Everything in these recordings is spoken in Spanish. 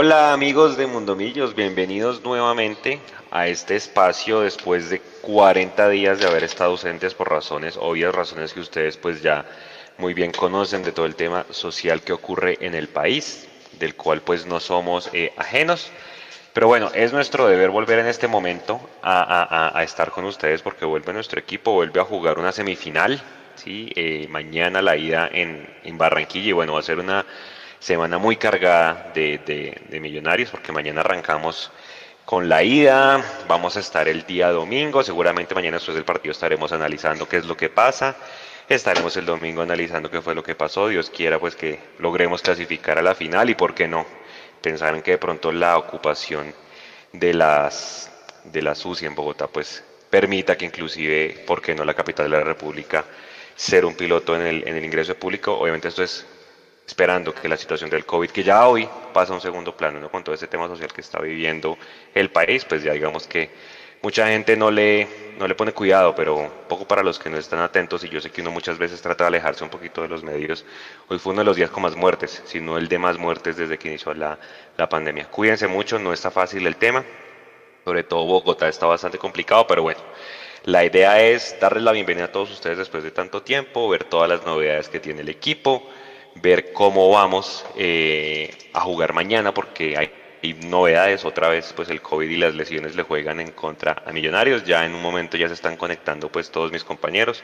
Hola amigos de Mundomillos, bienvenidos nuevamente a este espacio después de 40 días de haber estado ausentes por razones, obvias razones que ustedes pues ya muy bien conocen de todo el tema social que ocurre en el país, del cual pues no somos eh, ajenos. Pero bueno, es nuestro deber volver en este momento a, estar con ustedes porque vuelve nuestro equipo, vuelve a jugar una semifinal, ¿sí? Eh, mañana la ida en, en Barranquilla y bueno, va a ser una semana muy cargada de, millonarios porque mañana arrancamos con la ida, vamos a estar el día domingo, seguramente mañana después del partido estaremos analizando qué es lo que pasa, estaremos el domingo analizando qué fue lo que pasó, Dios quiera pues que logremos clasificar a la final y por qué no, pensar en que de pronto la ocupación de las de la SUCI en Bogotá pues permita que inclusive, por qué no la capital de la República, ser un piloto en el, en el ingreso público, obviamente esto es esperando que la situación del COVID, que ya hoy pasa a un segundo plano, ¿no? con todo ese tema social que está viviendo el país, pues ya digamos que mucha gente no le, no le pone cuidado, pero poco para los que no están atentos, y yo sé que uno muchas veces trata de alejarse un poquito de los medios, hoy fue uno de los días con más muertes, sino el de más muertes desde que inició la, la pandemia. Cuídense mucho, no está fácil el tema, sobre todo Bogotá está bastante complicado, pero bueno. La idea es darles la bienvenida a todos ustedes después de tanto tiempo, ver todas las novedades que tiene el equipo, ver cómo vamos eh, a jugar mañana, porque hay, novedades, otra vez pues el COVID y las lesiones le juegan en contra a Millonarios, ya en un momento ya se están conectando pues todos mis compañeros.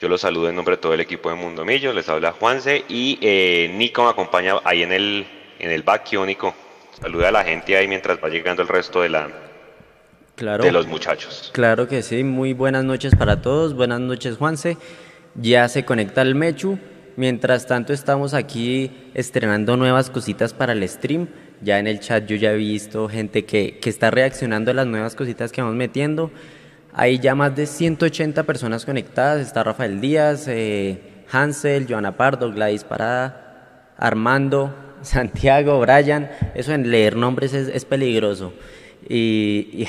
Yo los saludo en nombre de todo el equipo de Mundo Millo, les habla Juanse y eh, Nico me acompaña ahí en el, en el vacío, Nico. Saluda a la gente ahí mientras va llegando el resto de la, Claro, de los muchachos. Claro que sí, muy buenas noches para todos, buenas noches Juanse. Ya se conecta el Mechu, Mientras tanto estamos aquí estrenando nuevas cositas para el stream. Ya en el chat yo ya he visto gente que, está reaccionando a las nuevas cositas que vamos metiendo. Hay ya más de 180 personas conectadas. Está Rafael Díaz, eh, Hansel, Joana Pardo, Gladys Parada, Armando, Santiago, Brian. Eso en leer nombres es, peligroso. Y,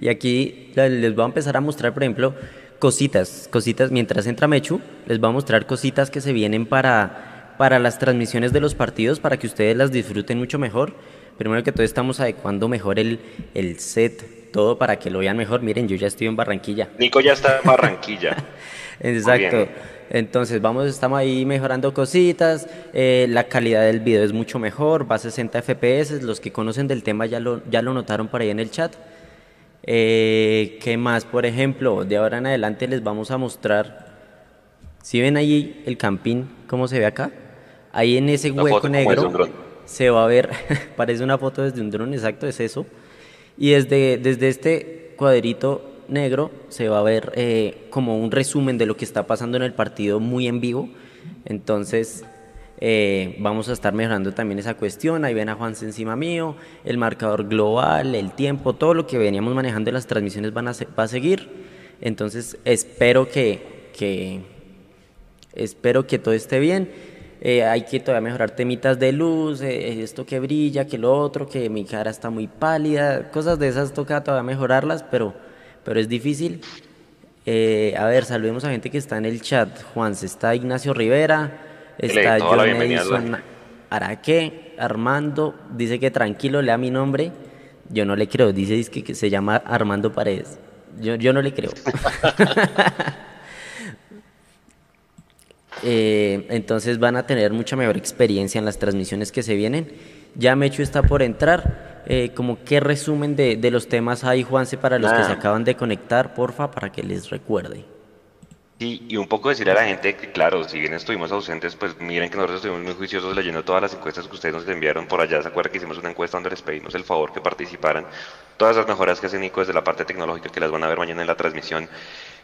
y aquí les voy a empezar a mostrar, por ejemplo, cositas, cositas, mientras entra Mechu, les voy a mostrar cositas que se vienen para, para las transmisiones de los partidos, para que ustedes las disfruten mucho mejor. Primero que todo estamos adecuando mejor el, el set, todo para que lo vean mejor. Miren, yo ya estoy en Barranquilla. Nico ya está en Barranquilla. Exacto. Entonces vamos, estamos ahí mejorando cositas, eh, la calidad del video es mucho mejor, va a 60 FPS, los que conocen del tema ya lo, ya lo notaron por ahí en el chat. Eh, ¿Qué más? Por ejemplo, de ahora en adelante les vamos a mostrar, si ven ahí el campín, ¿cómo se ve acá? Ahí en ese hueco negro se va a ver, parece una foto desde un dron, exacto, es eso. Y desde, desde este cuadrito negro se va a ver eh, como un resumen de lo que está pasando en el partido muy en vivo. Entonces, eh, vamos a estar mejorando también esa cuestión. Ahí ven a Juan encima mío, el marcador global, el tiempo, todo lo que veníamos manejando en las transmisiones van a va a seguir. Entonces espero que, que espero que todo esté bien. Eh, hay que todavía mejorar temitas de luz, eh, esto que brilla, que lo otro, que mi cara está muy pálida, cosas de esas toca todavía mejorarlas, pero, pero es difícil. a ver, saludemos a gente que está en el chat. Juan, está Ignacio Rivera, Está John Edison Araque, Armando, dice que tranquilo, lea mi nombre. Yo no le creo, dice que, se llama Armando Paredes. Yo, yo no le creo. Eh, entonces van a tener mucha mejor experiencia en las transmisiones que se vienen. Ya Mechu está por entrar. Eh, como qué resumen de, de, los temas hay, Juanse, para los que se acaban de conectar, porfa, para que les recuerde. Sí, y un poco decirle a la gente que, claro, si bien estuvimos ausentes, pues miren que nosotros estuvimos muy juiciosos leyendo todas las encuestas que ustedes nos enviaron por allá. ¿Se acuerdan que hicimos una encuesta donde les pedimos el favor que participaran? Todas las mejoras que hace Nico desde la parte tecnológica que las van a ver mañana en la transmisión.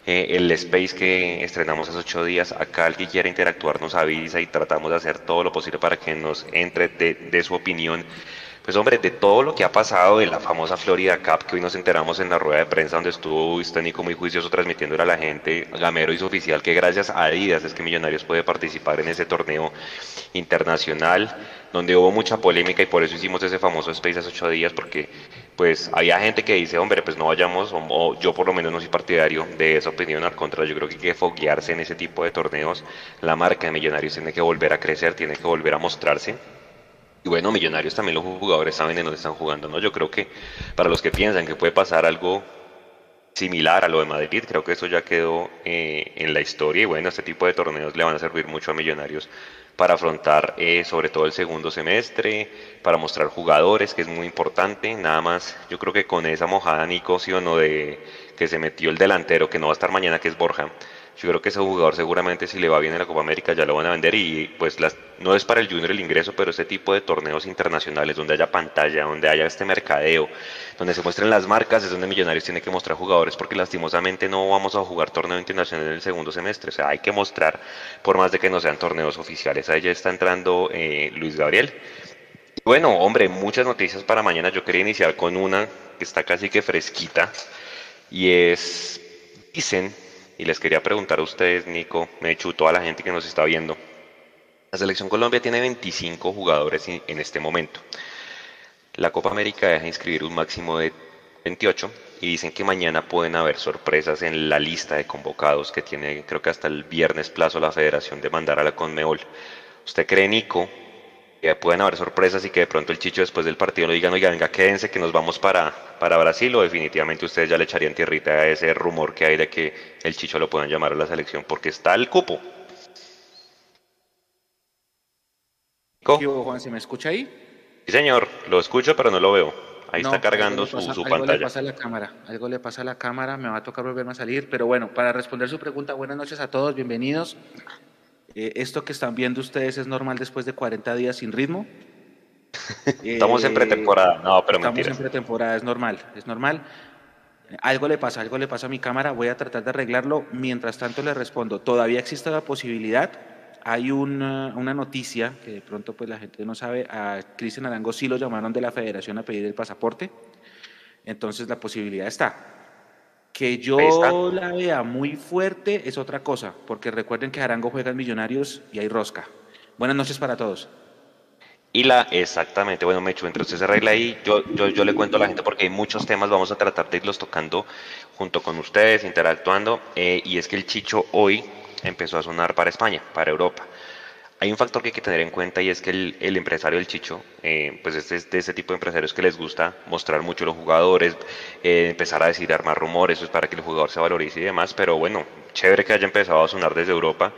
Eh, el space que estrenamos hace ocho días, acá el que quiera interactuar nos avisa y tratamos de hacer todo lo posible para que nos entre de, de su opinión pues hombre, de todo lo que ha pasado de la famosa Florida Cup, que hoy nos enteramos en la rueda de prensa donde estuvo Nico muy juicioso transmitiéndole a la gente, Gamero hizo oficial que gracias a Adidas es que Millonarios puede participar en ese torneo internacional, donde hubo mucha polémica y por eso hicimos ese famoso Space hace ocho días, porque pues había gente que dice, hombre, pues no vayamos, o, yo por lo menos no soy partidario de esa opinión, al contrario, yo creo que hay que foguearse en ese tipo de torneos, la marca de Millonarios tiene que volver a crecer, tiene que volver a mostrarse Y bueno, Millonarios también los jugadores saben en dónde están jugando, ¿no? Yo creo que para los que piensan que puede pasar algo similar a lo de Madrid, creo que eso ya quedó eh, en la historia. Y bueno, este tipo de torneos le van a servir mucho a Millonarios para afrontar eh, sobre todo el segundo semestre, para mostrar jugadores, que es muy importante, nada más yo creo que con esa mojada Nico, sí o no, de que se metió el delantero, que no va a estar mañana, que es Borja, yo creo que ese jugador seguramente si le va bien en la Copa América ya lo van a vender y pues las, no es para el junior el ingreso, pero ese tipo de torneos internacionales donde haya pantalla, donde haya este mercadeo, donde se muestren las marcas, es donde Millonarios tiene que mostrar jugadores porque lastimosamente no vamos a jugar torneo internacional en el segundo semestre, o sea, hay que mostrar por más de que no sean torneos oficiales. Ahí ya está entrando eh, Luis Gabriel. Bueno, hombre, muchas noticias para mañana. Yo quería iniciar con una que está casi que fresquita y es, dicen y les quería preguntar a ustedes, Nico, Mechu, toda la gente que nos está viendo. La selección Colombia tiene 25 jugadores en este momento. La Copa América deja inscribir un máximo de 28 y dicen que mañana pueden haber sorpresas en la lista de convocados que tiene, creo que hasta el viernes plazo la federación de mandar a la Conmebol. ¿Usted cree, Nico, que pueden haber sorpresas y que de pronto el Chicho después del partido lo digan, oiga, venga, quédense que nos vamos para, para Brasil o definitivamente ustedes ya le echarían tierrita a ese rumor que hay de que el Chicho lo puedan llamar a la selección porque está el cupo. Juan, ¿se me escucha ahí? Sí, señor, lo escucho pero no lo veo. Ahí está cargando su, su, pantalla. Algo le pasa a la cámara, algo le pasa a la cámara, me va a tocar volverme a salir, pero bueno, para responder su pregunta, buenas noches a todos, bienvenidos. Eh, ¿Esto que están viendo ustedes es normal después de 40 días sin ritmo? estamos en pretemporada, no, pero Estamos en pretemporada, es normal, es normal. Algo le pasa, algo le pasa a mi cámara, voy a tratar de arreglarlo. Mientras tanto le respondo, todavía existe la posibilidad, hay una, una noticia que de pronto pues la gente no sabe, a Cristian Arango sí lo llamaron de la federación a pedir el pasaporte, entonces la posibilidad está. Que yo la vea muy fuerte es otra cosa, porque recuerden que Arango juega en Millonarios y hay rosca. Buenas noches para todos. Y la, exactamente, bueno, Mecho, entonces se arregla ahí, yo, yo, yo le cuento a la gente porque hay muchos temas, vamos a tratar de irlos tocando junto con ustedes, interactuando, eh, y es que el Chicho hoy empezó a sonar para España, para Europa hay un factor que hay que tener en cuenta y es que el, empresario del Chicho, eh, pues este es de ese tipo de empresarios que les gusta mostrar mucho a los jugadores, eh, empezar a decir, armar rumores, eso es para que el jugador se valorice y demás, pero bueno, chévere que haya empezado a sonar desde Europa,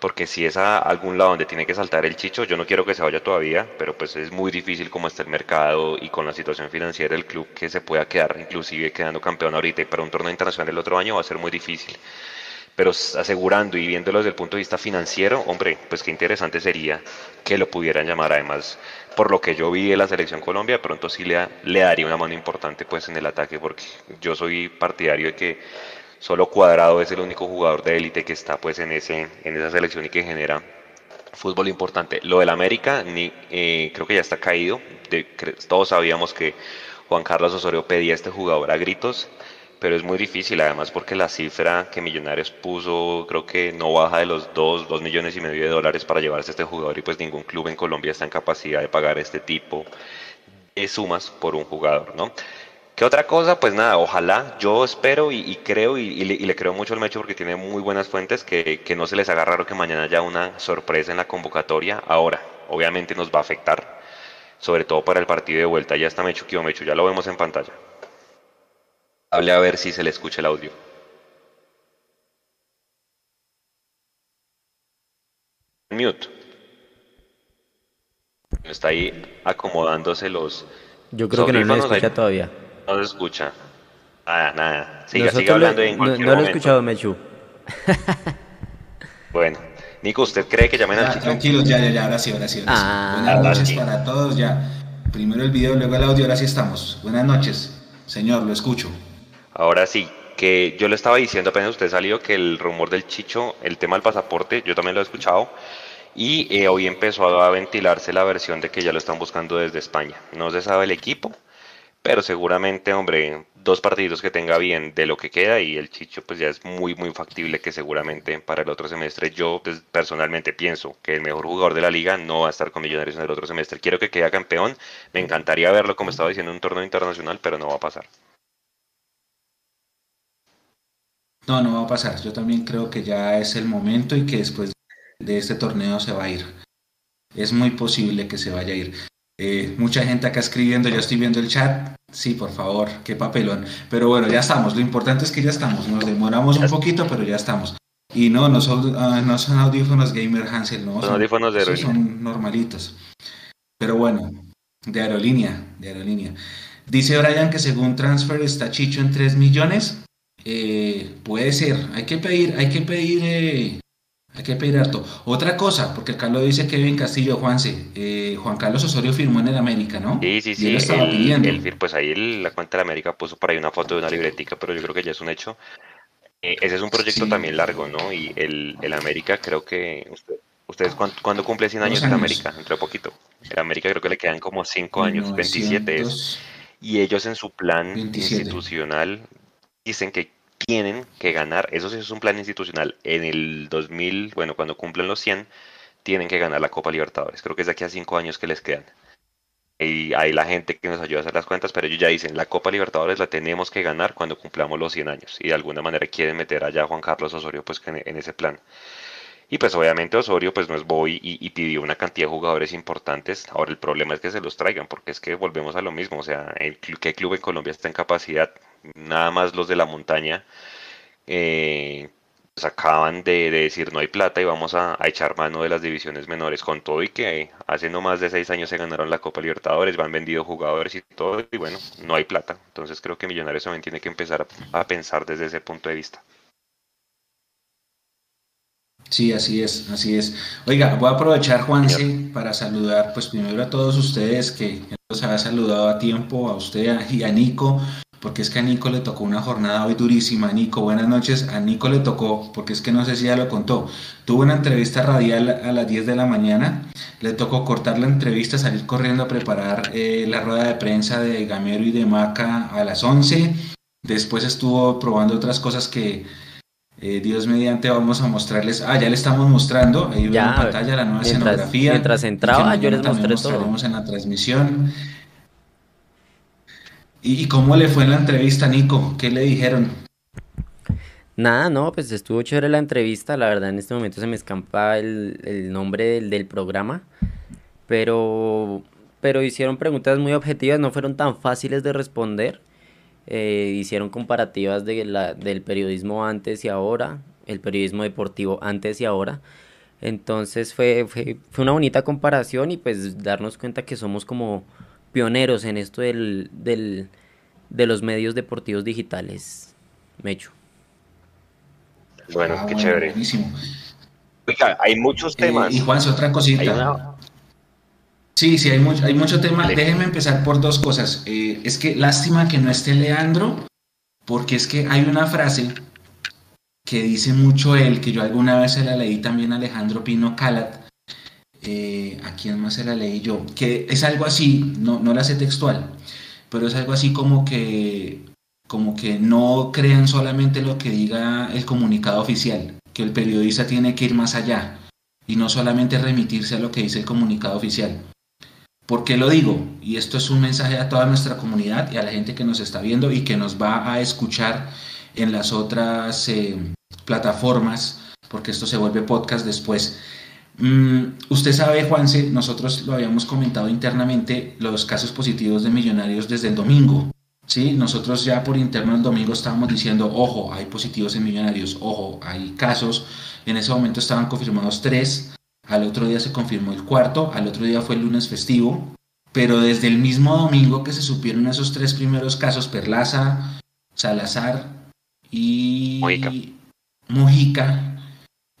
porque si es a algún lado donde tiene que saltar el Chicho, yo no quiero que se vaya todavía, pero pues es muy difícil como está el mercado y con la situación financiera del club que se pueda quedar inclusive quedando campeón ahorita y para un torneo internacional el otro año va a ser muy difícil pero asegurando y viéndolo desde el punto de vista financiero, hombre, pues qué interesante sería que lo pudieran llamar. Además, por lo que yo vi de la selección Colombia, pronto sí le, le daría una mano importante pues en el ataque, porque yo soy partidario de que solo Cuadrado es el único jugador de élite que está pues en, ese, en esa selección y que genera fútbol importante. Lo del América, eh, creo que ya está caído. todos sabíamos que Juan Carlos Osorio pedía a este jugador a gritos pero es muy difícil además porque la cifra que Millonarios puso creo que no baja de los 2, 2 millones y medio de dólares para llevarse a este jugador y pues ningún club en Colombia está en capacidad de pagar este tipo de sumas por un jugador, ¿no? ¿Qué otra cosa? Pues nada, ojalá, yo espero y, creo y, le, creo mucho al Mecho porque tiene muy buenas fuentes que, que no se les haga raro que mañana haya una sorpresa en la convocatoria. Ahora, obviamente nos va a afectar, sobre todo para el partido de vuelta. Ya está Mecho, Mecho, ya lo vemos en pantalla. Hable a ver si se le escucha el audio. Mute. Está ahí acomodándose los. Yo creo que no lo escucha todavía. No se escucha. Nada, nada. Siga, siga hablando en cualquier No, no lo he escuchado, Mechu. bueno. Nico, ¿usted cree que llamen al Tranquilos, ya, ya, ya, ahora sí, ahora sí. Ah, Buenas noches para todos, ya. Primero el video, luego el audio, ahora sí estamos. Buenas noches. Señor, lo escucho. Ahora sí, que yo le estaba diciendo apenas usted salió que el rumor del Chicho, el tema del pasaporte, yo también lo he escuchado. Y eh, hoy empezó a ventilarse la versión de que ya lo están buscando desde España. No se sabe el equipo, pero seguramente, hombre, dos partidos que tenga bien de lo que queda y el Chicho pues ya es muy, muy factible que seguramente para el otro semestre yo personalmente pienso que el mejor jugador de la liga no va a estar con Millonarios en el otro semestre. Quiero que quede campeón, me encantaría verlo como estaba diciendo en un torneo internacional, pero no va a pasar. No, no va a pasar. Yo también creo que ya es el momento y que después de este torneo se va a ir. Es muy posible que se vaya a ir. Eh, mucha gente acá escribiendo, ya estoy viendo el chat. Sí, por favor, qué papelón. Pero bueno, ya estamos. Lo importante es que ya estamos. Nos demoramos un poquito, pero ya estamos. Y no, no son, ah, no son audífonos gamer Hansel, no. Son, audífonos de aerolínea. Son normalitos. Pero bueno, de aerolínea, de aerolínea. Dice Brian que según Transfer está Chicho en 3 millones. Eh, puede ser, hay que pedir, hay que pedir, eh, hay que pedir harto. Otra cosa, porque lo dice Kevin Castillo, Juanse, eh, Juan Carlos Osorio firmó en el América, ¿no? Sí, sí, sí. estaba pidiendo. pues ahí la cuenta de América puso por ahí una foto de una libretica, pero yo creo que ya es un hecho. ese es un proyecto también largo, ¿no? Y el, el América creo que... ¿Ustedes cuándo, cumple 100 años, en América? Entre poquito. En América creo que le quedan como 5 años, 27 es. Y ellos en su plan institucional dicen que tienen que ganar, eso sí es un plan institucional, en el 2000, bueno, cuando cumplen los 100, tienen que ganar la Copa Libertadores. Creo que es de aquí a 5 años que les quedan. Y hay la gente que nos ayuda a hacer las cuentas, pero ellos ya dicen, la Copa Libertadores la tenemos que ganar cuando cumplamos los 100 años. Y de alguna manera quieren meter allá a Juan Carlos Osorio pues en ese plan. Y pues obviamente Osorio pues no es Boy y, pidió una cantidad de jugadores importantes. Ahora el problema es que se los traigan, porque es que volvemos a lo mismo. O sea, el, ¿qué club en Colombia está en capacidad? Nada más los de la montaña. Eh, pues acaban de, decir no hay plata y vamos a, echar mano de las divisiones menores con todo y que hace no más de seis años se ganaron la Copa Libertadores, van vendido jugadores y todo y bueno, no hay plata. Entonces creo que Millonarios también tiene que empezar a pensar desde ese punto de vista. Sí, así es, así es. Oiga, voy a aprovechar, Juanse, para saludar, pues primero a todos ustedes que nos ha saludado a tiempo, a usted y a Nico, porque es que a Nico le tocó una jornada hoy durísima. Nico, buenas noches. A Nico le tocó, porque es que no sé si ya lo contó, tuvo una entrevista radial a las 10 de la mañana, le tocó cortar la entrevista, salir corriendo a preparar eh, la rueda de prensa de Gamero y de Maca a las 11. Después estuvo probando otras cosas que eh, Dios mediante vamos a mostrarles, ah, ya le estamos mostrando, ahí ya, en pantalla la nueva escenografía. Mientras entraba yo les mostré todo. en la transmisión. ¿Y, cómo le fue en la entrevista, Nico? ¿Qué le dijeron? Nada, no, pues estuvo chévere la entrevista, la verdad en este momento se me escampa el, nombre del, del, programa, pero, pero hicieron preguntas muy objetivas, no fueron tan fáciles de responder eh, hicieron comparativas de la, del periodismo antes y ahora, el periodismo deportivo antes y ahora. Entonces fue, fue, una bonita comparación y pues darnos cuenta que somos como pioneros en esto del, del, de los medios deportivos digitales. Mecho. Bueno, ah, qué chévere. hay muchos eh, temas. y Juan, otra cosita. Sí, sí, hay mucho, hay mucho tema. Déjenme empezar por dos cosas. Eh, es que lástima que no esté Leandro, porque es que hay una frase que dice mucho él, que yo alguna vez se la leí también a Alejandro Pino Calat. Eh, ¿A quién más se la leí yo? Que es algo así, no, no la sé textual, pero es algo así como que, como que no crean solamente lo que diga el comunicado oficial, que el periodista tiene que ir más allá y no solamente remitirse a lo que dice el comunicado oficial. ¿Por qué lo digo? Y esto es un mensaje a toda nuestra comunidad y a la gente que nos está viendo y que nos va a escuchar en las otras eh, plataformas, porque esto se vuelve podcast después. Mm, usted sabe, Juanse, nosotros lo habíamos comentado internamente, los casos positivos de millonarios desde el domingo. ¿sí? Nosotros ya por interno el domingo estábamos diciendo, ojo, hay positivos en millonarios, ojo, hay casos. En ese momento estaban confirmados tres al otro día se confirmó el cuarto, al otro día fue el lunes festivo, pero desde el mismo domingo que se supieron esos tres primeros casos, Perlaza, Salazar y Mujica,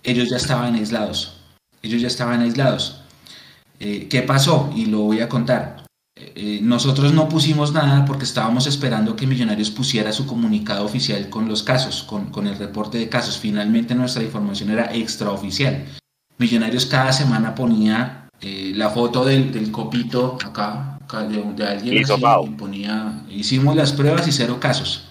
ellos ya estaban aislados. Ellos ya estaban aislados. Eh, ¿Qué pasó? Y lo voy a contar. Eh, nosotros no pusimos nada porque estábamos esperando que Millonarios pusiera su comunicado oficial con los casos, con, con el reporte de casos. Finalmente nuestra información era extraoficial. Millonarios cada semana ponía eh, la foto del, copito acá, de, alguien y ponía, hicimos las pruebas y cero casos.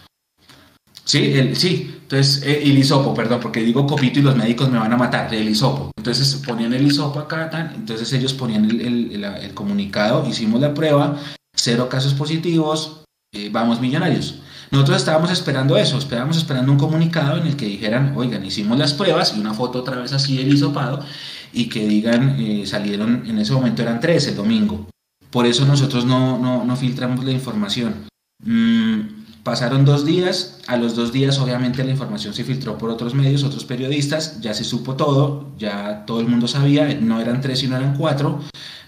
Sí, el, sí, entonces eh, el hisopo, perdón, porque digo copito y los médicos me van a matar, el hisopo. Entonces ponían el hisopo acá, entonces ellos ponían el, comunicado, hicimos la prueba, cero casos positivos, eh, vamos millonarios. Nosotros estábamos esperando eso, estábamos esperando un comunicado en el que dijeran, oigan, hicimos las pruebas y una foto otra vez así del hisopado y que digan, eh, salieron, en ese momento eran tres el domingo. Por eso nosotros no, no, filtramos la información. Mm, pasaron dos días, a los dos días obviamente la información se filtró por otros medios, otros periodistas, ya se supo todo, ya todo el mundo sabía, no eran tres sino eran cuatro.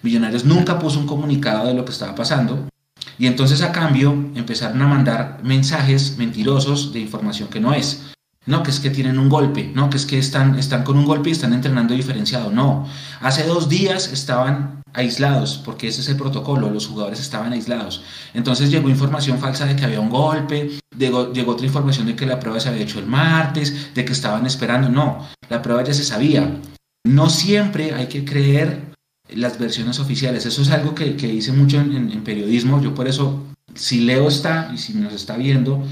Millonarios nunca puso un comunicado de lo que estaba pasando. Y entonces a cambio empezaron a mandar mensajes mentirosos de información que no es. No, que es que tienen un golpe, no, que es que están, están con un golpe y están entrenando diferenciado. No, hace dos días estaban aislados, porque ese es el protocolo, los jugadores estaban aislados. Entonces llegó información falsa de que había un golpe, llegó, otra información de que la prueba se había hecho el martes, de que estaban esperando. No, la prueba ya se sabía. No siempre hay que creer las versiones oficiales. Eso es algo que, hice mucho en, periodismo. Yo por eso, si Leo está y si nos está viendo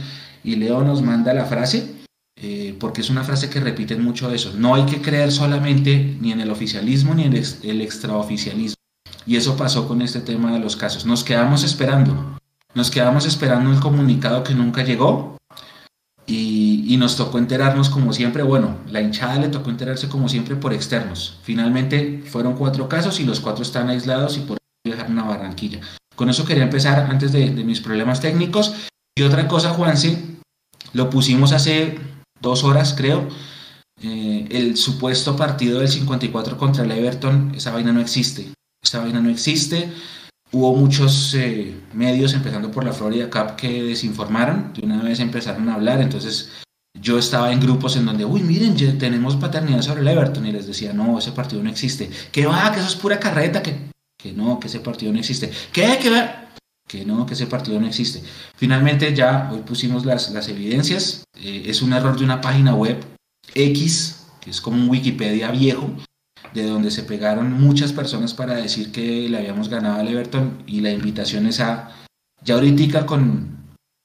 y Leo nos manda la frase, eh, porque es una frase que repiten mucho eso. No hay que creer solamente ni en el oficialismo ni en el extraoficialismo. Y eso pasó con este tema de los casos. Nos quedamos esperando. Nos quedamos esperando el comunicado que nunca llegó y, nos tocó enterarnos como siempre, bueno, la hinchada le tocó enterarse como siempre por externos. Finalmente fueron cuatro casos y los cuatro están aislados y por eso dejaron a Barranquilla. Con eso quería empezar antes de, mis problemas técnicos. Y otra cosa, Juanse, lo pusimos hace dos horas, creo. Eh, el supuesto partido del 54 contra el Everton, esa vaina no existe. Esa vaina no existe. Hubo muchos eh, medios, empezando por la Florida Cup, que desinformaron. De una vez empezaron a hablar. Entonces, yo estaba en grupos en donde, uy, miren, ya tenemos paternidad sobre el Everton. Y les decía, no, ese partido no existe. Que va, que eso es pura carreta. Que, que no, que ese partido no existe. ¿Qué? Que va. Que no, que ese partido no existe. Finalmente, ya hoy pusimos las, las evidencias. Eh, es un error de una página web X, que es como un Wikipedia viejo de donde se pegaron muchas personas para decir que le habíamos ganado al Everton y la invitación es a, ya ahorita con,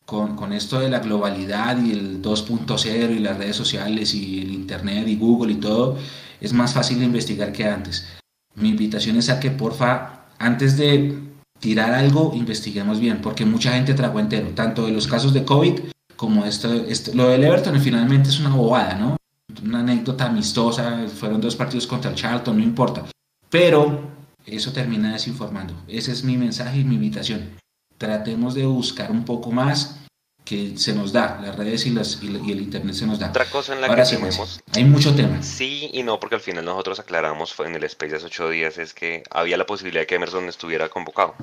con, esto de la globalidad y el 2.0 y las redes sociales y el Internet y Google y todo, es más fácil de investigar que antes. Mi invitación es a que porfa, antes de tirar algo, investiguemos bien, porque mucha gente trajo entero, tanto de los casos de COVID como esto, esto lo del Everton finalmente es una bobada, ¿no? Una anécdota amistosa, fueron dos partidos contra el Charlton, no importa. Pero eso termina desinformando. Ese es mi mensaje y mi invitación. Tratemos de buscar un poco más que se nos da, las redes y, las, y, el internet se nos da. Otra cosa en la que tenemos. Hay mucho tema. Sí y no, porque al final nosotros aclaramos en el Space hace ocho días es que había la posibilidad de que Emerson estuviera convocado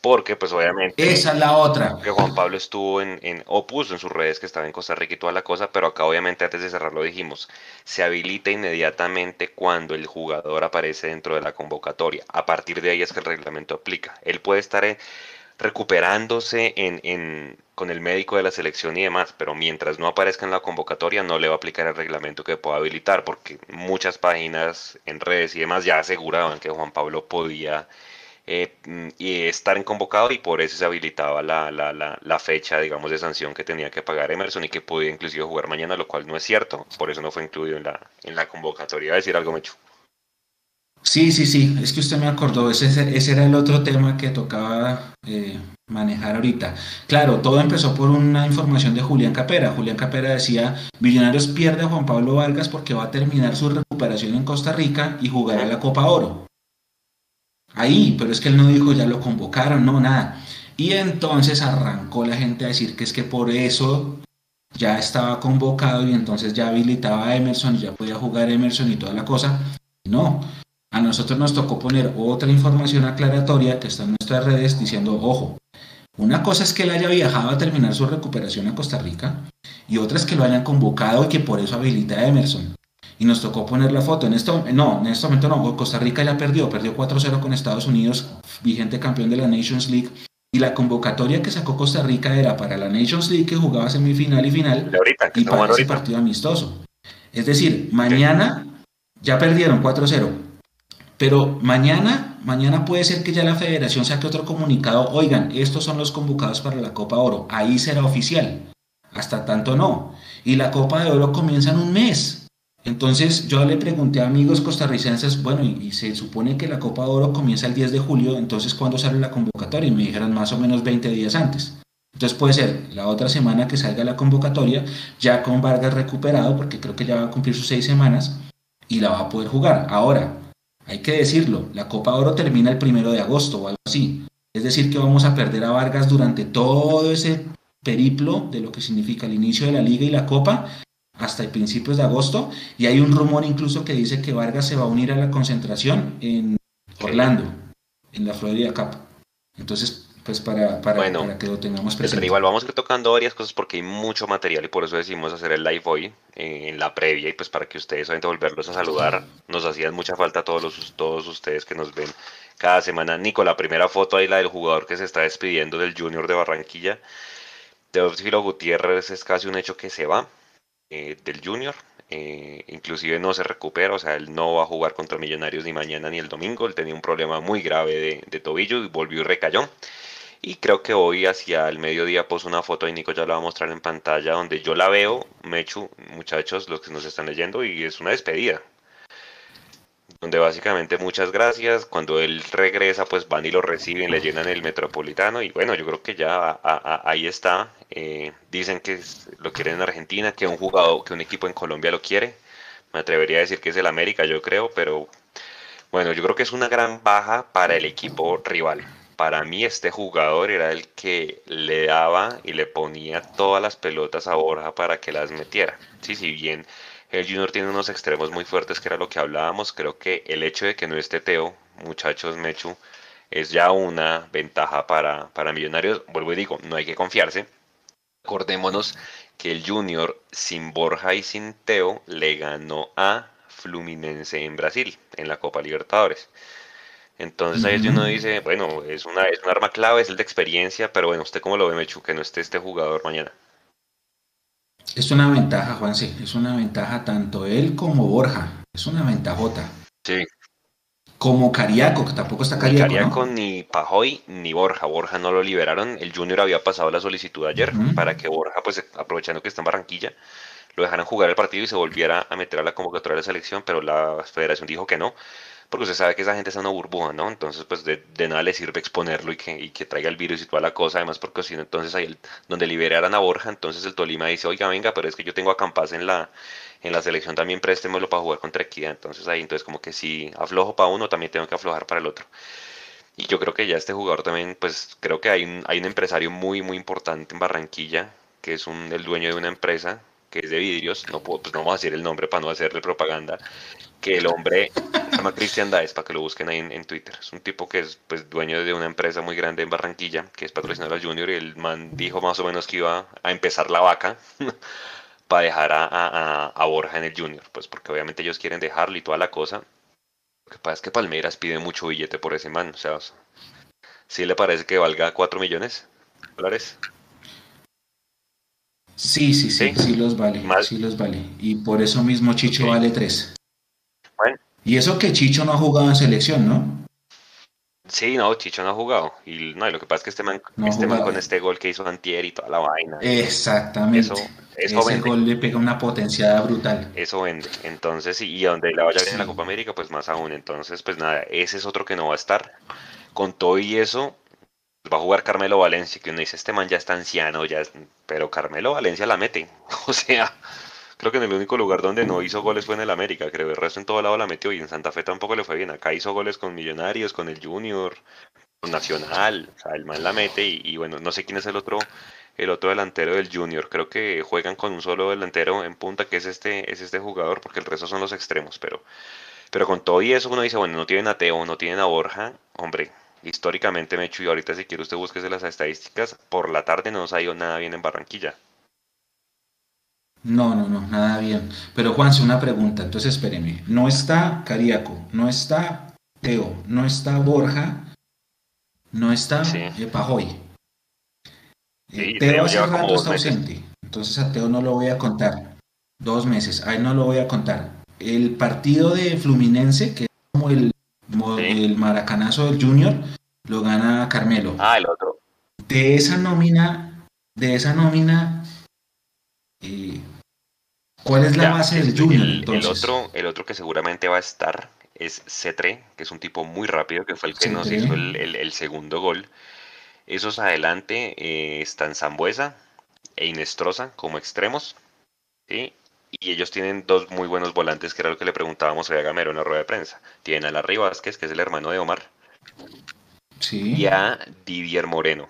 porque pues obviamente... Esa es la otra. Que Juan Pablo estuvo en, en Opus, en sus redes que estaba en Costa Rica y toda la cosa, pero acá obviamente antes de cerrarlo dijimos, se habilita inmediatamente cuando el jugador aparece dentro de la convocatoria. A partir de ahí es que el reglamento aplica. Él puede estar eh, recuperándose en, en, con el médico de la selección y demás, pero mientras no aparezca en la convocatoria no le va a aplicar el reglamento que pueda habilitar, porque muchas páginas en redes y demás ya aseguraban que Juan Pablo podía eh, y estar en convocado y por eso se habilitaba la, la, la, fecha, digamos, de sanción que tenía que pagar Emerson y que podía inclusive jugar mañana, lo cual no es cierto, por eso no fue incluido en la, en la convocatoria. a decir algo, Mechu? Sí, sí, sí, es que usted me acordó, ese, ese era el otro tema que tocaba eh, manejar ahorita. Claro, todo empezó por una información de Julián Capera. Julián Capera decía, Millonarios pierde a Juan Pablo Vargas porque va a terminar su recuperación en Costa Rica y jugará la Copa Oro ahí, pero es que él no dijo ya lo convocaron, no, nada. Y entonces arrancó la gente a decir que es que por eso ya estaba convocado y entonces ya habilitaba a Emerson y ya podía jugar Emerson y toda la cosa. No, a nosotros nos tocó poner otra información aclaratoria que está en nuestras redes diciendo, ojo, una cosa es que él haya viajado a terminar su recuperación a Costa Rica y otra es que lo hayan convocado y que por eso habilita a Emerson y nos tocó poner la foto. En esto, no, en este momento no, Costa Rica ya perdió, perdió 4-0 con Estados Unidos, vigente campeón de la Nations League. Y la convocatoria que sacó Costa Rica era para la Nations League que jugaba semifinal y final y para ese partido amistoso. Es decir, mañana ya perdieron 4-0. Pero mañana, mañana puede ser que ya la federación saque otro comunicado. Oigan, estos son los convocados para la Copa Oro. Ahí será oficial. Hasta tanto no. Y la Copa de Oro comienza en un mes. Entonces yo le pregunté a amigos costarricenses, bueno, y, se supone que la Copa de Oro comienza el 10 de julio, entonces ¿cuándo sale la convocatoria? Y me dijeron más o menos 20 días antes. Entonces puede ser la otra semana que salga la convocatoria, ya con Vargas recuperado, porque creo que ya va a cumplir sus seis semanas, y la va a poder jugar. Ahora, hay que decirlo, la Copa Oro termina el primero de agosto o algo así. Es decir, que vamos a perder a Vargas durante todo ese periplo de lo que significa el inicio de la liga y la Copa hasta el principios de agosto. Y hay un rumor incluso que dice que Vargas se va a unir a la concentración en Orlando, en la Florida Cup. Entonces, pues para, para, que lo tengamos presente. igual vamos a ir tocando varias cosas porque hay mucho material y por eso decidimos hacer el live hoy eh, en la previa y pues para que ustedes obviamente volverlos a saludar. Nos hacían mucha falta todos los todos ustedes que nos ven cada semana. Nico, la primera foto ahí la del jugador que se está despidiendo del Junior de Barranquilla. Teófilo Gutiérrez es casi un hecho que se va eh, del Junior. Eh, inclusive no se recupera, o sea, él no va a jugar contra Millonarios ni mañana ni el domingo. Él tenía un problema muy grave de, de tobillo y volvió y recayó. Y creo que hoy hacia el mediodía puso una foto y Nico ya la va a mostrar en pantalla donde yo la veo, Mechu, muchachos, los que nos están leyendo, y es una despedida. Donde básicamente muchas gracias. Cuando él regresa, pues van y lo reciben, le llenan el metropolitano. Y bueno, yo creo que ya ahí está. Eh, dicen que lo quieren en Argentina, que un jugador, que un equipo en Colombia lo quiere. Me atrevería a decir que es el América, yo creo, pero bueno, yo creo que es una gran baja para el equipo rival para mí este jugador era el que le daba y le ponía todas las pelotas a Borja para que las metiera. Sí, si bien el Junior tiene unos extremos muy fuertes, que era lo que hablábamos, creo que el hecho de que no esté Teo, muchachos Mechu, es ya una ventaja para, para Millonarios. Vuelvo y digo, no hay que confiarse. Acordémonos que el Junior sin Borja y sin Teo le ganó a Fluminense en Brasil, en la Copa Libertadores. Entonces ahí uno dice, bueno, es una, es un arma clave, es el de experiencia, pero bueno, ¿usted cómo lo ve, Mechu, que no esté este jugador mañana? Es una ventaja, Juan, sí, es una ventaja tanto él como Borja, es una ventajota. Sí. Como Cariaco, que tampoco está Cariaco. Ni Cariaco, ni Pajoy, ni Borja. Borja no lo liberaron. El Junior había pasado la solicitud ayer para que Borja, pues aprovechando que está en Barranquilla, lo dejaran jugar el partido y se volviera a meter a la convocatoria de la selección, pero la federación dijo que no porque usted sabe que esa gente es una burbuja, ¿no? Entonces, pues de, nada le sirve exponerlo y que, y que, traiga el virus y toda la cosa, además porque si no, entonces ahí donde liberaran a Borja, entonces el Tolima dice, oiga, venga, pero es que yo tengo a Campas en la, en la selección, también préstemelo para jugar contra Equidad, entonces ahí, entonces como que si aflojo para uno, también tengo que aflojar para el otro. Y yo creo que ya este jugador también, pues creo que hay un, hay un empresario muy, muy importante en Barranquilla, que es un, el dueño de una empresa que es de vidrios, no puedo, pues no vamos a decir el nombre para no hacerle propaganda, que el hombre se llama Cristian Daes, para que lo busquen ahí en, Twitter. Es un tipo que es pues dueño de una empresa muy grande en Barranquilla, que es patrocinador al Junior, y el man dijo más o menos que iba a empezar la vaca para dejar a, a, Borja en el Junior, pues porque obviamente ellos quieren dejarlo y toda la cosa. Lo que pasa es que Palmeiras pide mucho billete por ese man, o sea, ¿sí le parece que valga 4 millones de dólares? Sí, sí, sí, sí, los vale, sí los vale. Y por eso mismo Chicho vale 3. Y eso que Chicho no ha jugado en selección, ¿no? Sí, no, Chicho no ha jugado. Y no, lo que pasa es que este man, este man con este gol que hizo Antier y toda la vaina. Exactamente. Eso, Ese gol le pega una potenciada brutal. Eso vende. Entonces, y donde la vaya bien en la Copa América, pues más aún. Entonces, pues nada, ese es otro que no va a estar. Con todo y eso, va a jugar Carmelo Valencia, que uno dice, este man ya está anciano, ya, pero Carmelo Valencia la mete. O sea, Creo que en el único lugar donde no hizo goles fue en el América, creo. El resto en todo lado la metió y en Santa Fe tampoco le fue bien. Acá hizo goles con Millonarios, con el Junior, con Nacional. O sea, el man la mete y, bueno, no sé quién es el otro el otro delantero del Junior. Creo que juegan con un solo delantero en punta, que es este, es este jugador, porque el resto son los extremos. Pero, pero con todo y eso uno dice, bueno, no tienen a Teo, no tienen a Borja. Hombre, históricamente me hecho y ahorita si quiere usted búsquese las estadísticas, por la tarde no nos ha ido nada bien en Barranquilla. No, no, no, nada bien. Pero Juanse, una pregunta, entonces espéreme. No está Cariaco, no está Teo, no está Borja, no está eh, Pajoy. Eh, Teo hace rato está ausente, entonces a Teo no lo voy a contar. Dos meses, ahí no lo voy a contar. El partido de Fluminense, que es como el, el maracanazo del Junior, lo gana Carmelo. Ah, el otro. De esa nómina, de esa nómina, eh, ¿Cuál es la base del Junior? El, otro, el otro que seguramente va a estar es Cetre, que es un tipo muy rápido, que fue el que nos hizo el, segundo gol. Esos adelante eh, están Zambuesa e Inestrosa como extremos. y ellos tienen dos muy buenos volantes, que era lo que le preguntábamos a Gamero en la rueda de prensa. Tienen a Larry Vázquez, que es el hermano de Omar, sí. y a Didier Moreno,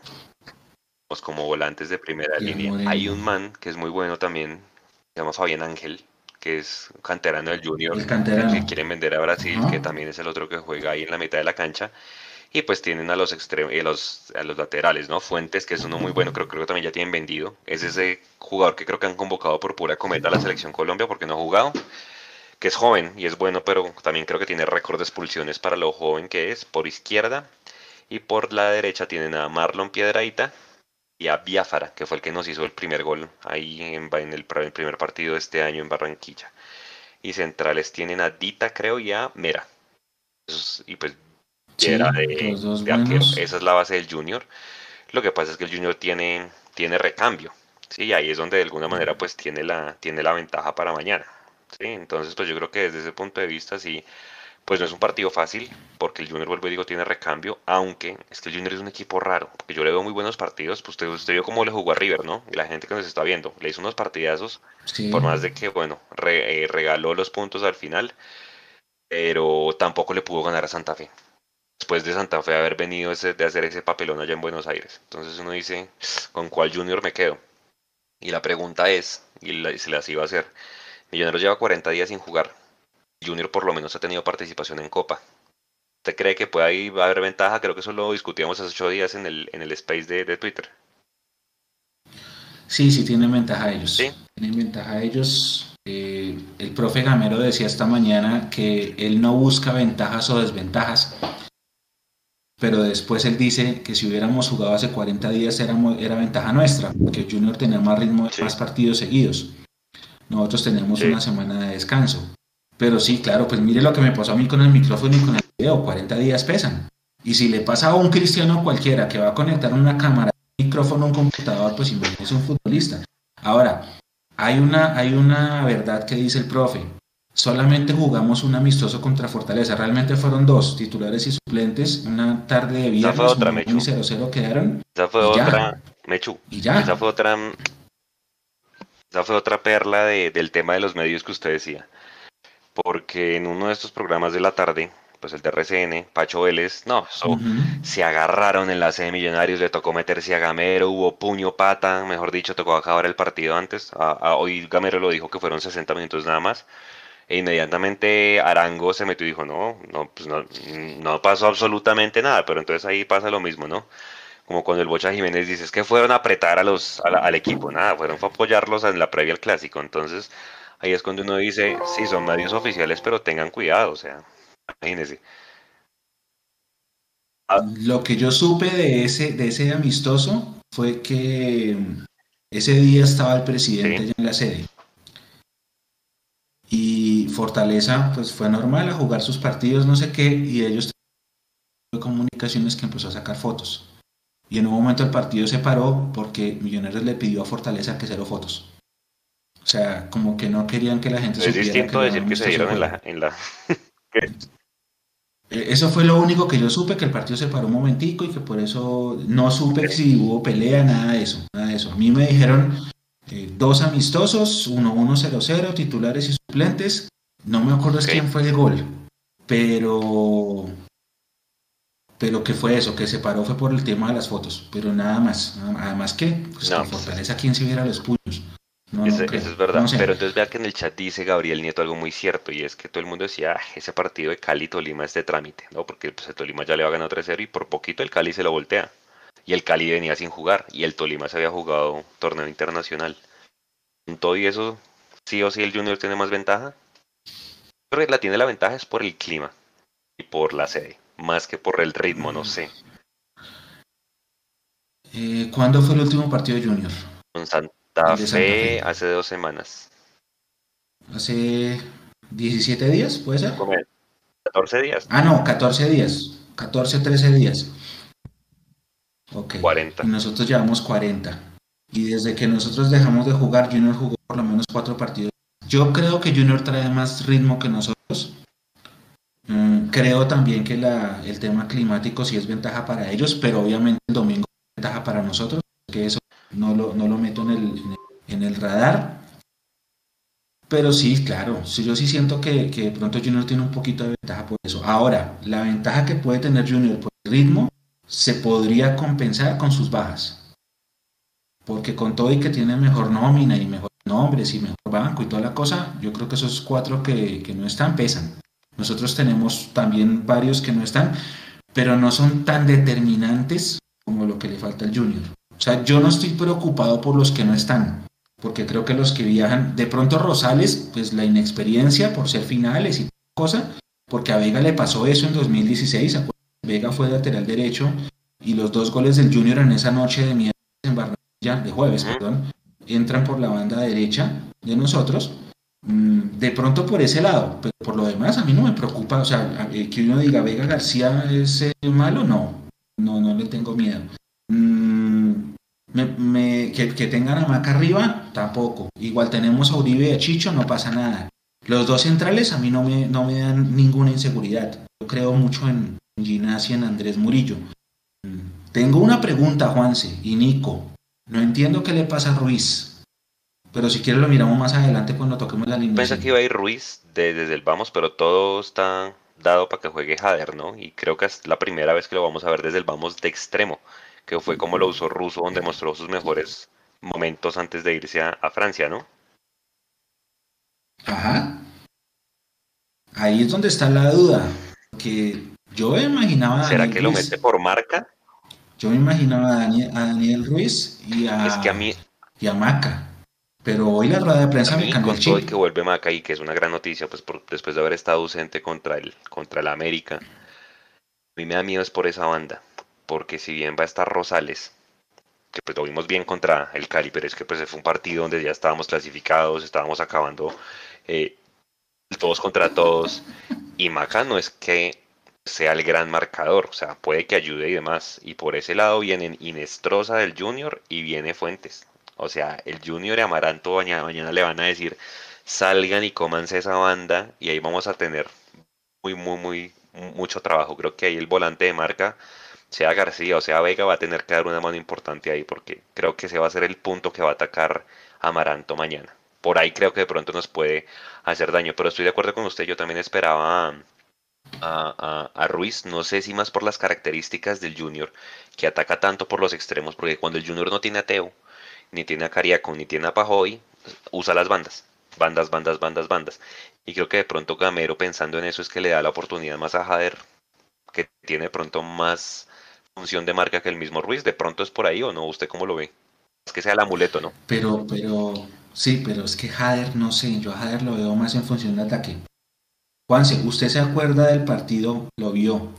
como volantes de primera línea. Hay un man que es muy bueno también, llama Fabián Ángel, que es canterano del Junior, que quieren vender a Brasil, que también es el otro que juega ahí en la mitad de la cancha. Y pues tienen a los extremos, eh, los, a los laterales, ¿no? Fuentes, que es uno muy bueno, creo, creo que también ya tienen vendido. Es ese jugador que creo que han convocado por pura cometa a la selección Colombia porque no ha jugado. Que es joven y es bueno, pero también creo que tiene récord de expulsiones para lo joven que es. Por izquierda y por la derecha tienen a Marlon Piedraita y a Biafara, que fue el que nos hizo el primer gol ahí en, en el, primer partido de este año en Barranquilla. Y centrales tienen a Dita, creo, y a Mera. y pues esa es la base del Junior. Lo que pasa es que el Junior tiene, tiene recambio. Sí, ahí es donde de alguna manera pues tiene la, tiene la ventaja para mañana. ¿sí? Entonces pues yo creo que desde ese punto de vista sí, pues no es un partido fácil, porque el Junior, vuelvo y digo, tiene recambio, aunque es que el Junior es un equipo raro, porque yo le veo muy buenos partidos, pues usted, usted vio cómo le jugó a River, ¿no? Y la gente que nos está viendo, le hizo unos partidazos, por más de que, bueno, eh, regaló los puntos al final, pero tampoco le pudo ganar a Santa Fe después de Santa Fe haber venido de hacer ese papelón allá en Buenos Aires. Entonces uno dice, ¿con cuál junior me quedo? Y la pregunta es, y se las iba a hacer, Millonarios lleva 40 días sin jugar. Junior por lo menos ha tenido participación en Copa. ¿Usted cree que puede ahí va a haber ventaja? Creo que eso lo discutíamos hace ocho días en el, en el space de, Twitter. Sí, sí tienen ventaja ellos. ¿Sí? Tienen ventaja ellos. Eh, el profe Gamero decía esta mañana que él no busca ventajas o desventajas, pero después él dice que si hubiéramos jugado hace 40 días era, era ventaja nuestra, porque Junior tenía más ritmo, más partidos seguidos. Nosotros tenemos una semana de descanso. Pero sí, claro, pues mire lo que me pasó a mí con el micrófono y con el video, 40 días pesan. Y si le pasa a un cristiano cualquiera que va a conectar una cámara, un micrófono, un computador, pues es un futbolista. Ahora, hay una, hay una verdad que dice el profe, Solamente jugamos un amistoso contra Fortaleza. Realmente fueron dos, titulares y suplentes. Una tarde de viernes, fue otra, muy 0-0 quedaron. Esa fue otra, Mechu. Y ya. Esa fue otra, esa fue otra perla del tema de los medios que usted decía. Porque en uno de estos programas de la tarde, pues el de RCN, Pacho Vélez, no, se agarraron en la sede de Millonarios, le tocó meterse a Gamero, hubo puño, pata, mejor dicho, tocó acabar el partido antes. hoy Gamero lo dijo que fueron 60 minutos nada más. E inmediatamente Arango se metió y dijo, no, no, pues no, no pasó absolutamente nada, pero entonces ahí pasa lo mismo, ¿no? Como cuando el Bocha Jiménez dice, es que fueron a apretar a los, al equipo, nada, fueron a apoyarlos en la previa al clásico, entonces ahí es cuando uno dice, sí, son medios oficiales, pero tengan cuidado, o sea, imagínense. Lo que yo supe de ese, de ese amistoso fue que ese día estaba el presidente en la sede. Y Fortaleza, pues fue normal a jugar sus partidos, no sé qué, y ellos comunicaciones que empezó a sacar fotos. Y en un momento el partido se paró porque Millonarios le pidió a Fortaleza que cero fotos. O sea, como que no querían que la gente supiera. Es distinto decir que se dieron en la... En la... E, eso fue lo único que yo supe, que el partido se paró un momentico y que por eso no supe si hubo pelea, nada de eso, nada de eso. A mí me dijeron eh, dos amistosos, 1-1-0-0, titulares y suplentes. No me acuerdo quién fue el gol, pero pero que fue eso, que se paró fue por el tema de las fotos, pero nada más. Además que, pues no, que fortaleza quien se viera los puños. Eso, es verdad, pero entonces vea que en el chat dice Gabriel Nieto algo muy cierto, y es que todo el mundo decía, ah, ese partido de Cali-Tolima es de trámite, ¿no? Porque pues, el Tolima ya le va a ganar 3-0 y por poquito el Cali se lo voltea y el Cali venía sin jugar y el Tolima se había jugado torneo internacional. Con todo y eso, sí o sí el Junior tiene más ventaja. Pero la tiene la ventaja es por el clima y por la sede, más que por el ritmo, no sé. Eh, ¿Cuándo fue el último partido de Junior? Con Santa Fe, hace dos semanas. ¿Hace 17 días, puede ser? 14 días. Ah, no, 14 días. 14, 13 días. Ok. 40. Y nosotros llevamos 40. Y desde que nosotros dejamos de jugar, Junior jugó por lo menos cuatro partidos. Yo creo que Junior trae más ritmo que nosotros. Mm, creo también que la, el tema climático sí es ventaja para ellos, pero obviamente el domingo es ventaja para nosotros, que eso no lo, no lo meto en el, en el radar. Pero sí, claro, yo sí siento que, que, de pronto Junior tiene un poquito de ventaja por eso. Ahora, la ventaja que puede tener Junior por el ritmo se podría compensar con sus bajas. Porque con todo y que tiene mejor nómina y mejor nombres y mejor banco y toda la cosa, yo creo que esos cuatro que, que no están pesan. Nosotros tenemos también varios que no están, pero no son tan determinantes como lo que le falta al Junior. O sea, yo no estoy preocupado por los que no están porque creo que los que viajan, de pronto Rosales, pues la inexperiencia por ser finales y cosa, porque a Vega le pasó eso en 2016, Vega fue lateral derecho y los dos goles del Junior en esa noche de miércoles en Barranquilla, de jueves, perdón, entran por la banda derecha de nosotros. Mm, de pronto por ese lado, pero por lo demás a mí no me preocupa, o sea, eh, que uno diga Vega García es eh, malo, no, no, no le tengo miedo. Mm, me, que, tengan a Maca arriba, tampoco. Igual tenemos a Uribe y a Chicho, no pasa nada. Los dos centrales a mí no me, no me dan ninguna inseguridad. Yo creo mucho en, Ginás y en Andrés Murillo. Tengo una pregunta, Juanse y Nico. No entiendo qué le pasa a Ruiz. Pero si quieres lo miramos más adelante cuando toquemos la línea. Pensé que iba a ir Ruiz desde el vamos, pero todo está dado para que juegue Jader, ¿no? Y creo que es la primera vez que lo vamos a ver desde el vamos de extremo que fue como lo usó Russo, donde mostró sus mejores momentos antes de irse a, Francia, ¿no? Ajá. Ahí es donde está la duda. Que yo me imaginaba. ¿Será que lo mete por marca? Yo me imaginaba a Daniel, Ruiz y a, es que a, mí, y a Maca. Pero hoy la rueda de prensa me cambió el chip. que vuelve Maca y que es una gran noticia, pues después de haber estado ausente contra el, contra el América. A mí me da miedo es por esa banda porque si bien va a estar Rosales, que pues lo vimos bien contra el Cali, pero es que pues fue un partido donde ya estábamos clasificados, estábamos acabando eh, todos contra todos, y Maca no es que sea el gran marcador, o sea, puede que ayude y demás, y por ese lado vienen Inestrosa del Junior y viene Fuentes, o sea, el Junior y Amaranto mañana, mañana le van a decir, salgan y cómanse esa banda, y ahí vamos a tener muy, muy, muy, mucho trabajo, creo que ahí el volante de marca sea García o sea Vega, va a tener que dar una mano importante ahí porque creo que ese va a ser el punto que va a atacar Amaranto mañana. Por ahí creo que de pronto nos puede hacer daño, pero estoy de acuerdo con usted, yo también esperaba a, Ruiz, no sé si más por las características del Junior, que ataca tanto por los extremos, porque cuando el Junior no tiene a Teo, ni tiene a Cariaco, ni tiene a Pajoy, usa las bandas, bandas, bandas, bandas, bandas. Y creo que de pronto Gamero pensando en eso es que le da la oportunidad más a Jader, que tiene de pronto más función de marca que el mismo Ruiz. ¿De pronto es por ahí o no? ¿Usted cómo lo ve? Es que sea el amuleto, ¿no? Pero, pero, sí, pero es que Jader, no sé, yo a Jader lo veo más en función de ataque. Juanse, ¿usted se acuerda del partido? Lo vio.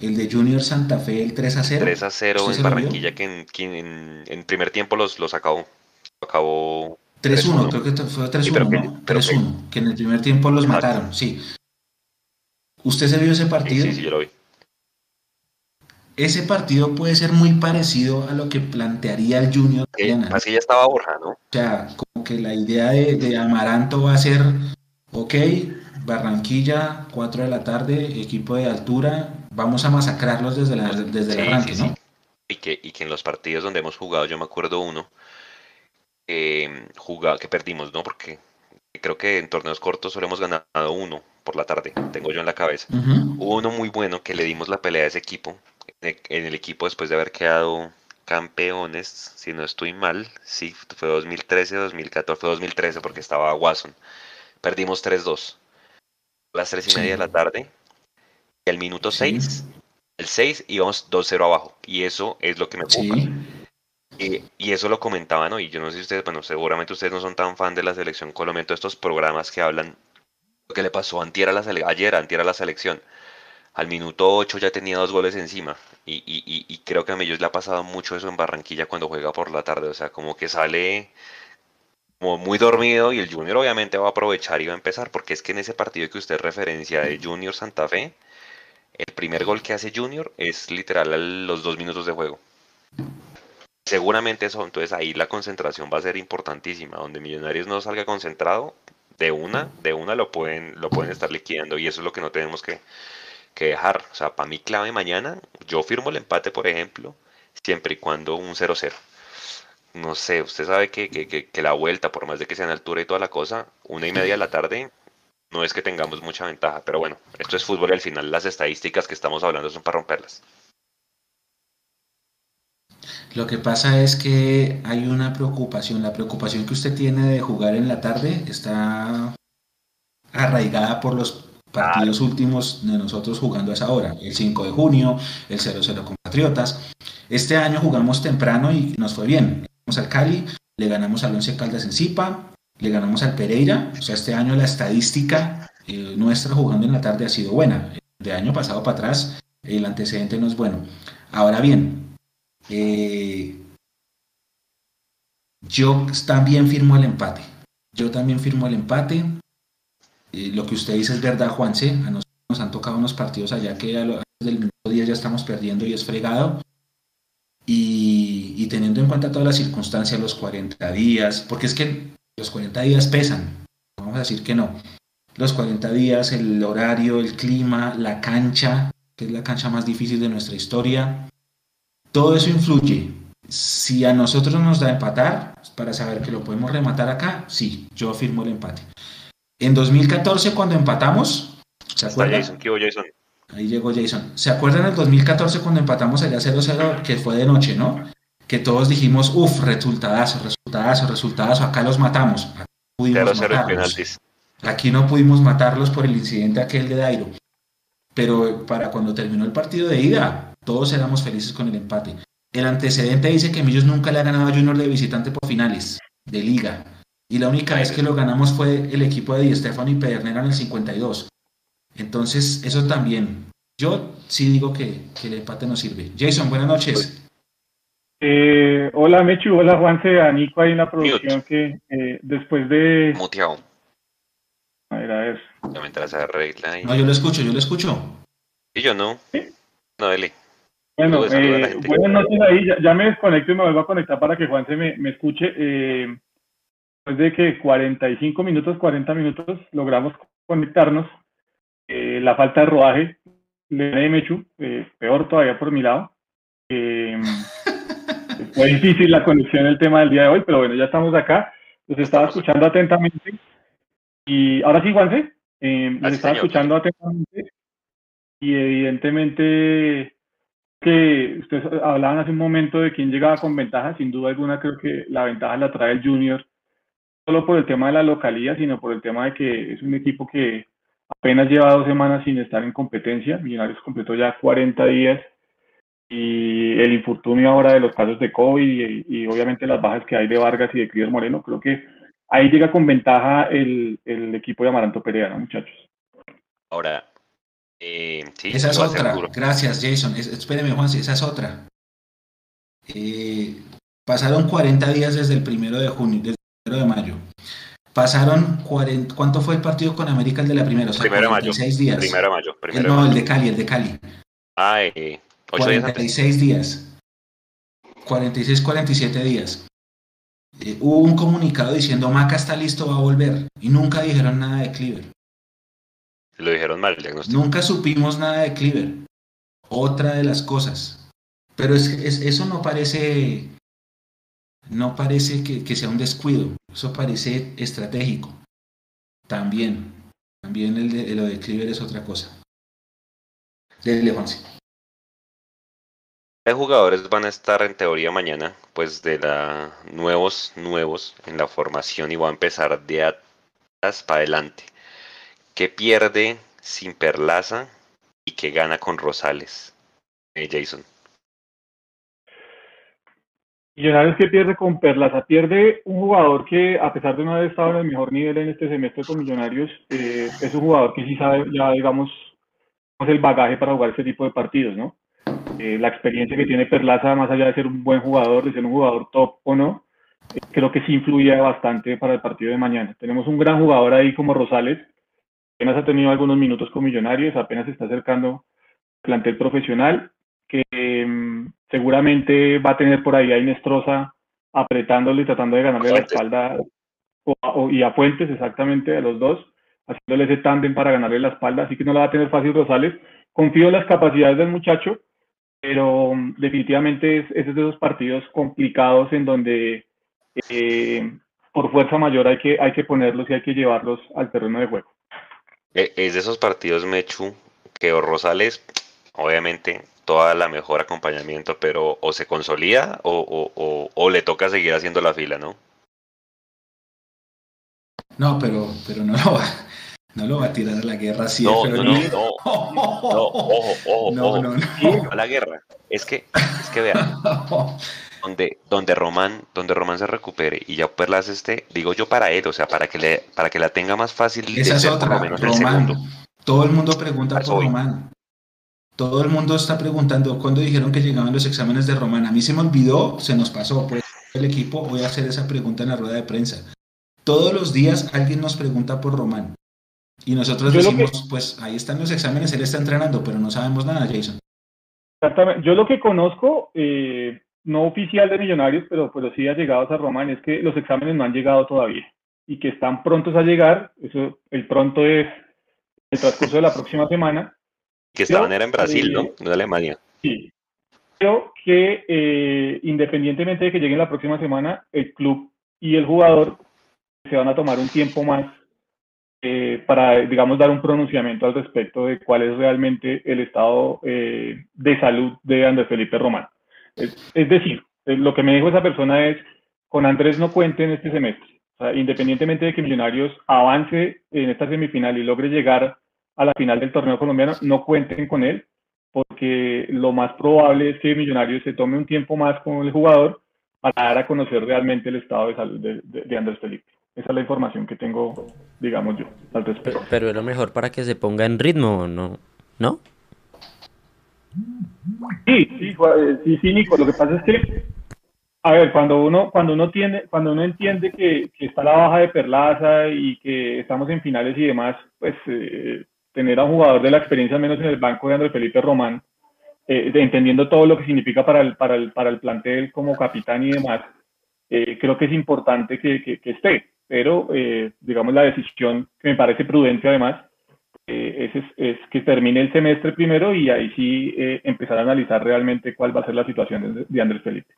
El de Junior Santa Fe, el 3 a 0. 3 a 0 en Barranquilla, que en, en, primer tiempo los, los acabó. acabó 3-1, creo que fue 3-1. 3-1, que en el primer tiempo los mataron, sí. ¿Usted se vio ese partido? Sí, sí, yo lo vi ese partido puede ser muy parecido a lo que plantearía el Junior. así ya estaba Borja, ¿no? O sea, como que la idea de, Amaranto va a ser, ok, Barranquilla, 4 de la tarde, equipo de altura, vamos a masacrarlos desde, la, desde el arranque, ¿no? Y que, y que en los partidos donde hemos jugado, yo me acuerdo uno, eh, jugado, que perdimos, ¿no? Porque creo que en torneos cortos solo hemos ganado uno por la tarde, tengo yo en la cabeza. Hubo uno muy bueno que le dimos la pelea a ese equipo, en el equipo después de haber quedado campeones, si no estoy mal, sí, fue 2013, 2014, fue 2013 porque estaba Watson. Perdimos 3-2. A las 3 y media de la tarde, y al minuto 6, el 6 íbamos 2-0 abajo. Y eso es lo que me ocupa. Y, y, eso lo comentaban, ¿no? Y yo no sé si ustedes, bueno, seguramente ustedes no son tan fan de la selección colombiana, estos programas que hablan lo que le pasó antier a la ayer, antier a la selección al minuto 8 ya tenía dos goles encima. Y, y, y, creo que a ellos le ha pasado mucho eso en Barranquilla cuando juega por la tarde. O sea, como que sale como muy dormido y el Junior obviamente va a aprovechar y va a empezar. Porque es que en ese partido que usted referencia de Junior Santa Fe, el primer gol que hace Junior es literal los dos minutos de juego. Seguramente eso, entonces ahí la concentración va a ser importantísima. Donde Millonarios no salga concentrado, de una, de una lo pueden, lo pueden estar liquidando. Y eso es lo que no tenemos que, que dejar. O sea, para mí clave mañana, yo firmo el empate, por ejemplo, siempre y cuando un 0-0. no sé, usted sabe que, que, que, la vuelta, por más de que sea en altura y toda la cosa, una y media de la tarde, no es que tengamos mucha ventaja, pero bueno, esto es fútbol y al final las estadísticas que estamos hablando son para romperlas. Lo que pasa es que hay una preocupación, la preocupación que usted tiene de jugar en la tarde está arraigada por los partidos últimos de nosotros jugando a esa hora, el 5 de junio, el 0-0 con Patriotas. Este año jugamos temprano y nos fue bien. Ganamos al Cali, le ganamos al Once Caldas en Zipa, le ganamos al Pereira. O sea, este año la estadística eh, nuestra jugando en la tarde ha sido buena. De año pasado para atrás, el antecedente no es bueno. Ahora bien, eh, yo también firmo el empate. Yo también firmo el empate. Lo que usted dice es verdad, Juanse. A nosotros nos han tocado unos partidos allá que antes del minuto 10 ya estamos perdiendo y es fregado. Y, teniendo en cuenta todas las circunstancias, los 40 días, porque es que los 40 días pesan, vamos a decir que no. Los 40 días, el horario, el clima, la cancha, que es la cancha más difícil de nuestra historia, todo eso influye. Si a nosotros nos da empatar, para saber que lo podemos rematar acá, sí, yo afirmo el empate. En 2014, cuando empatamos, ¿se acuerdan? Ahí llegó Jason. ¿Se acuerdan el 2014 cuando empatamos allá 0-0, que fue de noche, ¿no? Que todos dijimos, uff, resultadazo, resultadazo, resultadazo, acá los matamos. Aquí no pudimos matarlos por el incidente aquel de Dairo. Pero para cuando terminó el partido de ida, todos éramos felices con el empate. El antecedente dice que Millos nunca le ha ganado a Junior de visitante por finales de liga. Y la única vez que lo ganamos fue el equipo de Di Stefano y Pedernera en el 52. Entonces, eso también. Yo sí digo que, el empate nos sirve. Jason, buenas noches. Eh, hola Mechu, hola Juanse, a Nico hay una producción que eh, después de... Muteado. A ver, a ver. No, yo lo escucho, yo lo escucho. Y yo no. No, Eli. Bueno, eh, buenas noches ahí, ya, me desconecto y me vuelvo a conectar para que Juanse me, me escuche. Eh, de que 45 minutos, 40 minutos logramos conectarnos, eh, la falta de rodaje de Mechu, eh, peor todavía por mi lado. Eh, fue difícil la conexión el tema del día de hoy, pero bueno, ya estamos acá. Los estaba escuchando atentamente. Y ahora sí, Juanse, los estaba escuchando atentamente. Y evidentemente que ustedes hablaban hace un momento de quién llegaba con ventaja. Sin duda alguna, creo que la ventaja la trae el Junior solo por el tema de la localidad, sino por el tema de que es un equipo que apenas lleva dos semanas sin estar en competencia. Millonarios completó ya 40 días y el infortunio ahora de los casos de COVID y, obviamente las bajas que hay de Vargas y de Cris Moreno, creo que ahí llega con ventaja el, equipo de Amaranto Pereira, ¿no, muchachos? Ahora, eh, esa es otra. Gracias, Jason. espéreme, Juan, esa es otra. Eh, pasaron 40 días desde el primero de junio, de mayo. Pasaron 40, ¿cuánto fue el partido con América el de la primera? O sea, primero 46 días. Primero de mayo. Primero no, el de Cali, el de Cali. Ay, eh, 46 días. 46, 47 días. Eh, hubo un comunicado diciendo Maca está listo, va a volver. Y nunca dijeron nada de Cleaver. Lo dijeron mal el diagnóstico. Nunca supimos nada de Cleaver. Otra de las cosas. Pero es, es, eso no parece no parece que, sea un descuido, eso parece estratégico. También, también el de, lo de Cleaver es otra cosa. Dele, Juanse. ¿Qué jugadores van a estar en teoría mañana? Pues de la nuevos, nuevos en la formación y va a empezar de atrás para adelante. ¿Qué pierde sin Perlaza y qué gana con Rosales? Eh, Jason. Millonarios que pierde con Perlaza, pierde un jugador que a pesar de no haber estado en el mejor nivel en este semestre con Millonarios, eh, es un jugador que sí sabe ya digamos el bagaje para jugar ese tipo de partidos, ¿no? Eh, la experiencia que tiene Perlaza, más allá de ser un buen jugador, de ser un jugador top o no, eh, creo que sí influye bastante para el partido de mañana. Tenemos un gran jugador ahí como Rosales, apenas ha tenido algunos minutos con Millonarios, apenas se está acercando al plantel profesional, que mm, seguramente va a tener por ahí a Inestrosa apretándole y tratando de ganarle la espalda y a Fuentes exactamente a los dos, haciéndole ese tándem para ganarle la espalda, así que no la va a tener fácil Rosales. Confío en las capacidades del muchacho, pero mm, definitivamente es, es de esos partidos complicados en donde eh, por fuerza mayor hay que, hay que ponerlos y hay que llevarlos al terreno de juego. E, es de esos partidos, Mechu, que Rosales, obviamente, toda la mejor acompañamiento, pero o se consolida o, o, le toca seguir haciendo la fila, ¿no? No, pero, pero no lo va, no lo va a tirar a la guerra así. No, no, no, no, no, ojo, ojo, no, no, no. a la guerra. Es que, es que vean, donde, donde Román, donde Román se recupere y ya Perlas esté, digo yo para él, o sea, para que le, para que la tenga más fácil. Esa es otra, Román. Todo el mundo pregunta por Román. Todo el mundo está preguntando cuándo dijeron que llegaban los exámenes de Román. A mí se me olvidó, se nos pasó. Pues el equipo voy a hacer esa pregunta en la rueda de prensa. Todos los días alguien nos pregunta por Román. Y nosotros decimos, pues ahí están los exámenes, él está entrenando, pero no sabemos nada, Jason. Exactamente. Yo lo que conozco, eh, no oficial de Millonarios, pero, pero sí ha llegado a Román, es que los exámenes no han llegado todavía y que están prontos a llegar. Eso, el pronto es el transcurso de la próxima semana que estaban era en Brasil, ¿no? No en Alemania. Sí. Creo que eh, independientemente de que lleguen la próxima semana, el club y el jugador se van a tomar un tiempo más eh, para, digamos, dar un pronunciamiento al respecto de cuál es realmente el estado eh, de salud de Andrés Felipe Román. Es, decir, lo que me dijo esa persona es, con Andrés no cuenten este semestre. O sea, independientemente de que Millonarios avance en esta semifinal y logre llegar a la final del torneo colombiano, no cuenten con él, porque lo más probable es que Millonarios se tome un tiempo más con el jugador para dar a conocer realmente el estado de salud de, Andrés Felipe. Esa es la información que tengo, digamos yo, al respecto. Pero, es lo mejor para que se ponga en ritmo, ¿no? ¿No? Sí, sí, eh, sí, sí, Nico. Lo que pasa es que, a ver, cuando uno, cuando uno tiene, cuando uno entiende que, está la baja de Perlaza y que estamos en finales y demás, pues eh, tener a un jugador de la experiencia, al menos en el banco de Andrés Felipe Román, eh, entendiendo todo lo que significa para el, para el, para el plantel como capitán y demás, eh, creo que es importante que, que, esté. Pero, eh, digamos, la decisión que me parece prudente además es, es, que termine el semestre primero y ahí sí empezar a analizar realmente cuál va a ser la situación de, Andrés Felipe.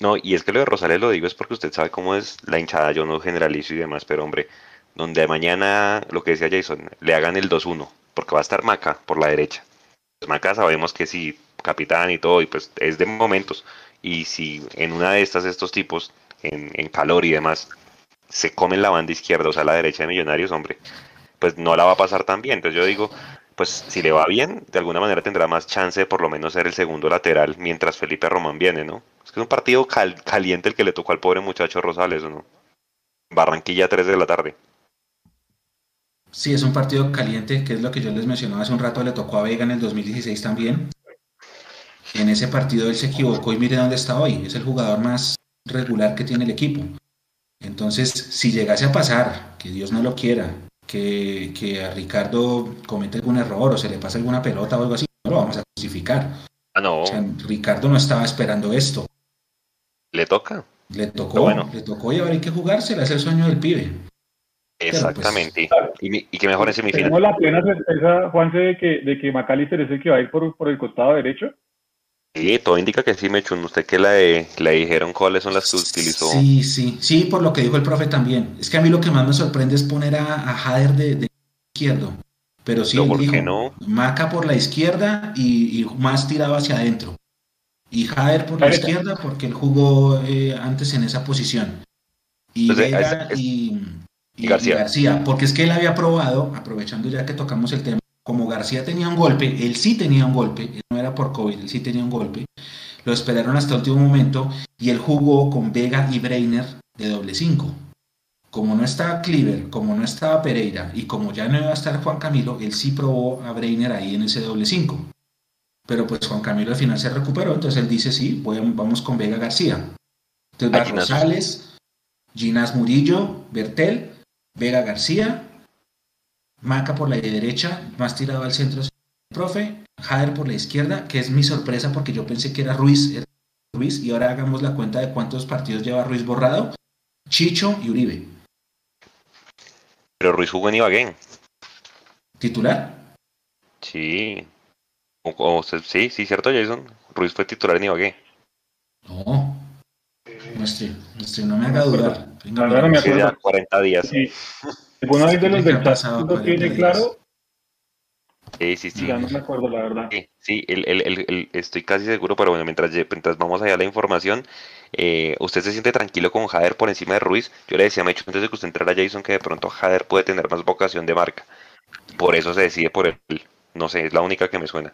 No, y es que lo de Rosales lo digo es porque usted sabe cómo es la hinchada, yo no generalizo y demás, pero hombre, donde mañana, lo que decía Jason, le hagan el 2-1, porque va a estar Maca por la derecha. Pues Maca sabemos que sí, capitán y todo, y pues es de momentos. Y si en una de estas, estos tipos, en, calor y demás, se comen la banda izquierda, o sea, la derecha de Millonarios, hombre, pues no la va a pasar tan bien. Entonces yo digo, pues si le va bien, de alguna manera tendrá más chance de por lo menos ser el segundo lateral mientras Felipe Román viene, ¿no? Es que es un partido caliente el que le tocó al pobre muchacho Rosales, ¿no? Barranquilla 3 de la tarde. Sí, es un partido caliente, que es lo que yo les mencionaba hace un rato, le tocó a Vega en el 2016 también. En ese partido él se equivocó y mire dónde está hoy, es el jugador más regular que tiene el equipo. Entonces, si llegase a pasar, que Dios no lo quiera, que, que a Ricardo comete algún error o se le pase alguna pelota o algo así, no lo vamos a crucificar. Ah, no. Ricardo no estaba esperando esto. Le toca. Le tocó, le tocó y ahora hay que jugársela, es el sueño del pibe. Exactamente. y, y, que mejor en semifinal. ¿Tenemos la plena certeza, Juanse, de que, de que McAllister es el que va a ir por, por el costado derecho? Sí, todo indica que sí, Mechun. ¿Usted qué le, le dijeron cuáles son las que utilizó? Sí, sí, sí, por lo que dijo el profe también. Es que a mí lo que más me sorprende es poner a, a Jader de, izquierdo. Pero sí, ¿por dijo, no? Maca por la izquierda y, más tirado hacia adentro. Y Jader por la izquierda porque él jugó eh, antes en esa posición. Y Vega y y García. porque es que él había probado, aprovechando ya que tocamos el tema, como García tenía un golpe, él sí tenía un golpe, no era por COVID, él sí tenía un golpe, lo esperaron hasta el último momento y él jugó con Vega y Breiner de doble 5. Como no estaba Cleaver, como no estaba Pereira y como ya no iba a estar Juan Camilo, él sí probó a Breiner ahí en ese doble 5. Pero pues Juan Camilo al final se recuperó, entonces él dice sí, vamos con Vega García. Entonces va Rosales, Ginás Murillo, Bertel Vega García, Maca por la derecha, más tirado al centro, profe, Jader por la izquierda, que es mi sorpresa porque yo pensé que era Ruiz, Ruiz, y ahora hagamos la cuenta de cuántos partidos lleva Ruiz borrado, Chicho y Uribe. Pero Ruiz jugó en Ibaguén. ¿Titular? Sí. sí, sí, cierto, Jason. Ruiz fue titular en Ibagué. No. Muestre, muestre, no me haga dudar. Venga, no, no me acuerdo. 40 días. Sí. ¿Alguna vez de los del lo tiene claro? Sí, sí, sí. Ya no me acuerdo, la verdad. Sí, sí el, el, el, estoy casi seguro, pero bueno, mientras, mientras vamos allá a la información, eh, ¿usted se siente tranquilo con Jader por encima de Ruiz? Yo le decía, me hecho antes de que usted entrara a Jason que de pronto Jader puede tener más vocación de marca. Por eso se decide por él. No sé, es la única que me suena.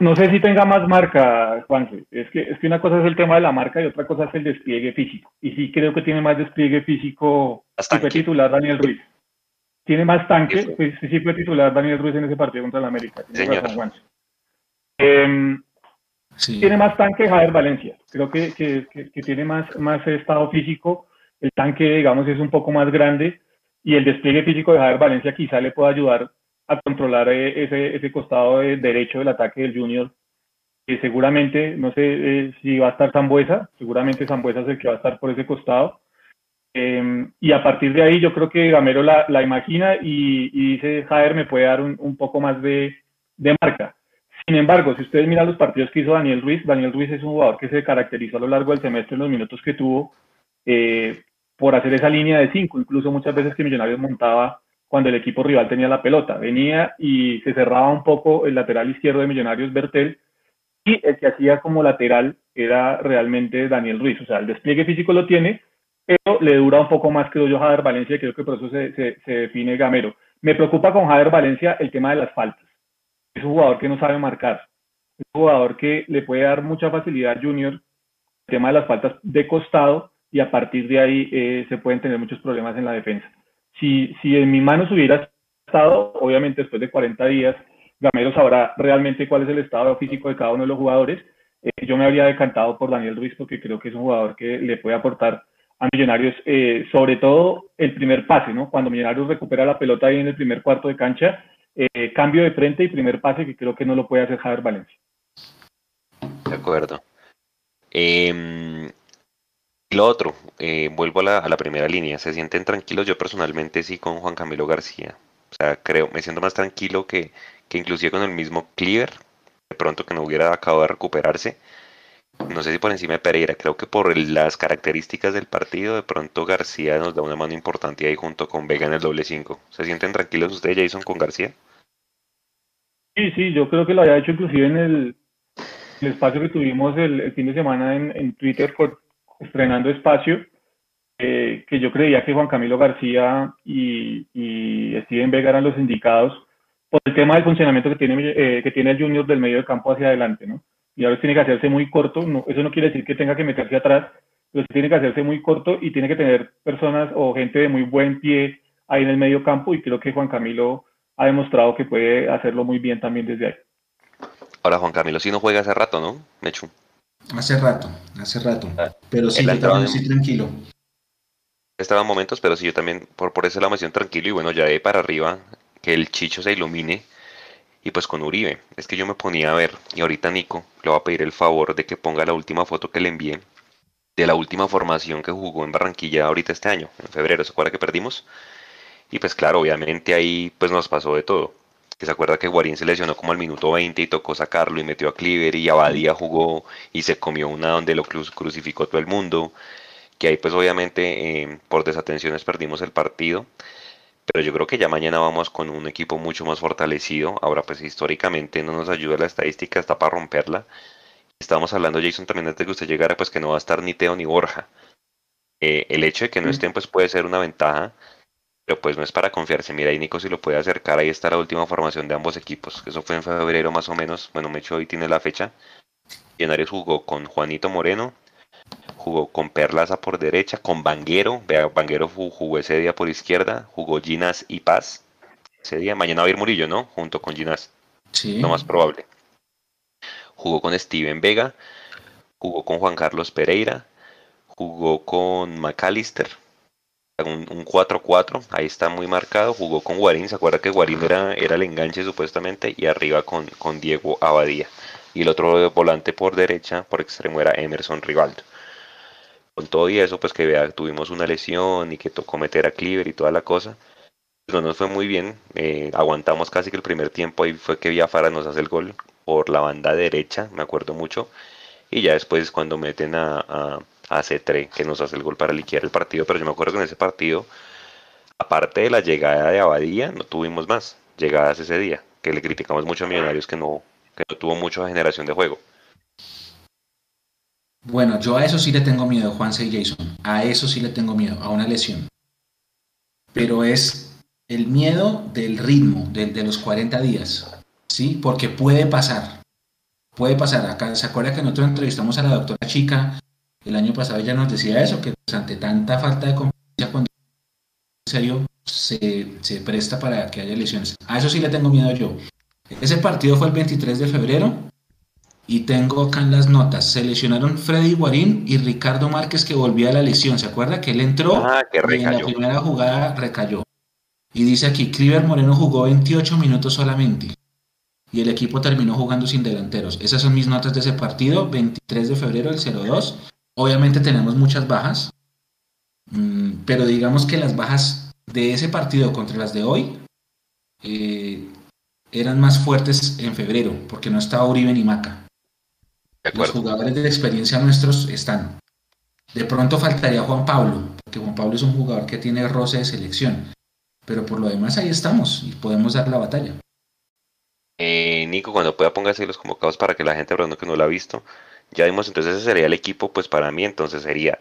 No sé si tenga más marca, Juanse. Es que, es que una cosa es el tema de la marca y otra cosa es el despliegue físico. Y sí creo que tiene más despliegue físico si fue titular Daniel Ruiz. Tiene más tanque, pues, sí fue titular Daniel Ruiz en ese partido contra el América. Em, tiene más tanque Javier Valencia. Creo que, que, que, tiene más, más estado físico. El tanque, digamos, es un poco más grande y el despliegue físico de Javier Valencia quizá le pueda ayudar a controlar eh, ese, ese costado derecho del ataque del Junior. Que seguramente, no sé eh, si va a estar Zambuesa, seguramente Zambuesa es el que va a estar por ese costado. Em, y a partir de ahí yo creo que Gamero la, la imagina y, dice, Javier me puede dar un, un poco más de, de, marca. Sin embargo, si ustedes miran los partidos que hizo Daniel Ruiz, Daniel Ruiz es un jugador que se caracterizó a lo largo del semestre en los minutos que tuvo eh, por hacer esa línea de cinco, incluso muchas veces que Millonarios montaba cuando el equipo rival tenía la pelota. Venía y se cerraba un poco el lateral izquierdo de Millonarios Bertel y el que hacía como lateral era realmente Daniel Ruiz. O sea, el despliegue físico lo tiene, pero le dura un poco más que yo Jader Valencia y creo que por eso se, se, define Gamero. Me preocupa con Jader Valencia el tema de las faltas. Es un jugador que no sabe marcar. Es un jugador que le puede dar mucha facilidad a Junior el tema de las faltas de costado y a partir de ahí eh, se pueden tener muchos problemas en la defensa. Si, si en mi manos hubiera estado, obviamente después de 40 días, Gamero sabrá realmente cuál es el estado físico de cada uno de los jugadores. Eh, yo me habría decantado por Daniel Ruiz porque creo que es un jugador que le puede aportar a Millonarios, eh, sobre todo el primer pase, ¿no? Cuando Millonarios recupera la pelota ahí en el primer cuarto de cancha, eh, cambio de frente y primer pase que creo que no lo puede hacer Javier Valencia. De acuerdo. Eh, lo otro, eh, vuelvo a la, primera línea, ¿se sienten tranquilos? Yo personalmente sí con Juan Camilo García. O sea, creo, me siento más tranquilo que, que inclusive con el mismo Cleaver, de pronto que no hubiera acabado de recuperarse. No sé si por encima de Pereira, creo que por las características del partido, de pronto García nos da una mano importante ahí junto con Vega en el doble 5. ¿Se sienten tranquilos ustedes, Jason, con García? Sí, sí, yo creo que lo había hecho inclusive en el, espacio que tuvimos el, fin de semana en, en Twitter por, estrenando espacio, eh, que yo creía que Juan Camilo García y, Steven Vega eran los indicados por el tema del funcionamiento que tiene, eh, que tiene el Junior del medio de campo hacia adelante, ¿no? Y ahora tiene que hacerse muy corto, no, eso no quiere decir que tenga que meterse atrás, pero tiene que hacerse muy corto y tiene que tener personas o gente de muy buen pie ahí en el medio campo y creo que Juan Camilo ha demostrado que puede hacerlo muy bien también desde ahí. Ahora Juan Camilo sí no juega hace rato, ¿no? Mechu. Hace rato, hace rato. Ah, pero sí, yo también estoy tranquilo. Estaba en momentos, pero sí, yo también, por, por eso la emoción tranquilo y bueno, ya de para arriba, que el chicho se ilumine. Y pues con Uribe, es que yo me ponía a ver, y ahorita Nico le va a pedir el favor de que ponga la última foto que le envié de la última formación que jugó en Barranquilla ahorita este año, en febrero, ¿se acuerda que perdimos? Y pues claro, obviamente ahí pues nos pasó de todo que se acuerda que Guarín se lesionó como al minuto 20 y tocó sacarlo y metió a Cleaver y Abadía jugó y se comió una donde lo crucificó todo el mundo, que ahí pues obviamente eh, por desatenciones perdimos el partido, pero yo creo que ya mañana vamos con un equipo mucho más fortalecido, ahora pues históricamente no nos ayuda la estadística hasta para romperla, estábamos hablando Jason también antes de que usted llegara pues que no va a estar ni Teo ni Borja, eh, el hecho de que no estén pues puede ser una ventaja, pero pues no es para confiarse. Mira, ahí Nico si lo puede acercar, ahí está la última formación de ambos equipos. Eso fue en febrero más o menos. Bueno, Mecho hoy tiene la fecha. Llenares jugó con Juanito Moreno, jugó con Perlaza por derecha, con Banguero. Vea, Banguero jugó ese día por izquierda, jugó Ginas y Paz. Ese día, mañana va a ir Murillo, ¿no? Junto con Ginas. Sí. Lo más probable. Jugó con Steven Vega, jugó con Juan Carlos Pereira, jugó con McAllister, un, 4-4, ahí está muy marcado, jugó con Guarín, se acuerda que Guarín era, era el enganche supuestamente, y arriba con, con Diego Abadía. Y el otro volante por derecha, por extremo, era Emerson Rivaldo. Con todo y eso, pues que vea, tuvimos una lesión y que tocó meter a Cleaver y toda la cosa. No nos fue muy bien, eh, aguantamos casi que el primer tiempo, ahí fue que Viafara nos hace el gol por la banda derecha, me acuerdo mucho. Y ya después cuando meten a a C3 que nos hace el gol para liquidar el partido, pero yo me acuerdo que en ese partido, aparte de la llegada de Abadía, no tuvimos más llegadas ese día, que le criticamos mucho a Millonarios que no, que no tuvo mucha generación de juego. Bueno, yo a eso sí le tengo miedo, Juan C. Jason. A eso sí le tengo miedo, a una lesión. Pero es el miedo del ritmo, de, de los 40 días. ¿Sí? Porque puede pasar. Puede pasar. Acá, ¿se acuerda que nosotros entrevistamos a la doctora Chica el año pasado? Ella nos decía eso, que pues, ante tanta falta de competencia, cuando en serio se, se presta para que haya lesiones. A eso sí le tengo miedo yo. Ese partido fue el 23 de febrero y tengo acá en las notas, se lesionaron Freddy Guarín y Ricardo Márquez que volvía a la lesión. ¿Se acuerda que él entró ah, y en la primera jugada recayó? Y dice aquí, Cliver Moreno jugó 28 minutos solamente. Y el equipo terminó jugando sin delanteros. Esas son mis notas de ese partido, 23 de febrero del 02. Obviamente tenemos muchas bajas, mm, pero digamos que las bajas de ese partido contra las de hoy eh, eran más fuertes en febrero, porque no estaba Uribe ni Maca. Los jugadores de experiencia nuestros están. De pronto faltaría Juan Pablo, porque Juan Pablo es un jugador que tiene roce de selección. Pero por lo demás ahí estamos y podemos dar la batalla. Eh, Nico, cuando pueda póngase los convocados para que la gente pronto que no lo ha visto. Ya vimos, entonces ese sería el equipo, pues para mí entonces sería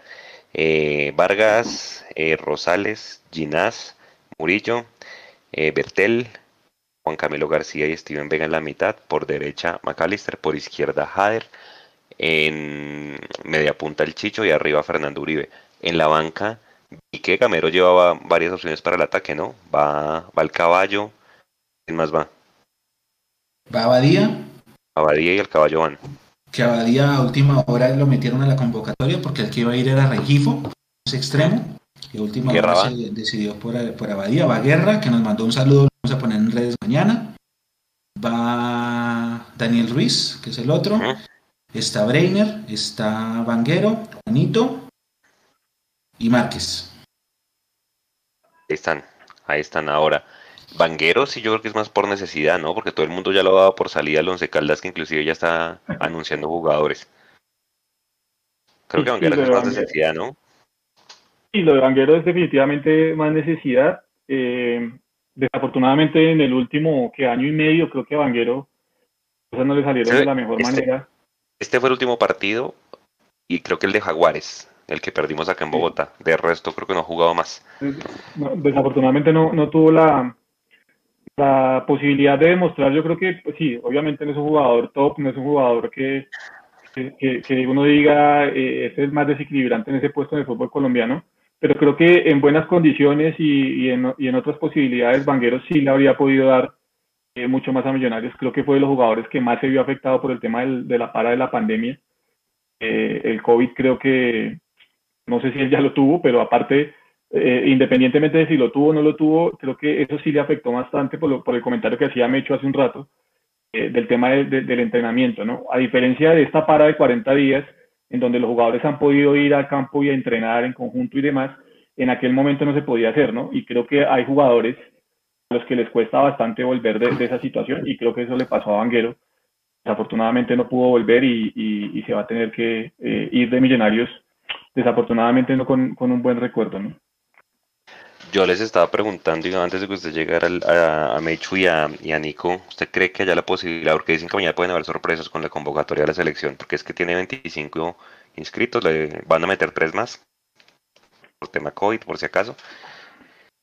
eh, Vargas, eh, Rosales, Ginás, Murillo, Bertel, Juan Camilo García y Steven Vega en la mitad, por derecha McAllister, por izquierda Jader, en media punta el Chicho y arriba Fernando Uribe. En la banca, y que Gamero llevaba varias opciones para el ataque, ¿no? Va, va el caballo, ¿quién más va? Va Abadía. Abadía y el caballo van. Que Abadía a última hora lo metieron a la convocatoria porque el que iba a ir era Regifo, ese extremo. Y a última hora se decidió por, por Abadía. Va Guerra, que nos mandó un saludo, vamos a poner en redes mañana. Va Daniel Ruiz, que es el otro. Está Breiner, está Vanguero, Juanito y Márquez. Ahí están, ahí están ahora. Vanguero sí yo creo que es más por necesidad, ¿no? Porque todo el mundo ya lo ha dado por salida al Once Caldas, que inclusive ya está anunciando jugadores. Creo que Vanguero es más necesidad, ¿no? Sí, lo de Vanguero es definitivamente más necesidad. Eh, desafortunadamente en el último que año y medio creo que a Vanguero cosas no le salieron de la mejor este, manera. Este fue el último partido y creo que el de Jaguares, el que perdimos acá en Bogotá. De resto creo que no ha jugado más. desafortunadamente no, no tuvo la, la posibilidad de demostrar, yo creo que pues sí, obviamente no es un jugador top, no es un jugador que, que, uno diga eh, este es más desequilibrante en ese puesto en el fútbol colombiano, pero creo que en buenas condiciones y, y, en, y en, otras posibilidades, Vanguero sí le habría podido dar eh, mucho más a Millonarios. Creo que fue de los jugadores que más se vio afectado por el tema del, de la para de la pandemia. Eh, el COVID creo que, no sé si él ya lo tuvo, pero aparte, eh, independientemente de si lo tuvo o no lo tuvo, creo que eso sí le afectó bastante por, lo, el comentario que hacía Mecho hace un rato del tema del entrenamiento. ¿no? A diferencia de esta para de 40 días, en donde los jugadores han podido ir al campo y entrenar en conjunto y demás, en aquel momento no se podía hacer, ¿no? Y creo que hay jugadores a los que les cuesta bastante volver de, esa situación y creo que eso le pasó a Vanguero. Desafortunadamente no pudo volver y, se va a tener que eh, ir de Millonarios, desafortunadamente no con, un buen recuerdo, ¿no? Yo les estaba preguntando, antes de que usted llegara a, a Mechu y a, y a, Nico, ¿usted cree que haya la posibilidad, porque dicen que mañana pueden haber sorpresas con la convocatoria de la selección, porque es que tiene 25 inscritos, le van a meter tres más, por tema COVID, por si acaso.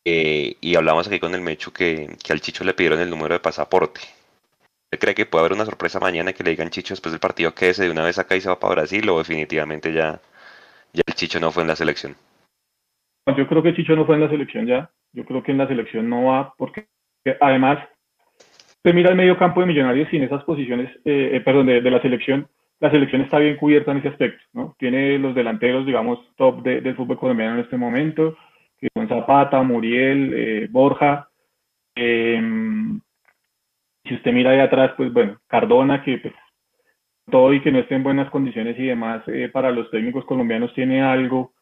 Eh, y hablamos aquí con el Mechu que, que, al Chicho le pidieron el número de pasaporte. ¿Usted cree que puede haber una sorpresa mañana que le digan Chicho después del partido que ese de una vez acá y se va para Brasil o definitivamente ya, ya el Chicho no fue en la selección? Yo creo que Chicho no fue en la selección ya. Yo creo que en la selección no va porque además se mira el medio campo de Millonarios sin esas posiciones, eh, eh, perdón, de, la selección. La selección está bien cubierta en ese aspecto, ¿no? Tiene los delanteros, digamos, top del fútbol colombiano en este momento, que son Zapata, Muriel, eh, Borja. Em, si usted mira ahí atrás, pues bueno, Cardona, que pues, todo y que no esté en buenas condiciones y demás, para los técnicos colombianos tiene algo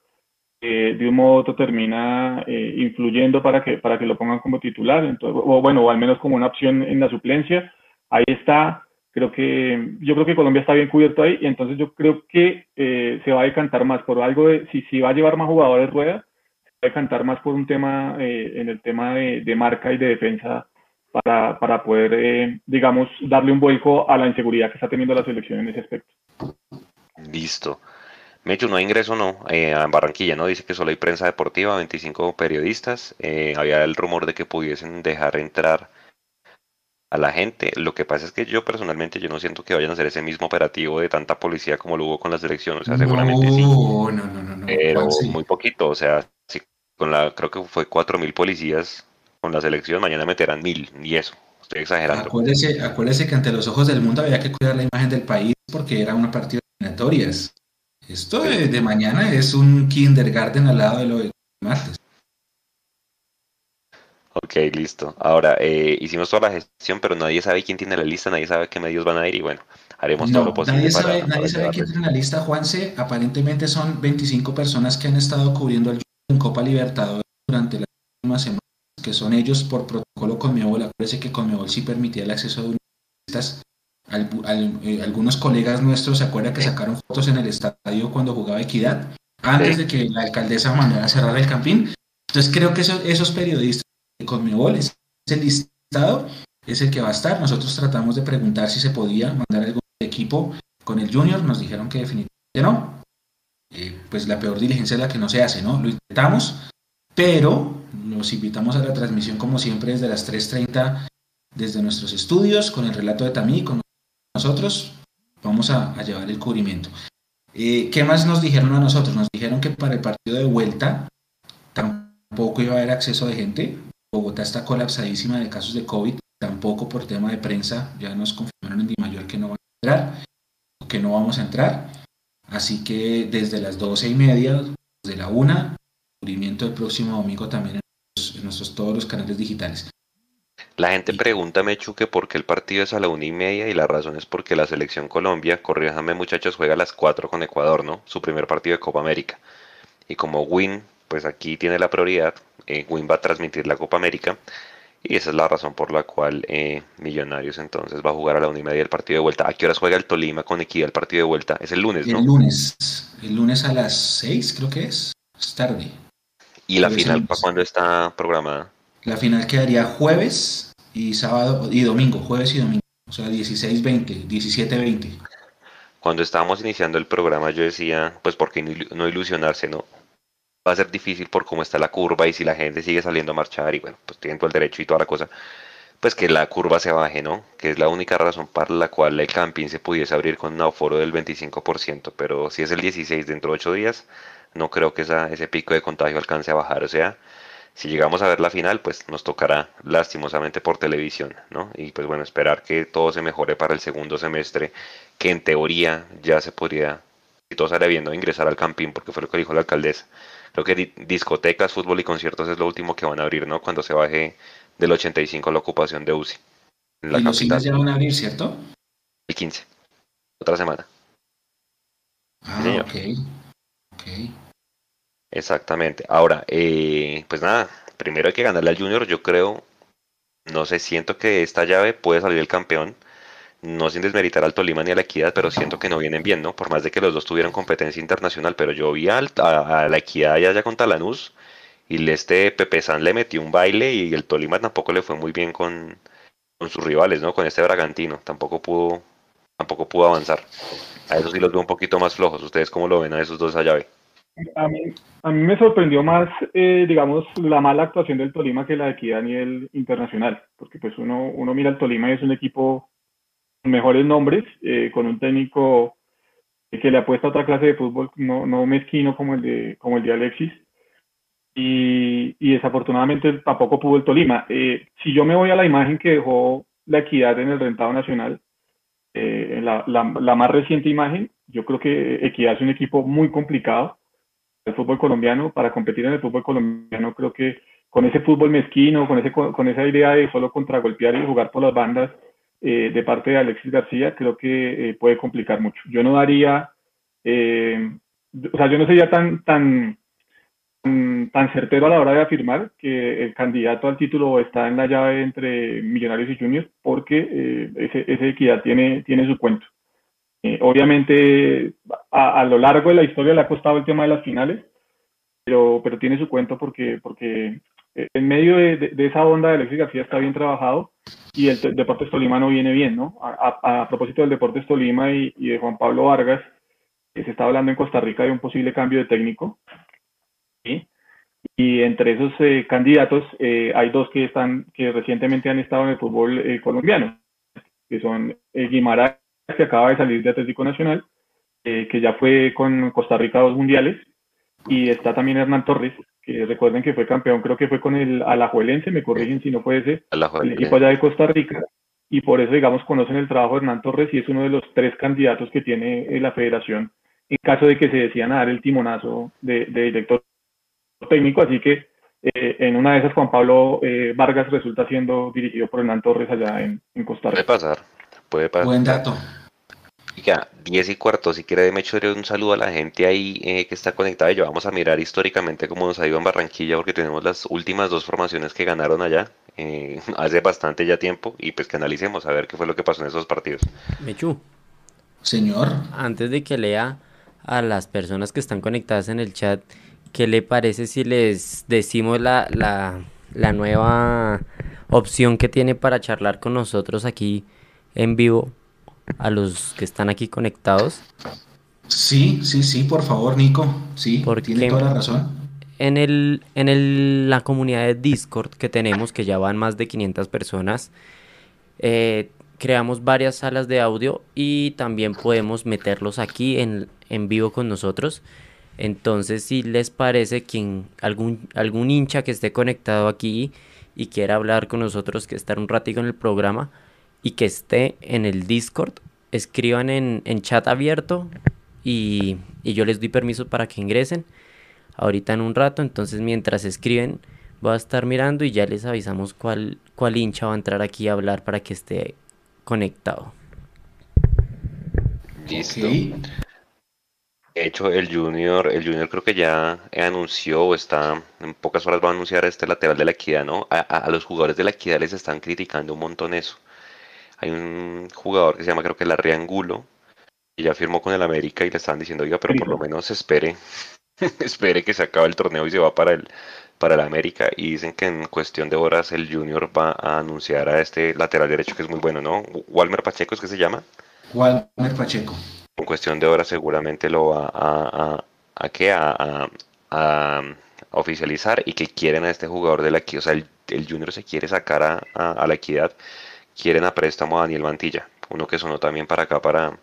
de un modo u otro termina eh, influyendo para que, para que lo pongan como titular, entonces, o bueno, o al menos como una opción en la suplencia. Ahí está, Creo que, yo creo que Colombia está bien cubierto ahí y entonces yo creo que eh, se va a decantar más por algo de, si, si va a llevar más jugadores rueda, se va a decantar más por un tema, eh, en el tema de, marca y de defensa para, para poder, eh, digamos, darle un vuelco a la inseguridad que está teniendo la selección en ese aspecto. Listo. Mecho, no hay ingreso, no. en Barranquilla, ¿no? Dice que solo hay prensa deportiva, 25 periodistas. había el rumor de que pudiesen dejar entrar a la gente. Lo que pasa es que yo personalmente yo no siento que vayan a hacer ese mismo operativo de tanta policía como lo hubo con la selección. O sea, seguramente sí. No, no, no, no. Pero muy poquito. O sea, sí, con la, creo que fue cuatro mil policías con la selección, mañana meterán mil, y eso. Estoy exagerando. Acuérdese, acuérdese que ante los ojos del mundo había que cuidar la imagen del país porque era una partida eliminatorias. Esto de, de mañana es un kindergarten al lado de lo de martes. Ok, listo. Ahora, eh, hicimos toda la gestión, pero nadie sabe quién tiene la lista, nadie sabe qué medios van a ir y bueno, haremos todo lo posible. Nadie sabe, nadie sabe quién tiene la lista, Juanse. Aparentemente son 25 personas que han estado cubriendo el en Copa Libertadores durante las últimas semanas, que son ellos por protocolo Conmebol. Acuérdense que Conmebol sí permitía el acceso de listas. Eh, algunos colegas nuestros se acuerdan que sacaron fotos en el estadio cuando jugaba Equidad, antes de que la alcaldesa mandara a cerrar el campín. Entonces creo que esos periodistas Conmebol, ese listado es el que va a estar. Nosotros tratamos de preguntar si se podía mandar algún equipo con el Junior, nos dijeron que definitivamente no. Eh, pues la peor diligencia es la que no se hace, ¿no? Lo intentamos, pero los invitamos a la transmisión como siempre desde las 3.30 desde nuestros estudios, con el relato de Tamí, con nosotros, vamos a, llevar el cubrimiento. Eh, ¿Qué más nos dijeron a nosotros? Nos dijeron que para el partido de vuelta tampoco iba a haber acceso de gente, Bogotá está colapsadísima de casos de COVID, tampoco por tema de prensa, ya nos confirmaron en Di Mayor que no van a entrar, que no vamos a entrar. Así que desde las doce y media, desde la una, cubrimiento el próximo domingo también en nuestros, todos los canales digitales. La gente pregunta, Mechu, que por qué el partido es a la una y media y la razón es porque la selección Colombia, corríjame muchachos, juega a las cuatro con Ecuador, ¿no? Su primer partido de Copa América. Y como Win, pues aquí tiene la prioridad, eh, Win va a transmitir la Copa América y esa es la razón por la cual eh, Millonarios entonces va a jugar a la una y media el partido de vuelta. ¿A qué horas juega el Tolima con Equidad el partido de vuelta? Es el lunes, ¿no? El lunes, el lunes a las seis creo que es, es tarde. ¿Y la final para cuándo está programada? La final quedaría jueves y sábado y domingo, jueves y domingo, o sea 16-20, 17-20. Cuando estábamos iniciando el programa yo decía, pues por qué no ilusionarse, ¿no? va a ser difícil por cómo está la curva y si la gente sigue saliendo a marchar y bueno, pues tienen todo el derecho y toda la cosa, pues que la curva se baje, ¿no? Que es la única razón para la cual el camping se pudiese abrir con un aforo del 25%, pero si es el 16 dentro de 8 días, no creo que esa, ese pico de contagio alcance a bajar, o sea, si llegamos a ver la final, pues nos tocará lastimosamente por televisión, ¿no? Y pues bueno, esperar que todo se mejore para el segundo semestre, que en teoría ya se podría, si todo sale bien, ingresar al camping, porque fue lo que dijo la alcaldesa Creo que discotecas, fútbol y conciertos es lo último que van a abrir, ¿no? Cuando se baje del 85 la ocupación de UCI. En y los ya van a abrir, ¿cierto? El 15. Otra semana. Ah, ok. Ok. Exactamente. Ahora, eh, pues nada, primero hay que ganarle al Junior, yo creo, no sé, siento que esta llave puede salir el campeón no sin desmeritar al Tolima ni a la Equidad, pero siento que no vienen bien, ¿no? Por más de que los dos tuvieran competencia internacional, pero yo vi a, la Equidad allá con Talanús y este Pepe San le metió un baile y el Tolima tampoco le fue muy bien con, sus rivales, ¿no? Con este Bragantino, tampoco pudo, tampoco pudo avanzar. A eso sí los veo un poquito más flojos. ¿Ustedes cómo lo ven a esos dos allá? A mí, a mí me sorprendió más, eh, digamos, la mala actuación del Tolima que la de Equidad a nivel internacional, porque pues uno, uno mira al Tolima y es un equipo mejores nombres, eh, con un técnico que le apuesta a otra clase de fútbol, no, no mezquino como el de, como el de Alexis. Y, desafortunadamente tampoco pudo el Tolima. Eh, si yo me voy a la imagen que dejó la equidad en el rentado nacional, eh, la, más reciente imagen, yo creo que Equidad es un equipo muy complicado el fútbol colombiano. Para competir en el fútbol colombiano, creo que con ese fútbol mezquino, con, ese, con esa idea de solo contragolpear y jugar por las bandas, eh, de parte de Alexis García creo que eh, puede complicar mucho. Yo no daría, eh, o sea, yo no sería tan, tan, tan certero a la hora de afirmar que el candidato al título está en la llave entre Millonarios y Juniors porque eh, ese, ese, equidad tiene, tiene su cuento. Eh, obviamente a, lo largo de la historia le ha costado el tema de las finales, pero, pero tiene su cuento porque, porque eh, en medio de, esa onda de Alexis García está bien trabajado y el, Deportes Tolima no viene bien, ¿no? A, propósito del Deportes Tolima y, de Juan Pablo Vargas, se está hablando en Costa Rica de un posible cambio de técnico. Y entre esos eh, candidatos eh, hay dos que están que recientemente han estado en el fútbol colombiano, que son Guimaraes, que acaba de salir de Atlético Nacional, que ya fue con Costa Rica dos mundiales, y está también Hernán Torres, que recuerden que fue campeón, creo que fue con el Alajuelense, me corrigen si no puede ser, el equipo allá de Costa Rica, y por eso, digamos, conocen el trabajo de Hernán Torres y es uno de los tres candidatos que tiene eh, la federación en caso de que se decían a dar el timonazo de, director técnico, así que eh, en una de esas Juan Pablo eh, Vargas resulta siendo dirigido por Hernán Torres allá en, en Costa Rica. Puede pasar, puede pasar. Buen dato. Ya, 10 y cuarto, si quiere me echaré un saludo a la gente ahí eh, que está conectada y yo vamos a mirar históricamente cómo nos ha ido en Barranquilla porque tenemos las últimas dos formaciones que ganaron allá eh, hace bastante ya tiempo y pues que analicemos a ver qué fue lo que pasó en esos partidos. Mechu. Señor. Antes de que lea a las personas que están conectadas en el chat, ¿qué le parece si les decimos la, la, la nueva opción que tiene para charlar con nosotros aquí en vivo a los que están aquí conectados? Sí, sí, sí, por favor, Nico. Sí, Porque tiene toda la razón. En, el, en el, la comunidad de Discord que tenemos, que ya van más de 500 personas, eh, creamos varias salas de audio y también podemos meterlos aquí en, en vivo con nosotros. Entonces, si les parece quien algún, algún hincha que esté conectado aquí y quiera hablar con nosotros, que estar un ratito en el programa, y que esté en el Discord, escriban en, chat abierto y, yo les doy permiso para que ingresen ahorita en un rato. Entonces mientras escriben voy a estar mirando y ya les avisamos cuál, cuál hincha va a entrar aquí a hablar para que esté conectado. Listo. De hecho, el Junior, el Junior creo que ya anunció o está, en pocas horas va a anunciar este lateral de la equidad, ¿no? A, a, los jugadores de la equidad les están criticando un montón eso. Hay un jugador que se llama, creo que Larry Angulo, y ya firmó con el América y le están diciendo, oiga, pero por lo menos espere, espere que se acabe el torneo y se va para el, para el América. Y dicen que en cuestión de horas el Junior va a anunciar a este lateral derecho que es muy bueno, ¿no? Walmer Pacheco es que se llama. Walmer Pacheco. En cuestión de horas seguramente lo va a, a, a, a, oficializar y que quieren a este jugador de la equidad. O sea, el, el Junior se quiere sacar a, la equidad quieren a préstamo a Daniel Mantilla, uno que sonó también para acá para,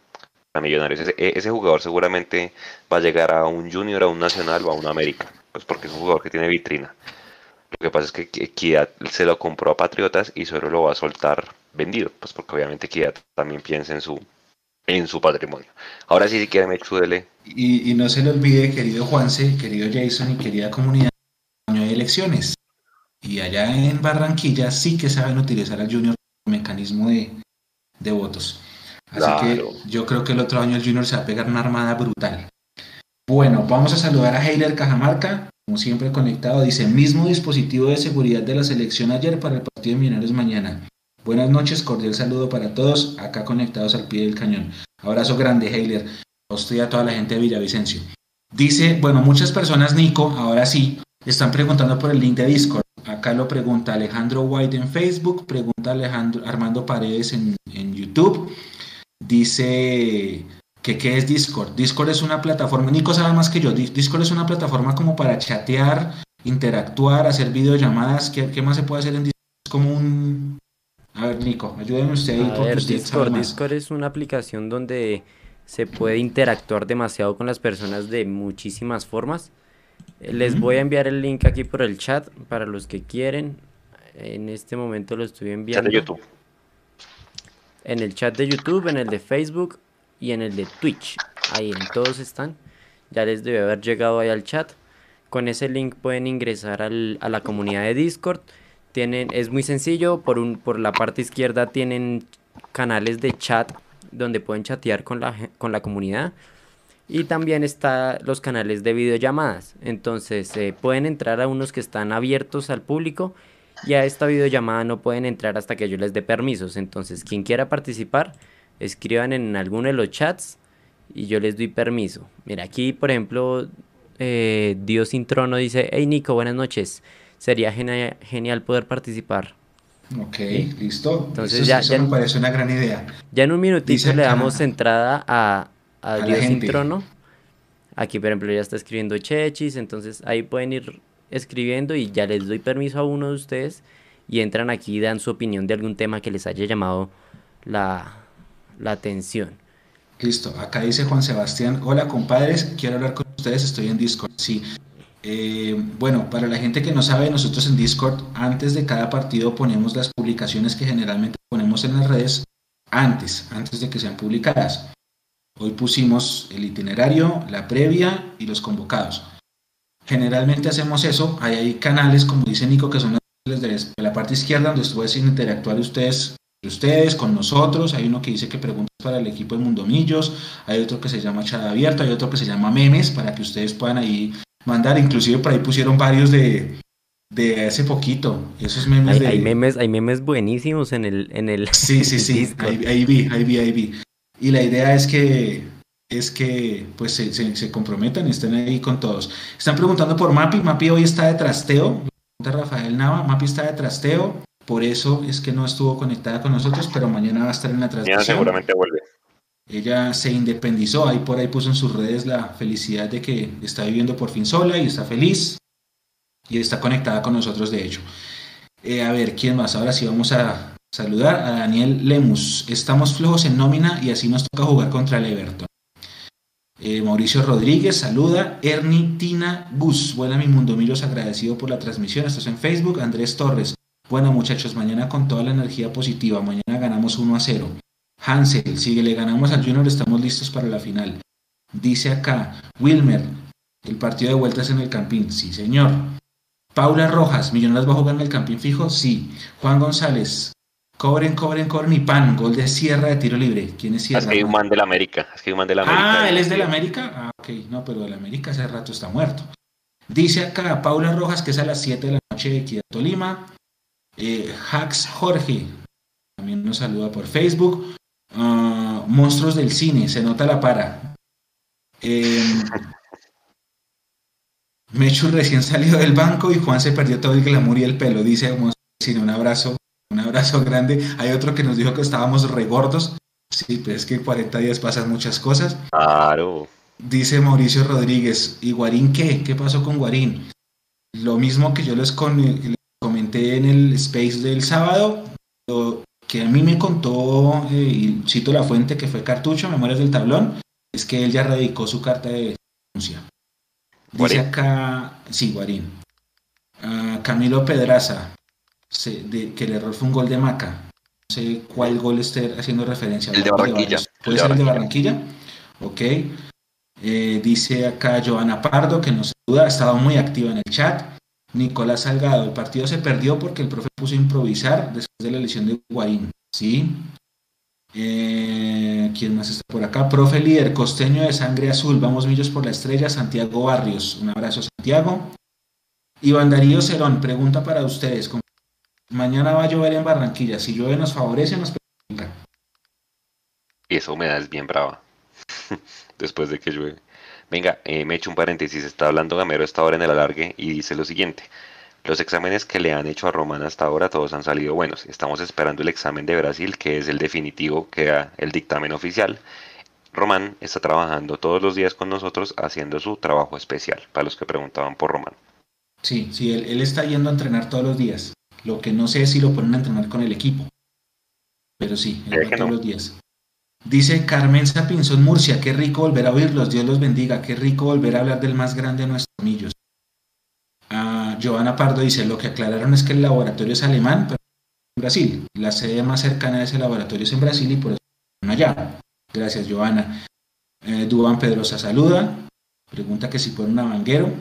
Millonarios. Ese, jugador seguramente va a llegar a un Junior, a un Nacional o a un América, pues porque es un jugador que tiene vitrina. Lo que pasa es que Equidad se lo compró a Patriotas y solo lo va a soltar vendido, pues porque obviamente Equidad también piensa en su en su patrimonio. Ahora sí, si quiere, me. Y, y no se le olvide, querido Juanse, querido Jason y querida comunidad, año de elecciones. Y allá en Barranquilla sí que saben utilizar al Junior mecanismo de, de votos. Así que yo creo que el otro año el Junior se va a pegar una armada brutal. Bueno, vamos a saludar a Heiler Cajamarca, como siempre conectado. Dice, mismo dispositivo de seguridad de la selección ayer para el partido de Millonarios mañana. Buenas noches, cordial saludo para todos, acá conectados al pie del cañón. Abrazo grande, Heiler. A usted y a toda la gente de Villavicencio. Dice, bueno, muchas personas, Nico, ahora sí, están preguntando por el link de Discord. Acá lo pregunta Alejandro White en Facebook, pregunta Alejandro Armando Paredes en, YouTube. Dice que qué es Discord. Discord es una plataforma, Nico sabe más que yo, Discord es una plataforma como para chatear, interactuar, hacer videollamadas. ¿Qué, qué más se puede hacer en Discord? Es como un... A ver, Nico, ayúdenme usted ahí. A ver, Discord, Discord es una aplicación donde se puede interactuar demasiado con las personas de muchísimas formas. Les voy a enviar el link aquí por el chat para los que quieren. En este momento lo estoy enviando. Chat de YouTube. En el chat de YouTube, en el de Facebook y en el de Twitch. Ahí en todos están. Ya les debe haber llegado ahí al chat. Con ese link pueden ingresar al, a la comunidad de Discord. Tienen, es muy sencillo. Por, un, por la parte izquierda tienen canales de chat donde pueden chatear con la, con la comunidad. Y también está los canales de videollamadas. Entonces eh, pueden entrar a unos que están abiertos al público y a esta videollamada no pueden entrar hasta que yo les dé permisos. Entonces quien quiera participar, escriban en alguno de los chats y yo les doy permiso. Mira, aquí por ejemplo, eh, Dios sin trono dice, hey Nico, buenas noches. Sería genial poder participar. Ok, listo. Entonces ya, me parece una gran idea. Ya en un minutito le damos entrada a, a, Dios sin trono. Aquí, por ejemplo, ya está escribiendo Chechis, entonces ahí pueden ir escribiendo y ya les doy permiso a uno de ustedes y entran aquí y dan su opinión de algún tema que les haya llamado la, la atención. Listo, acá dice Juan Sebastián, hola compadres, quiero hablar con ustedes, estoy en Discord. Sí, eh, bueno, para la gente que no sabe, nosotros en Discord, antes de cada partido ponemos las publicaciones que generalmente ponemos en las redes antes, antes de que sean publicadas. Hoy pusimos el itinerario, la previa y los convocados. Generalmente hacemos eso, hay, canales, como dice Nico, que son los de la parte izquierda, donde pueden interactuar ustedes ustedes, con nosotros. Hay uno que dice que preguntas para el equipo de Mundomillos, hay otro que se llama Chat Abierto, hay otro que se llama Memes, para que ustedes puedan ahí mandar. Inclusive por ahí pusieron varios de, de hace poquito. Esos memes hay, memes, hay memes buenísimos en el, en el. Sí, sí, sí. Ahí, vi, ahí vi, ahí vi. Y la idea es que es que pues se, se, comprometan y estén ahí con todos. Están preguntando por Mapi. Mapi hoy está de trasteo. Rafael Nava. Mapi está de trasteo. Por eso es que no estuvo conectada con nosotros, pero mañana va a estar en la transmisión. seguramente vuelve. Ella se independizó, ahí por ahí puso en sus redes la felicidad de que está viviendo por fin sola y está feliz y está conectada con nosotros de hecho. Eh, a ver, ¿quién más? Ahora sí vamos a saludar a Daniel Lemus. Estamos flojos en nómina y así nos toca jugar contra el Everton. Eh, Mauricio Rodríguez saluda. Ernie Tina Gus. Buena mi mundo Millos, agradecido por la transmisión. Estás en Facebook. Andrés Torres. Bueno, muchachos, mañana con toda la energía positiva. Mañana ganamos 1 a 0. Hansel, si le ganamos al Junior, estamos listos para la final. Dice acá, Wilmer, el partido de vueltas en el Campín. Sí, señor. Paula Rojas, ¿Millonarios va a jugar en el Campín fijo? Sí. Juan González, cobren, cobren, cobren y pan. Gol de Sierra de tiro libre. ¿Quién es Sierra? Es que hay un man del América. Es que hay un man del América. Ah, él es del América. Ah, ok. No, pero del América hace rato está muerto. Dice acá Paula Rojas que es a las 7 de la noche de Equidad Tolima. Eh, Hax Jorge también nos saluda por Facebook. Ah, monstruos del cine, se nota la para. Eh, Mechu recién salió del banco y Juan se perdió todo el glamour y el pelo. Dice Monstruos del cine, un abrazo, un abrazo grande. Hay otro que nos dijo que estábamos regordos. Sí, pero es que en 40 días pasan muchas cosas. Claro. Dice Mauricio Rodríguez, ¿y Guarín qué? ¿Qué pasó con Guarín? Lo mismo que yo les, con, comenté en el space del sábado, lo que a mí me contó, eh, y cito la fuente que fue Cartucho, Memorias del Tablón, es que él ya radicó su carta de denuncia. Dice acá, sí, Guarín. Ah, Camilo Pedraza, que el error fue un gol de Maca. No sé cuál gol esté haciendo referencia. El de Barranquilla. ¿Puede ser el de Barranquilla? Ok. Eh, dice acá Joana Pardo, que nos duda, ha estado muy activa en el chat. Nicolás Salgado, el partido se perdió porque el profe puso a improvisar después de la lesión de Guarín. ¿Sí? Eh, ¿Quién más está por acá? Profe líder, costeño de sangre azul. Vamos millos por la estrella, Santiago Barrios. Un abrazo, Santiago. Iván Darío Cerón, pregunta para ustedes. Mañana va a llover en Barranquilla. Si llueve nos favorece, nos perjudica. Esa humedad es bien brava. Después de que llueve. Venga, eh, me echo un paréntesis, está hablando Gamero esta hora en el alargue y dice lo siguiente. Los exámenes que le han hecho a Román hasta ahora todos han salido buenos. Estamos esperando el examen de Brasil, que es el definitivo, que da el dictamen oficial. Román está trabajando todos los días con nosotros haciendo su trabajo especial, para los que preguntaban por Román. Sí, sí, él, está yendo a entrenar todos los días. Lo que no sé es si lo ponen a entrenar con el equipo. Pero sí, él va todos los días. Dice Carmen Sapinson Murcia, qué rico volver a oírlos, Dios los bendiga, qué rico volver a hablar del más grande de nuestros millos. Ah, Giovanna Pardo dice, lo que aclararon es que el laboratorio es alemán, pero en Brasil. La sede más cercana de ese laboratorio es en Brasil y por eso están allá. Gracias, Giovanna. Eh, Dubán Pedrosa saluda. Pregunta que si pone una Vanguero.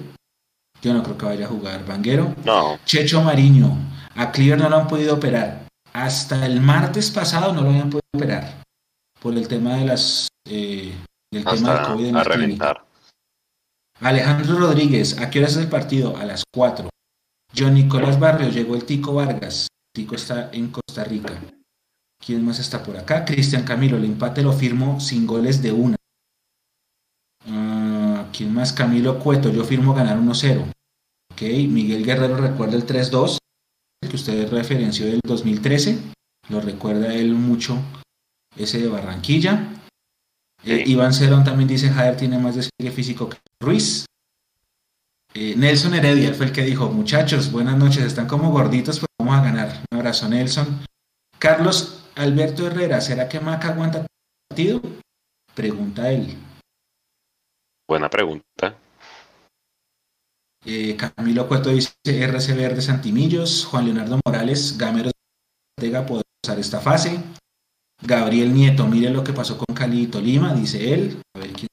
Yo no creo que vaya a jugar Vanguero. No. Checho Mariño. A Cleaver no lo han podido operar. Hasta el martes pasado no lo habían podido operar por el tema de las, eh, el tema del COVID a reventar. Alejandro Rodríguez, ¿a qué hora es el partido? A las 4. John Nicolás Barrio, llegó el Tico Vargas. Tico está en Costa Rica. ¿Quién más está por acá? Cristian Camilo, el empate lo firmo sin goles de una. Ah, ¿Quién más? Camilo Cueto, yo firmo ganar 1-0. Ok, Miguel Guerrero recuerda el 3-2, que usted referenció del 2013. Lo recuerda él mucho, ese de Barranquilla. Eh, Iván Cerón también dice, Jader tiene más despliegue físico que Ruiz. Eh, Nelson Heredia fue el que dijo, muchachos, buenas noches, están como gorditos, pues vamos a ganar. Un abrazo, Nelson. Carlos Alberto Herrera, ¿será que Maca aguanta el partido? Pregunta él. Buena pregunta. Eh, Camilo Cueto dice RC Verde Santimillos, Juan Leonardo Morales, Gamero Ortega puede usar esta fase. Gabriel Nieto, mire lo que pasó con Cali y Tolima, dice él. A ver quién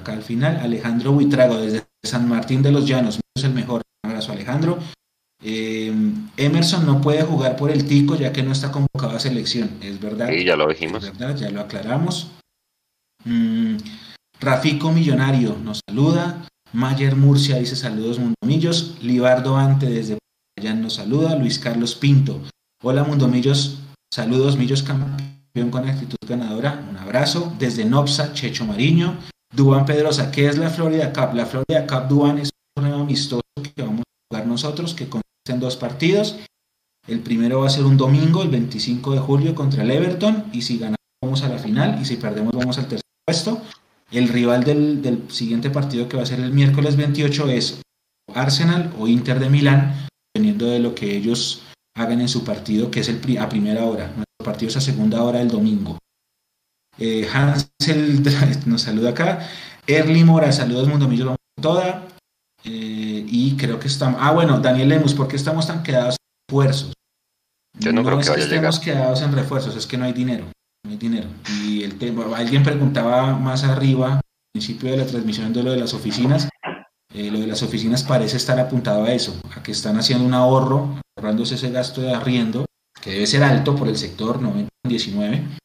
acá al final. Alejandro Huitrago desde San Martín de los Llanos, es el mejor. Un abrazo, Alejandro. Eh, Emerson no puede jugar por el Tico ya que no está convocado a selección, es verdad. Sí, ya lo dijimos. Es verdad, ya lo aclaramos. Mm, Rafico Millonario nos saluda. Mayer Murcia dice saludos Mundomillos. Libardo Ante desde allá nos saluda. Luis Carlos Pinto. Hola Mundomillos. Saludos Millos campeón con actitud ganadora. Un abrazo. Desde Nopsa, Checho Mariño. Duan Pedrosa, ¿qué es la Florida Cup? La Florida Cup Duan es un torneo amistoso que vamos a jugar nosotros, que consiste en dos partidos. El primero va a ser un domingo, el 25 de julio, contra el Everton, y si ganamos vamos a la final, y si perdemos vamos al tercer puesto. El rival del, siguiente partido, que va a ser el miércoles 28, es Arsenal o Inter de Milán, dependiendo de lo que ellos hagan en su partido, que es el, a primera hora. Nuestro partido es a segunda hora del domingo. Eh, Hansel nos saluda acá. Erly Mora, saludos Mundo Millo, toda. Eh, y creo que estamos. Ah, bueno, Daniel Lemus, ¿por qué estamos tan quedados en refuerzos? Yo no, creo es que, estemos quedados en refuerzos, es que no hay dinero. No hay dinero. Y el tema, alguien preguntaba más arriba, al principio de la transmisión de lo de las oficinas. Eh, lo de las oficinas parece estar apuntado a eso, a que están haciendo un ahorro, ahorrándose ese gasto de arriendo, que debe ser alto por el sector 90-19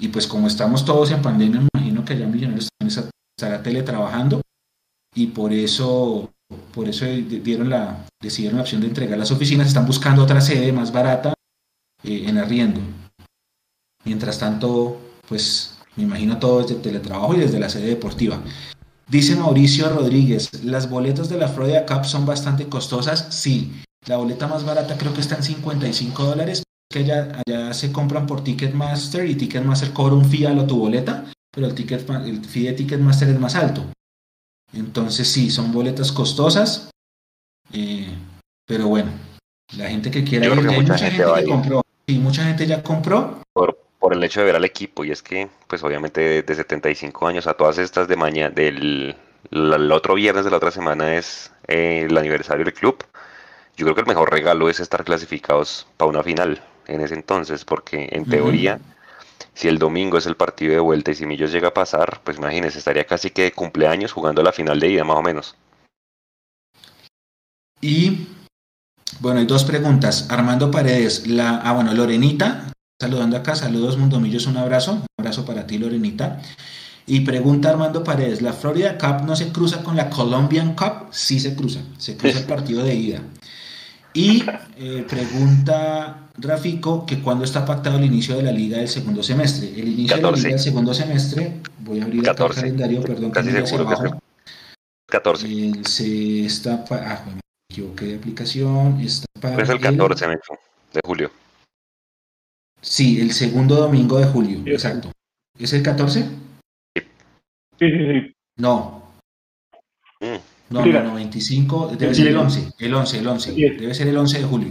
y pues como estamos todos en pandemia, me imagino que allá Millonarios también estará teletrabajando y por eso, por eso dieron la, decidieron la opción de entregar las oficinas, están buscando otra sede más barata eh, en arriendo. Mientras tanto, pues me imagino todo desde teletrabajo y desde la sede deportiva. Dice Mauricio Rodríguez, ¿las boletas de la Florida Cup son bastante costosas? Sí, la boleta más barata creo que está en 55 dólares, que allá, allá se compran por Ticketmaster y Ticketmaster cobra un fee a lo tu boleta, pero el, ticket, el fee de Ticketmaster es más alto. Entonces sí, son boletas costosas, eh, pero bueno, la gente que quiera ir, mucha, gente, que compró, y mucha gente ya compró. Por, por el hecho de ver al equipo, y es que, pues obviamente de 75 años a todas estas de mañana, del el otro viernes de la otra semana es eh, el aniversario del club. Yo creo que el mejor regalo es estar clasificados para una final en ese entonces, porque en teoría, si el domingo es el partido de vuelta y si Millos llega a pasar, pues imagínense, estaría casi que de cumpleaños jugando la final de ida, más o menos. Y bueno, hay dos preguntas. Armando Paredes, la, ah, bueno, Lorenita, saludando acá, saludos Mundo Millos, un abrazo, un abrazo para ti, Lorenita. Y pregunta Armando Paredes, ¿la Florida Cup no se cruza con la Colombian Cup? Sí se cruza, se cruza el partido de ida. Y eh, pregunta Rafico que cuando está pactado el inicio de la liga del segundo semestre. El inicio de la liga del segundo semestre, voy a abrir acá el calendario, perdón, Casi seguro que 14. se está ah, me equivoqué de aplicación. Está es el 14 de julio. Sí, el segundo domingo de julio, exacto. ¿Es el 14? Sí, sí, sí. No. Mm. No, no, no, 25, debe ser el 11, el 11, el 11, debe ser el 11 de julio.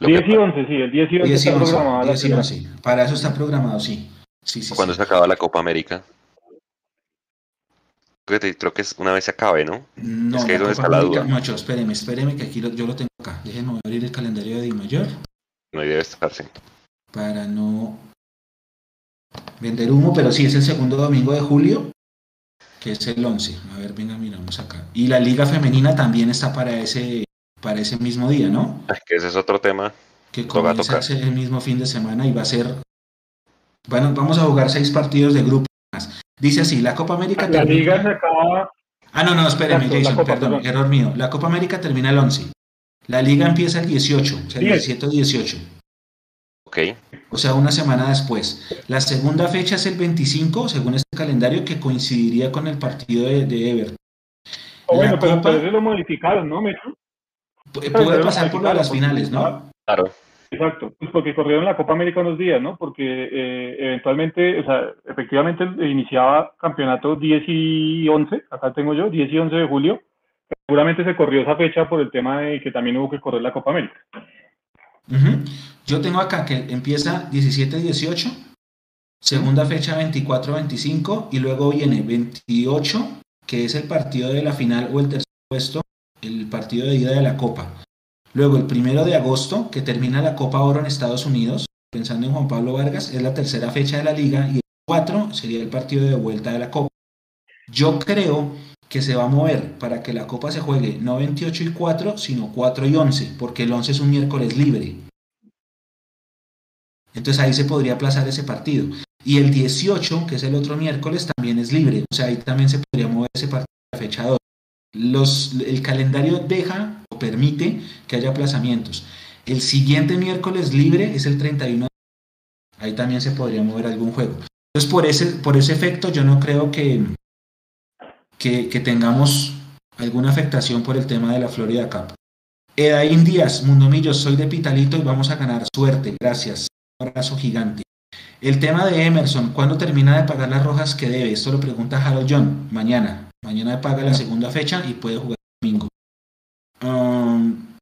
10 y 11, sí, el 10 y 11 10 y 11, está programado. 10 y 11, para eso está programado, sí. sí, sí ¿Cuándo se acaba la Copa América? Creo que es una vez se acabe, ¿no? No, es que ahí donde está la duda. Macho, espéreme, espéreme, que aquí lo, yo lo tengo acá. Déjenme abrir el calendario de Di Mayor. No, ahí debe estarse. Para no vender humo, pero sí, es el segundo domingo de julio que es el 11. A ver, venga, miramos acá. Y la liga femenina también está para ese, para ese mismo día, ¿no? Que ese es otro tema. Que comienza el mismo fin de semana y va a ser... Bueno, vamos a jugar seis partidos de grupo más. Dice así, la Copa América La liga se acaba... Ah, no, no, espéreme, Jason, perdón, error mío. La Copa América termina el 11. La liga empieza el 18, o sea, el 17 18. Ok. O sea, una semana después. La segunda fecha es el 25, según este calendario, que coincidiría con el partido de, de Everton. Oh, bueno, pero, Copa, pero lo modificaron, ¿no, Metro? Puede pasar por las finales, ¿no? Claro. Exacto, pues porque corrieron la Copa América unos días, ¿no? Porque eh, eventualmente, o sea, efectivamente iniciaba campeonato 10 y 11, acá tengo yo, 10 y 11 de julio. Seguramente se corrió esa fecha por el tema de que también hubo que correr la Copa América. Yo tengo acá que empieza 17-18, segunda fecha 24-25 y luego viene 28, que es el partido de la final o el tercer puesto, el partido de ida de la Copa. Luego el primero de agosto, que termina la Copa Oro en Estados Unidos, pensando en Juan Pablo Vargas, es la tercera fecha de la liga y el 4 sería el partido de vuelta de la Copa. Yo creo que se va a mover para que la Copa se juegue no 28 y 4, sino 4 y 11, porque el 11 es un miércoles libre. Entonces ahí se podría aplazar ese partido. Y el 18, que es el otro miércoles, también es libre. O sea, ahí también se podría mover ese partido a fecha 2. Los, el calendario deja o permite que haya aplazamientos. El siguiente miércoles libre es el 31. Ahí también se podría mover algún juego. Entonces, por ese, por ese efecto, yo no creo que, que, tengamos alguna afectación por el tema de la Florida Cup. Edaín Díaz, Mundo Millo, soy de Pitalito y vamos a ganar suerte. Gracias. Un abrazo gigante. El tema de Emerson, ¿cuándo termina de pagar las rojas que debe? Esto lo pregunta Harold John. Mañana. Mañana paga la segunda fecha y puede jugar el domingo. Um,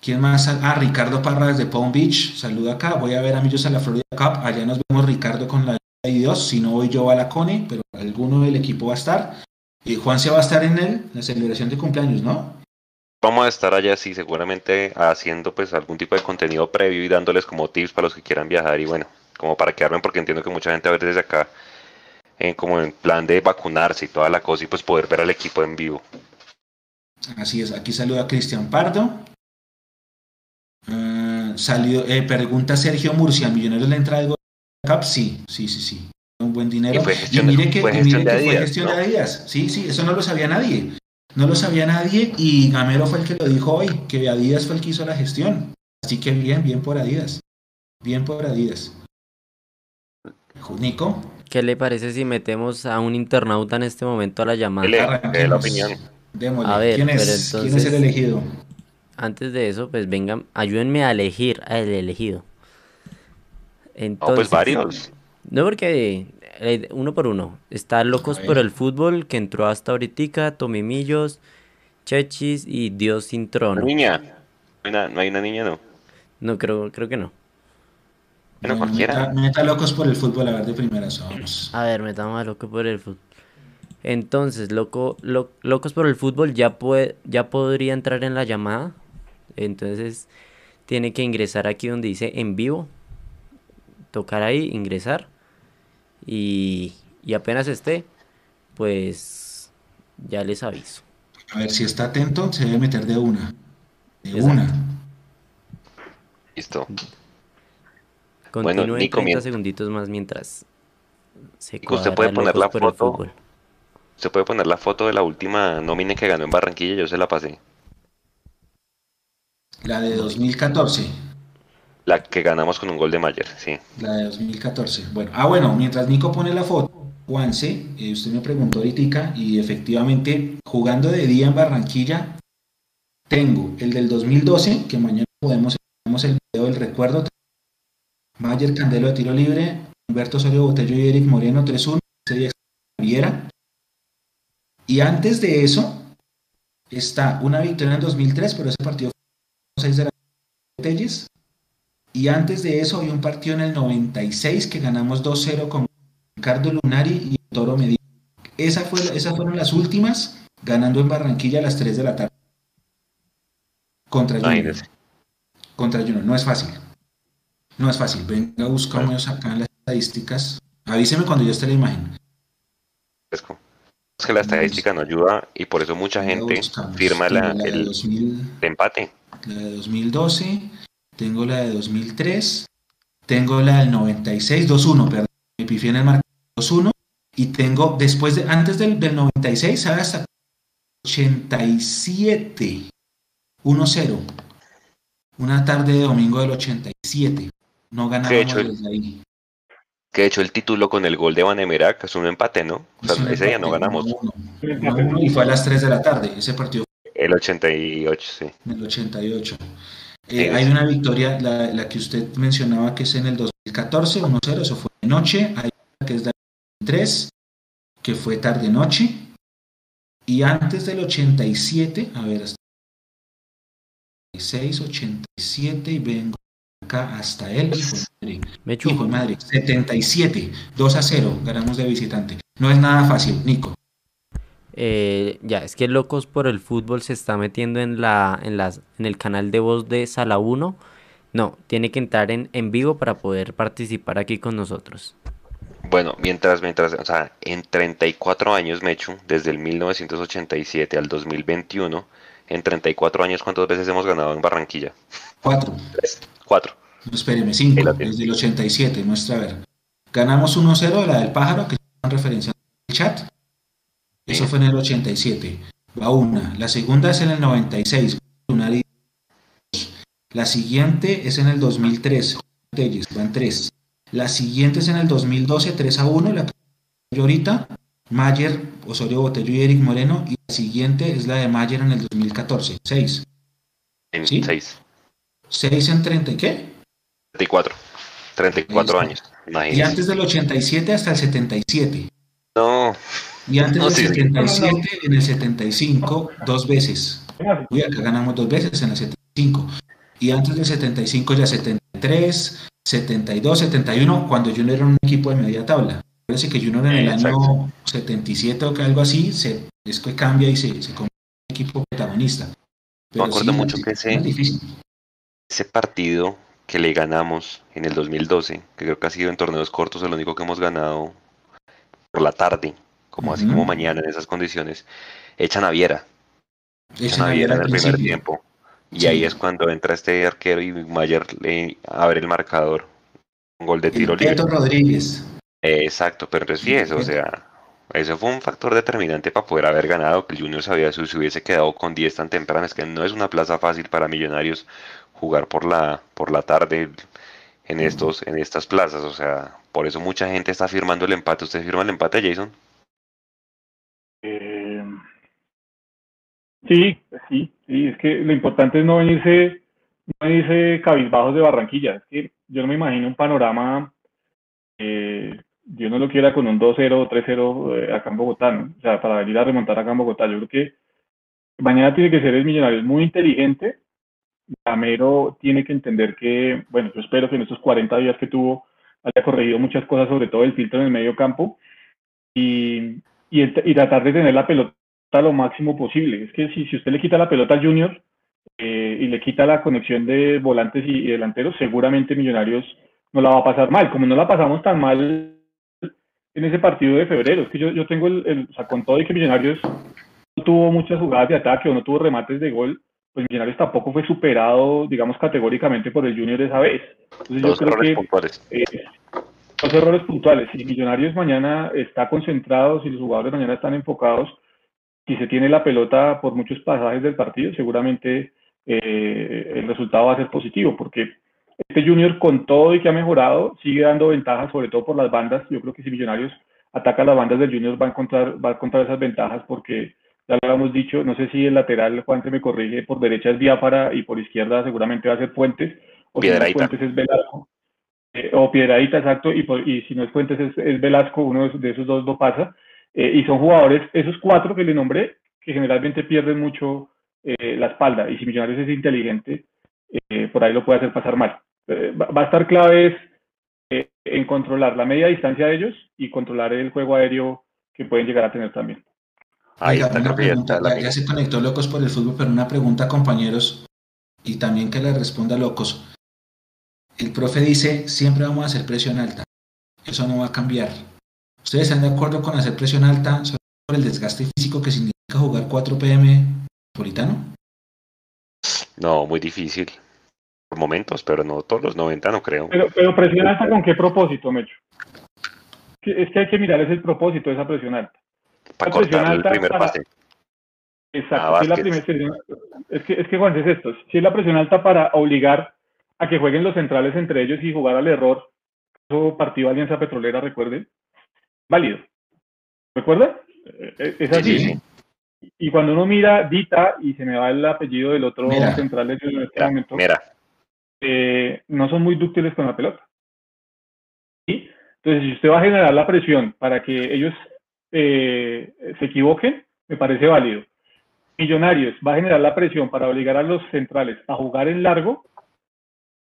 ¿Quién más? Ah, Ricardo Parra desde Palm Beach. Saluda acá. Voy a ver a Millos a la Florida Cup. Allá nos vemos Ricardo con la y Dios. Si no voy yo a la Cone, pero alguno del equipo va a estar. Y Juan se va a estar en él, la celebración de cumpleaños, ¿no? Vamos a estar allá, sí, seguramente haciendo pues algún tipo de contenido previo y dándoles como tips para los que quieran viajar y bueno, como para quedarme porque entiendo que mucha gente a ver desde acá en como en plan de vacunarse y toda la cosa y pues poder ver al equipo en vivo. Así es, aquí saluda Cristian Pardo. Uh, salió, eh, pregunta Sergio Murcia, ¿Millonarios le entra algo Cup? Sí, sí, sí, sí. Un buen dinero. Y, fue gestión, y mire que, fue y gestión mire de que fue Adidas, gestión ¿no? de Adidas. Sí, sí, eso no lo sabía nadie. No lo sabía nadie y Gamero fue el que lo dijo hoy, que Adidas fue el que hizo la gestión. Así que bien, bien por Adidas. Bien por Adidas. Nico. ¿Qué le parece si metemos a un internauta en este momento a la llamada? Dele la opinión. Démosle. A ver, ¿Quién, pero es, ¿Quién es el elegido? Antes de eso, pues vengan, ayúdenme a elegir al elegido. No, Entonces, pues varios. No, porque eh, uno por uno. Está Locos por el Fútbol, que entró hasta ahorita, Tomimillos, Chechis y Dios sin Una trono. niña. No hay una, no hay una niña, no. No, creo, creo que no. Bueno, Bueno, cualquiera. Meta, meta locos por el fútbol, a ver de primeras, vamos. A ver, metamos a Loco por el Fútbol. Entonces, loco, Lo- Locos por el Fútbol ya, puede, ya podría entrar en la llamada. Entonces, tiene que ingresar aquí donde dice en vivo. Tocar ahí, ingresar. Y, y apenas esté, pues ya les aviso. A ver, si está atento, se debe meter de una. De Exacto. una. Listo. Continúen Bueno, Nico, 30 mientras- segunditos más mientras se Nico, usted puede poner la el foto. Fútbol. Se puede poner la foto de la última nómina que ganó en Barranquilla, yo se la pasé. La de 2014. La que ganamos con un gol de Mayer, sí. La de 2014. Bueno, ah, bueno, mientras Nico pone la foto, Juanse, eh, usted me preguntó ahorita y efectivamente, jugando de día en Barranquilla, tengo el del 2012, que mañana podemos el video del recuerdo. Mayer Candelo de tiro libre, Humberto Osorio Botello y Eric Moreno 3-1, ese día Viera. Y antes de eso, está una victoria en 2003, pero ese partido fue 6 de la Telles. Y antes de eso hay un partido en el 96 que ganamos 2-0 con Ricardo Lunari y Toro Medina. Esa fue, esas fueron las últimas, ganando en Barranquilla a las 3 de la tarde. Contra Junior. Contra Junior. No es fácil. No es fácil. Venga, buscamos acá en las estadísticas. Avíseme cuando ya esté la imagen. Es que la estadística no ayuda y por eso mucha gente buscamos. firma la, la de el 2000, empate. la de 2012, tengo la de 2003, tengo la del 96, 2-1, perdón, me pifié en el marco 2-1, Y tengo, después de, antes del, del 96, ¿sabes? Hasta 87, 1-0. Una tarde de domingo del 87. No ganábamos desde ahí. Que de hecho el título con el gol de Vanemera, que es un empate, ¿no? O sea, ese día no ganamos. y fue a las 3 de la tarde, ese partido. El 88, sí. El 88. Eh, hay una victoria, la, la, que usted mencionaba, que es en el 2014, 1-0, eso fue de noche. Hay una que es la 3, que fue tarde-noche. Y antes del 87, a ver, hasta 86, 87 y vengo acá hasta él, hijo de madre. Me hijo de madre, 77, 2 a 0, ganamos de visitante. No es nada fácil, Nico. Eh, ya, es que Locos por el Fútbol se está metiendo en, la, en, las, en el canal de voz de Sala 1. No, tiene que entrar en, en vivo para poder participar aquí con nosotros. Bueno, mientras, mientras, o sea, en 34 años, Mechu, desde el 1987 al 2021, en 34 años, ¿cuántas veces hemos ganado en Barranquilla? Cuatro. Cuatro. No, espéreme, cinco, desde el 87, muestra a ver. Ganamos 1-0 la del pájaro, que en referencia el chat. Eso fue en el 87. Va una. La segunda es en el 96. La siguiente es en el 2003. Van tres. La siguiente es en el 2012, 3 a 1, la que ahorita, Mayer, Osorio Botello y Eric Moreno, y la siguiente es la de Mayer en el 2014, 6. ¿Sí? 6. 6 en 30 y qué? 34. 34 años. Y antes del 87 hasta el 77. No. Y antes del 77, en el 75, dos veces. Uy, acá ganamos dos veces en el 75. Y antes del 75 ya 73, 72, 71, cuando Junior era un equipo de media tabla. Parece que Junior en el año 77 o que algo así, se, es que cambia y se, se convierte en un equipo protagonista. Me acuerdo mucho que ese, ese partido que le ganamos en el 2012, que creo que ha sido en torneos cortos el único que hemos ganado por la tarde, como así como mañana en esas condiciones, echan a Viera. Echan a Viera en el primer tiempo. Y ahí es cuando entra este arquero y Mayer le abre el marcador. Un gol de tiro libre. Rodríguez. exacto, pero es eso, o sea, eso fue un factor determinante para poder haber ganado, que el Junior sabía si se hubiese quedado con 10 tan temprano, es que no es una plaza fácil para millonarios jugar por la, por la tarde en, estos, en estas plazas, o sea, por eso mucha gente está firmando el empate. ¿Usted firma el empate, Jason? Eh, sí, sí, Sí, es que lo importante es no venirse, no venirse cabizbajos de Barranquilla. Es que yo no me imagino un panorama, eh, Dios no lo quiera, con un 2-0 o 3-0 eh, acá en Bogotá, ¿no? O sea, para venir a remontar acá en Bogotá. Yo creo que mañana tiene que ser el millonario muy inteligente. Gamero tiene que entender que, bueno, yo espero que en estos 40 días que tuvo haya corregido muchas cosas, sobre todo el filtro en el medio campo, y, y, y tratar de tener la pelota lo máximo posible. Es que si, si usted le quita la pelota al Junior eh, y le quita la conexión de volantes y, delanteros, seguramente Millonarios no la va a pasar mal. Como no la pasamos tan mal en ese partido de febrero, es que yo, yo tengo el, o sea, con todo y que Millonarios no tuvo muchas jugadas de ataque o no tuvo remates de gol, pues Millonarios tampoco fue superado, digamos, categóricamente por el Junior esa vez. Entonces yo creo que puntuales. Eh, dos errores puntuales. Si Millonarios mañana está concentrado, si los jugadores mañana están enfocados, si se tiene la pelota por muchos pasajes del partido, seguramente eh, el resultado va a ser positivo, porque este Junior con todo y que ha mejorado, sigue dando ventajas, sobre todo por las bandas. Yo creo que si Millonarios ataca las bandas del Junior va a encontrar, va a encontrar esas ventajas porque ya lo habíamos dicho, no sé si el lateral, Juan se me corrige, por derecha es Biafara y por izquierda seguramente va a ser Fuentes, o si no es Fuentes es Velasco, eh, o Piedradita, exacto, y, y, si no es Fuentes es, es Velasco, uno de esos dos no pasa. Eh, y son jugadores, esos cuatro que le nombré, que generalmente pierden mucho eh, la espalda. Y si Millonarios es inteligente, eh, por ahí lo puede hacer pasar mal. va a estar clave es, en controlar la media distancia de ellos y controlar el juego aéreo que pueden llegar a tener también. Ahí está, una pregunta, ya, se conectó Locos por el fútbol, pero una pregunta, compañeros, y también que le responda Locos. El profe dice, siempre vamos a hacer presión alta. Eso no va a cambiar. ¿Ustedes están de acuerdo con hacer presión alta sobre el desgaste físico que significa jugar 4 pm Politano? No, muy difícil. Por momentos, pero no todos los 90, no creo. Pero, pero presión alta con qué propósito, Mecho? es que hay que mirar ese el propósito de esa presión alta. Para cortar el primer pase. Exacto. Si la es, que, es que, Juan, es esto. Si es la presión alta para obligar a que jueguen los centrales entre ellos y jugar al error, eso partido Alianza Petrolera, recuerden, válido. ¿Recuerda? Eh, eh, es así. Y cuando uno mira Dita y se me va el apellido del otro central de en este momento, eh, no son muy dúctiles con la pelota. Entonces, si usted va a generar la presión para que ellos se equivoquen, me parece válido. Millonarios va a generar la presión para obligar a los centrales a jugar en largo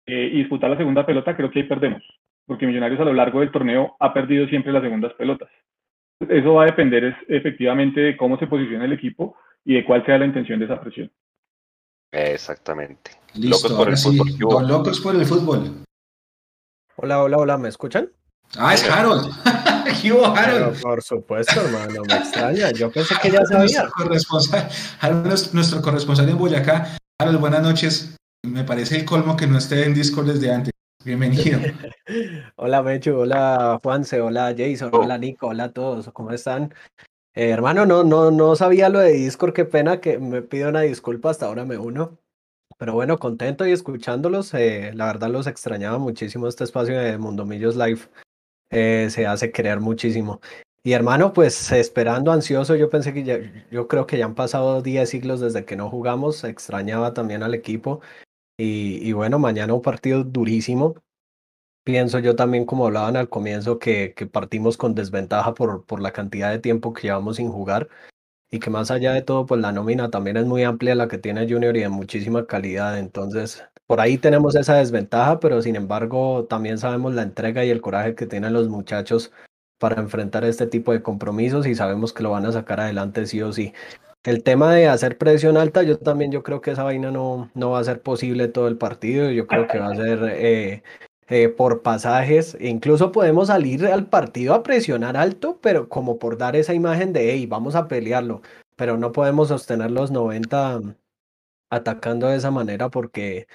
y disputar la segunda pelota, creo que ahí perdemos, porque Millonarios a lo largo del torneo ha perdido siempre las segundas pelotas. Eso va a depender efectivamente de cómo se posiciona el equipo y de cuál sea la intención de esa presión. Exactamente. locos por el fútbol. locos por el fútbol. Hola, hola, hola, ¿me escuchan? Ah, es Harold. Harold? por supuesto, hermano, me extraña. Yo pensé que ya sabía. Nuestro corresponsal, Harold es nuestro corresponsal en Boyacá. Harold, buenas noches. Me parece el colmo que no esté en Discord desde antes. Bienvenido. hola Mechu, hola Juanse, hola Jason, oh. hola Nico, hola a todos, ¿cómo están? Eh, hermano, no, no, no sabía lo de Discord, qué pena que me pido una disculpa, hasta ahora me uno. Pero bueno, contento y escuchándolos, eh, la verdad los extrañaba muchísimo este espacio de Mundomillos Live, eh, se hace creer muchísimo. Y hermano, pues esperando ansioso, yo pensé que ya, yo creo que ya han pasado 10 siglos desde que no jugamos, extrañaba también al equipo y, bueno, mañana un partido durísimo. Pienso yo también, como hablaban al comienzo, que, que partimos con desventaja por, por la cantidad de tiempo que llevamos sin jugar y que más allá de todo, pues la nómina también es muy amplia la que tiene Junior y de muchísima calidad. Entonces, por ahí tenemos esa desventaja, pero sin embargo, también sabemos la entrega y el coraje que tienen los muchachos para enfrentar este tipo de compromisos y sabemos que lo van a sacar adelante sí o sí. El tema de hacer presión alta, yo también yo creo que esa vaina no, no va a ser posible todo el partido, yo creo que va a ser eh, eh, por pasajes, incluso podemos salir al partido a presionar alto, pero como por dar esa imagen de, hey, vamos a pelearlo, pero no podemos sostener los 90 atacando de esa manera porque,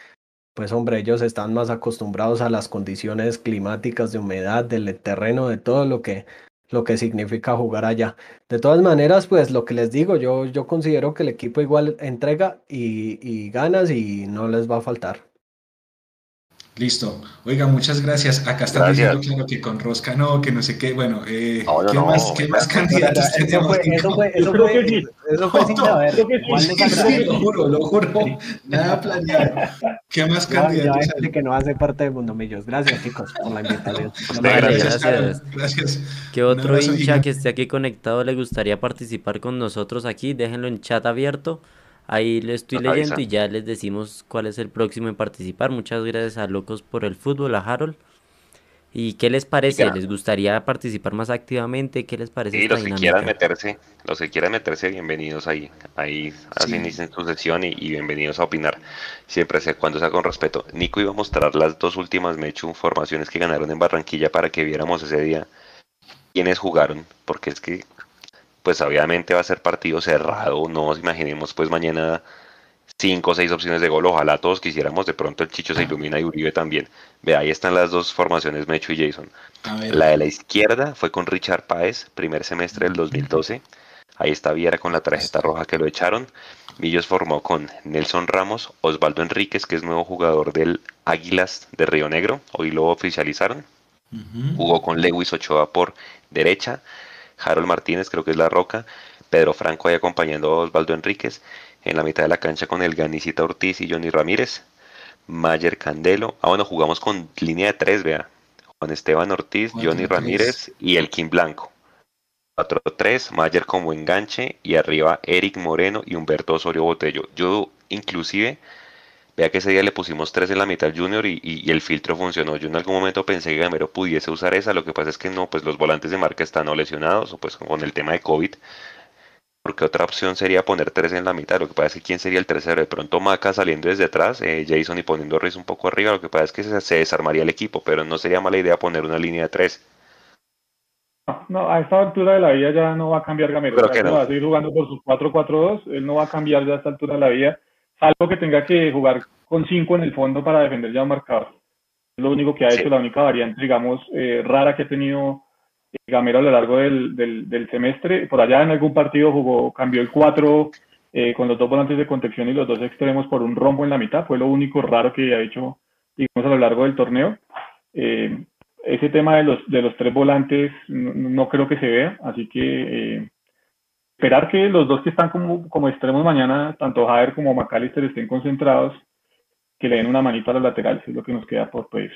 pues hombre, ellos están más acostumbrados a las condiciones climáticas de humedad, del terreno, de todo lo que lo que significa jugar allá. De todas maneras, pues lo que les digo, yo, yo considero que el equipo igual entrega y, y ganas y no les va a faltar. Listo. Oiga, muchas gracias. Acá está diciendo claro que con Rosca no, que no sé qué. Bueno, eh, ¿qué, más, ¿qué más candidatos tenemos? Eso fue, eso fue, eso fue sin saber. Sí, lo juro, lo juro. Nada planeado. ¿Qué más candidatos hay? que no hace parte de Mundo Millos. Gracias, chicos, por la invitación. gracias. Gracias. gracias. ¿Qué otro hincha que esté aquí conectado le gustaría participar con nosotros aquí? Déjenlo en chat abierto. Ahí le estoy leyendo y ya les decimos cuál es el próximo en participar. Muchas gracias a Locos por el Fútbol, a Harold. ¿Y qué les parece? ¿Les gustaría participar más activamente? ¿Qué les parece? Sí, los que quieran meterse, los que quieran meterse, bienvenidos ahí. Ahí hacen su sesión y, bienvenidos a opinar. Siempre sé cuando sea con respeto. Nico iba a mostrar las dos últimas Mechu formaciones que ganaron en Barranquilla para que viéramos ese día quiénes jugaron, porque es que pues obviamente va a ser partido cerrado, no nos imaginemos pues mañana cinco o seis opciones de gol, ojalá todos quisiéramos, de pronto el Chicho se ilumina y Uribe también. Ve, ahí están las dos formaciones, Mecho y Jason. La de la izquierda fue con Richard Páez, primer semestre del 2012. Ahí está Viera con la tarjeta roja que lo echaron. Millos formó con Nelson Ramos, Osvaldo Enríquez, que es nuevo jugador del Águilas de Río Negro, hoy lo oficializaron. Jugó con Lewis Ochoa por derecha, Harold Martínez, creo que es La Roca, Pedro Franco ahí acompañando a Osvaldo Enríquez, en la mitad de la cancha con el Ganicita Ortiz y Johnny Ramírez, Mayer Candelo, ah bueno, jugamos con línea de tres, vea, Juan Esteban Ortiz, Johnny Ramírez y el Kim Blanco. 4-3, Mayer como enganche y arriba Eric Moreno y Humberto Osorio Botello. Yo inclusive Vea que ese día le pusimos tres en la mitad junior y, el filtro funcionó. Yo en algún momento pensé que Gamero pudiese usar esa, lo que pasa es que no, pues los volantes de marca están no lesionados o pues con el tema de COVID. Porque otra opción sería poner tres en la mitad. Lo que pasa es que quién sería el tercero. De pronto Maca saliendo desde atrás, eh, Jason y poniendo Ruiz un poco arriba. Lo que pasa es que se, desarmaría el equipo, pero no sería mala idea poner una línea de tres. No, a esta altura de la vida ya no va a cambiar Gamero. no. Va a seguir jugando por sus 4-4-2. Él no va a cambiar ya a esta altura de la vida algo que tenga que jugar con cinco en el fondo para defender ya un marcador. Es lo único que ha hecho, la única variante, digamos, eh, rara que ha tenido Gamero a lo largo del, del, semestre. Por allá en algún partido jugó, cambió el 4 eh, con los dos volantes de contención y los dos extremos por un rombo en la mitad. Fue lo único raro que ha hecho, digamos, a lo largo del torneo. Eh, ese tema de los, de los tres volantes no, creo que se vea, así que eh, esperar que los dos que están como, como extremos mañana, tanto Javier como McAllister, estén concentrados, que le den una manita a los laterales, es lo que nos queda por pedir.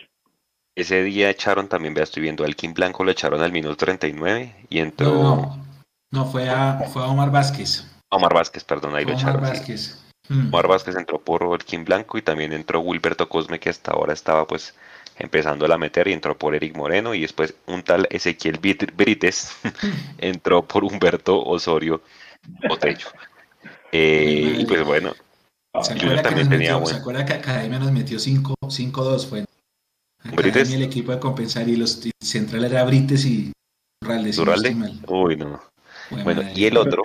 Ese día echaron también, vea, estoy viendo, al Kim Blanco lo echaron al minuto 39 y entró... No, no, fue, a, fue a Omar Vázquez. Omar Vázquez, perdón, ahí lo echaron. Vázquez. Hmm. Omar Vázquez entró por el Kim Blanco y también entró Wilberto Cosme, que hasta ahora estaba pues empezando a meter y entró por Eric Moreno y después un tal Ezequiel Brites entró por Humberto Osorio Botello. Eh, y pues bueno, ¿Se también tenía ¿Se acuerda que Academia nos metió 5-2? Fue Academia el equipo de compensar y los centrales era Brites y Durralde. ¿Durralde? Uy, no. Bueno, y el otro.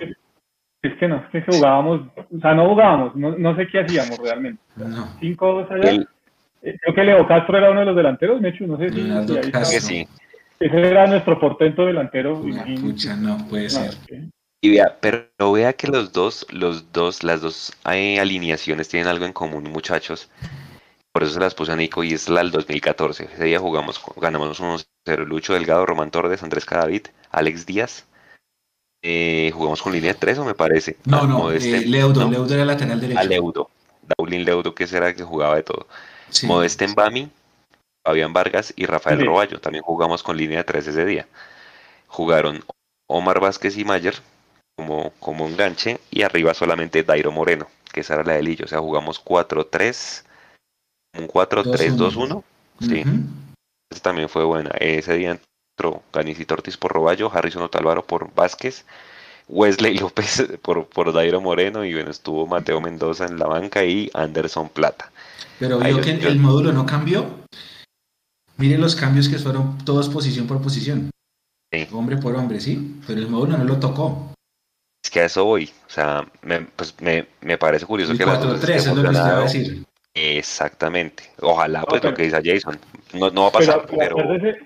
Es que no, es que jugábamos, o sea, no jugábamos, no, no sé qué hacíamos realmente. 5-2 allá. Creo que Leo Castro era uno de los delanteros, Mechu, no sé si. sí. Ese era nuestro portento delantero. pucha, no puede ser. Y vea, pero vea que los dos, los dos, las dos alineaciones tienen algo en común, muchachos. Por eso se las puse a Nico y es la del 2014. Ese día jugamos, ganamos unos 0 Lucho Delgado, Román Torres, Andrés Cadavid, Alex Díaz. Eh, jugamos con línea 3 o me parece. No, no, eh, Leudo, Leudo era lateral derecho. A Leudo, Daulín Leudo, que será que jugaba de todo. Modeste Mbami, Fabián Vargas y Rafael Roballo. También jugamos con línea de 3 ese día. Jugaron Omar Vázquez y Mayer como, como enganche y arriba solamente Dairo Moreno, que esa era la de Lillo. O sea, jugamos 4-3, un 4-3-2-1. Sí. Esa también fue buena. Ese día entró Ganicito Ortiz por Roballo, Harrison Otalvaro por Vázquez. Wesley López por, por Dairo Moreno y bueno, estuvo Mateo Mendoza en la banca y Anderson Plata. Pero vio que el módulo no cambió. Miren los cambios que fueron todos posición por posición. Hombre por hombre, sí. Pero el módulo no lo tocó. Es que a eso voy. O sea, me, pues me, me parece curioso que 4-3 es lo que te iba a decir. Exactamente. Ojalá, pues lo que dice Jason. No, no va a pasar, pero.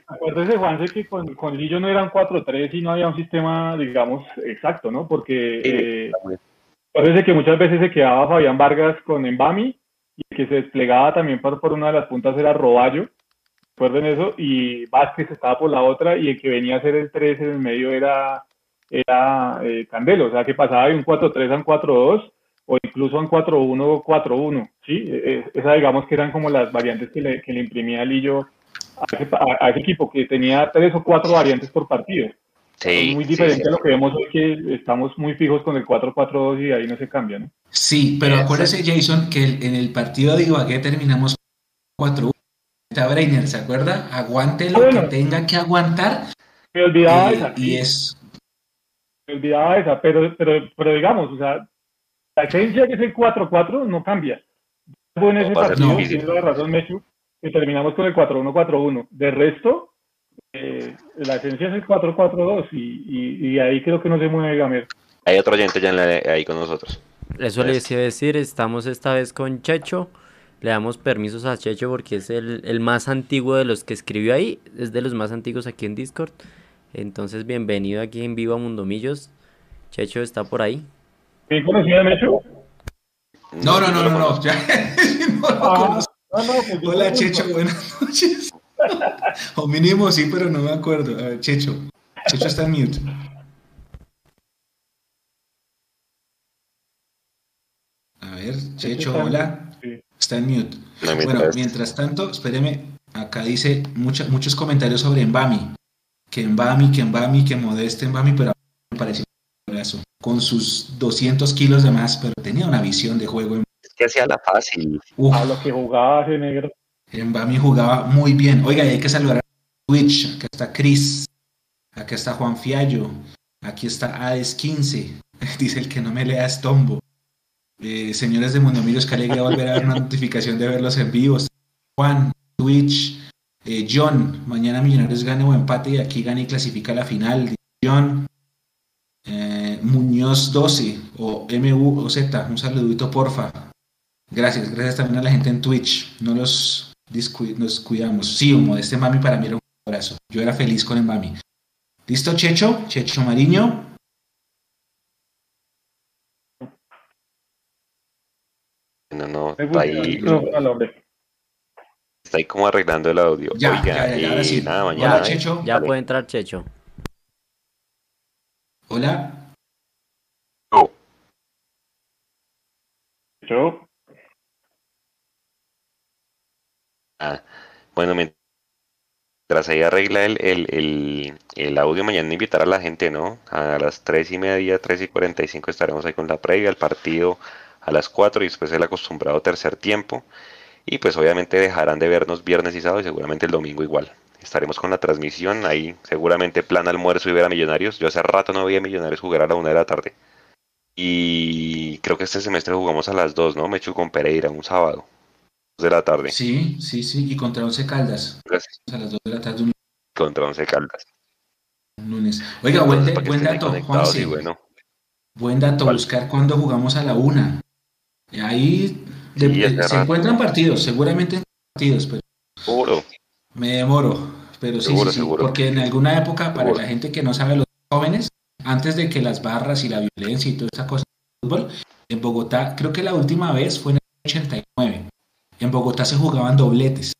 Acuérdese, Juanse, que con, con Lillo no eran 4-3 y no había un sistema, digamos, exacto, ¿no? Porque. Eh, acuérdese que muchas veces se quedaba Fabián Vargas con Embami y que se desplegaba también por, por una de las puntas era Roballo, recuerden eso, y Vázquez estaba por la otra y el que venía a ser el 3 en el medio era, era eh, Candelo, o sea que pasaba de un 4-3 a un 4-2 o incluso un 4-1 4-1, ¿sí? E, e, esa digamos que eran como las variantes que le, que le imprimía Lillo a ese, a ese equipo, que tenía tres o cuatro variantes por partido es muy diferente a lo que vemos hoy, que estamos muy fijos con el 4-4-2 y ahí no se cambia, ¿no? Sí, pero acuérdese, Jason, que en el partido de Ibagué terminamos 4-1. Brainer, ¿se acuerda? Aguante lo que tenga que aguantar. Me olvidaba eh, esa. Y es. Me olvidaba esa, pero, pero, pero digamos, o sea, la esencia que es el 4-4 no cambia. Fue en ese partido, tiene la razón, Mechu, que terminamos con el 4-1-4-1. De resto, eh, la esencia es el 4-4-2 y, y, ahí creo que no se mueve Gamer. Hay otro oyente ya ahí con nosotros. Eso le decía decir, estamos esta vez con Checho. Le damos permisos a Checho porque es el, el, más antiguo de los que escribió ahí. Es de los más antiguos aquí en Discord. Entonces, bienvenido aquí en Viva Mundomillos. Checho está por ahí. ¿Bien conocido Checho? No, no, no, no, no. Ah, pues Hola, Checho, buenas noches. o mínimo sí, pero no me acuerdo. A ver, Checho. Checho está en mute. A ver, Checho, hola. Está en mute. bueno, mientras tanto, espéreme. Acá dice muchos comentarios sobre Mbami. Que Mbami, que Mbami, que Modeste Mbami, pero me pareció Con sus 200 kilos de más, pero tenía una visión de juego. Es que hacía la fácil. A lo que jugaba ese negro. Bami jugaba muy bien. Oiga, hay que saludar a Twitch. Acá está Chris. Acá está Juan Fiallo. Aquí está Ades 15. Dice el que no me lea es Tombo. Eh, señores de Mundomillos, que alegría volver a ver una notificación de verlos en vivo. Juan, Twitch, eh, John, mañana Millonarios gane o empate y aquí gane y clasifica a la final. John, eh, Muñoz 12 o MU o Z, un saludito porfa. Gracias, gracias también a la gente en Twitch. No los nos cuidamos. Sí, un Modeste Mami para mí era un abrazo. Yo era feliz con el Mami. ¿Listo, Checho? Checho Mariño. No, no, está ahí. Está ahí como arreglando el audio. Ya, ya, ya, ahora sí. nada, mañana. Hola, Checho. Ya puede entrar Checho. Hola. Oh. Checho. Ah, bueno, mientras ahí arregla el, el, el, audio, mañana invitar a la gente, ¿no? A las tres y media, tres y cuarenta y cinco estaremos ahí con la previa, el partido a las 4 y después el acostumbrado tercer tiempo. Y pues obviamente dejarán de vernos viernes y sábado y seguramente el domingo igual. Estaremos con la transmisión, ahí seguramente plan almuerzo y ver a Millonarios. Yo hace rato no veía a Millonarios jugar a la una de la tarde. Y creo que este semestre jugamos a las 2, ¿no? Me echo con Pereira un sábado. de la tarde. Sí, sí, sí. Y contra Once Caldas. Gracias. A las 2 de la tarde. Contra Once Caldas. lunes. Oiga, buen, buen dato, Juan. bueno. Buen dato, buscar cuando jugamos a la una. Ahí se encuentran partidos, seguramente partidos, pero seguro. Me demoro, pero sí, sí, porque en alguna época, para la gente que no sabe, los jóvenes, antes de que las barras y la violencia y toda esa cosa de fútbol, en Bogotá, creo que la última vez fue en el 89, en Bogotá se jugaban dobletes,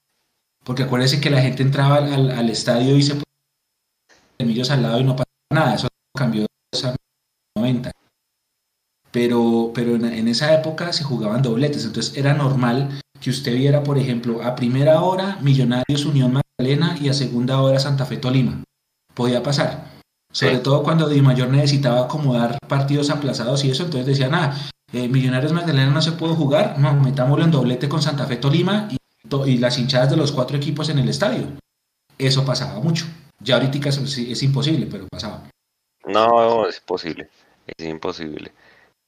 porque acuérdense que la gente entraba al, estadio y se ponía al lado y no pasaba nada, eso cambió en 90 pero, pero en, esa época se jugaban dobletes, entonces era normal que usted viera, por ejemplo, a primera hora Millonarios Unión Magdalena y a segunda hora Santa Fe Tolima. Podía pasar. Sobre todo cuando Di Mayor necesitaba acomodar partidos aplazados y eso, entonces decían, ah, eh, Millonarios Magdalena no se puede jugar, no, metámoslo en doblete con Santa Fe Tolima y, y las hinchadas de los cuatro equipos en el estadio. Eso pasaba mucho. Ya ahorita es, es imposible, pero pasaba. No, es imposible. Es imposible.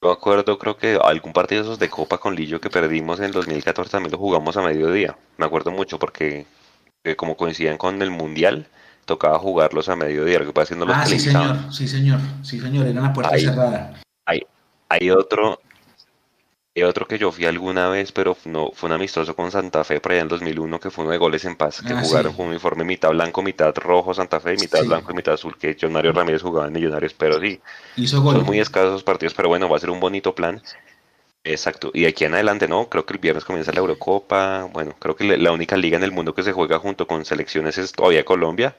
Yo acuerdo, creo que algún partido de esos de Copa con Lillo que perdimos en el 2014 también lo jugamos a mediodía. Me acuerdo mucho porque eh, como coincidían con el Mundial, tocaba jugarlos a mediodía, lo que pasa es que no los Ah, sí señor, sí señor, sí señor, era una puerta cerrada. Hay, hay otro, y otro que yo fui alguna vez, pero no fue un amistoso con Santa Fe por allá en 2001, que fue uno de goles en paz, que ah, jugaron con un uniforme mitad blanco, mitad rojo Santa Fe, y mitad blanco y mitad azul, que John Mario Ramírez jugaba en Millonarios, pero sí, Hizo son muy escasos partidos, pero bueno, va a ser un bonito plan. Exacto, y de aquí en adelante, ¿no? Creo que el viernes comienza la Eurocopa, bueno, creo que la única liga en el mundo que se juega junto con selecciones es todavía Colombia,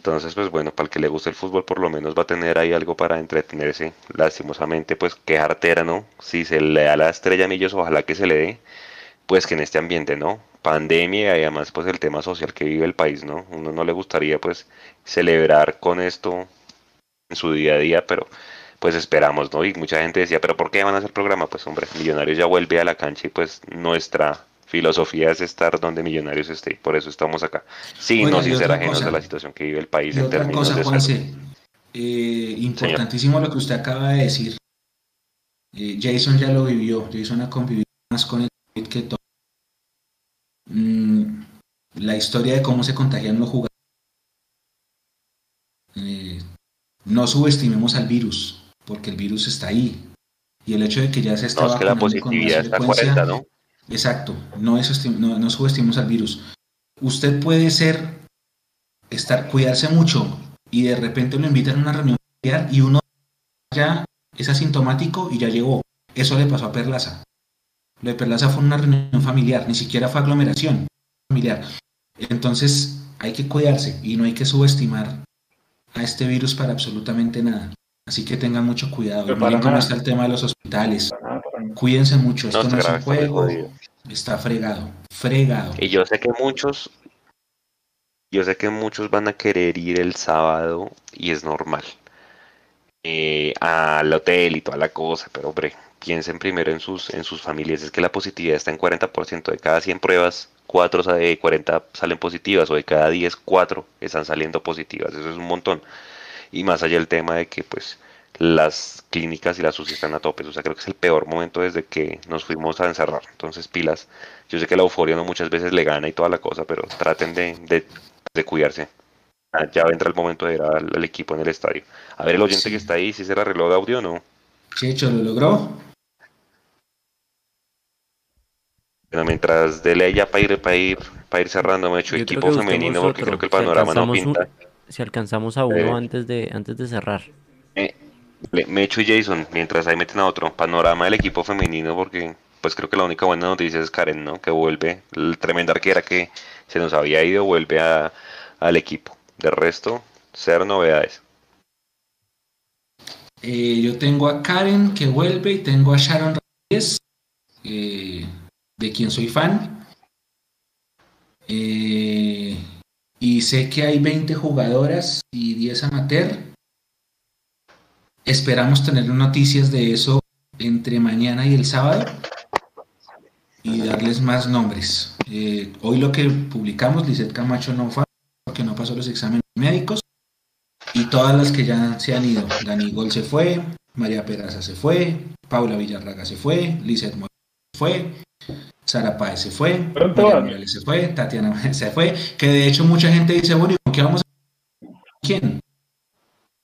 entonces, pues bueno, para el que le guste el fútbol, por lo menos va a tener ahí algo para entretenerse. Lastimosamente, pues qué artera, ¿no? Si se le da la estrella a Millos, ojalá que se le dé, pues que en este ambiente, ¿no? Pandemia y además, pues el tema social que vive el país, ¿no? Uno no le gustaría, pues, celebrar con esto en su día a día, pero pues esperamos, ¿no? Y mucha gente decía, ¿pero por qué van a hacer programa? Pues, hombre, Millonarios ya vuelve a la cancha y pues nuestra filosofía es estar donde Millonarios esté, por eso estamos acá. Sí, no sin ser ajenos de la situación que vive el país en términos cosa, de Juanse, eh, importantísimo lo que usted acaba de decir. Eh, Jason ya lo vivió, Jason ha convivido más con el COVID que todo. Mm, la historia de cómo se contagian los jugadores. Eh, no subestimemos al virus, porque el virus está ahí. Y el hecho de que ya se está... No, es que la positividad está 40, ¿no? Exacto, no, es, no, no subestimemos al virus. Usted puede ser, estar, cuidarse mucho y de repente lo invitan a una reunión familiar y uno ya es asintomático y ya llegó. Eso le pasó a Perlaza. Lo de Perlaza fue una reunión familiar, ni siquiera fue aglomeración familiar. Entonces hay que cuidarse y no hay que subestimar a este virus para absolutamente nada. Así que tengan mucho cuidado. Miren cómo está el tema de los hospitales. Cuídense mucho, esto no, es un juego. Está fregado, fregado. Y yo sé que muchos, yo sé que muchos van a querer ir el sábado y es normal. Eh, al hotel y toda la cosa, pero hombre, piensen primero en sus, en sus familias. Es que la positividad está en 40% de cada 100 pruebas, 4 de 40 salen positivas o de cada 10, 4 están saliendo positivas. Eso es un montón. Y más allá del tema de que pues las clínicas y las UCI están a tope. O sea, creo que es el peor momento desde que nos fuimos a encerrar. Entonces, pilas. Yo sé que la euforia no muchas veces le gana y toda la cosa, pero traten de, de, cuidarse. Ah, ya vendrá el momento de ir al, equipo en el estadio. A ver, el oyente que está ahí, si se le arregló de audio o no. Checho, ¿lo logró? Bueno, mientras de ya para ir, para ir, para ir cerrando, me he hecho equipo femenino porque creo que el panorama no pinta. si alcanzamos a uno eh. antes, de, antes de cerrar. Eh, Mecho y Jason, mientras ahí meten a otro panorama del equipo femenino, porque pues creo que la única buena noticia es Karen, ¿no? Que vuelve, el tremenda arquera que se nos había ido, vuelve al equipo. De resto, ser novedades. Eh, yo tengo a Karen que vuelve y tengo a Sharon Rodríguez, eh, de quien soy fan. Eh, y sé que hay 20 jugadoras y 10 amateur. Esperamos tener noticias de eso entre mañana y el sábado y darles más nombres. hoy lo que publicamos, Lizeth Camacho no fue porque no pasó los exámenes médicos y todas las que ya se han ido. Dani Gol se fue, María Peraza se fue, Paula Villarraga se fue, Lizeth Morales se fue, Sara Páez se fue, María se fue, Tatiana se fue, que de hecho mucha gente dice, bueno, ¿qué vamos a ¿Quién?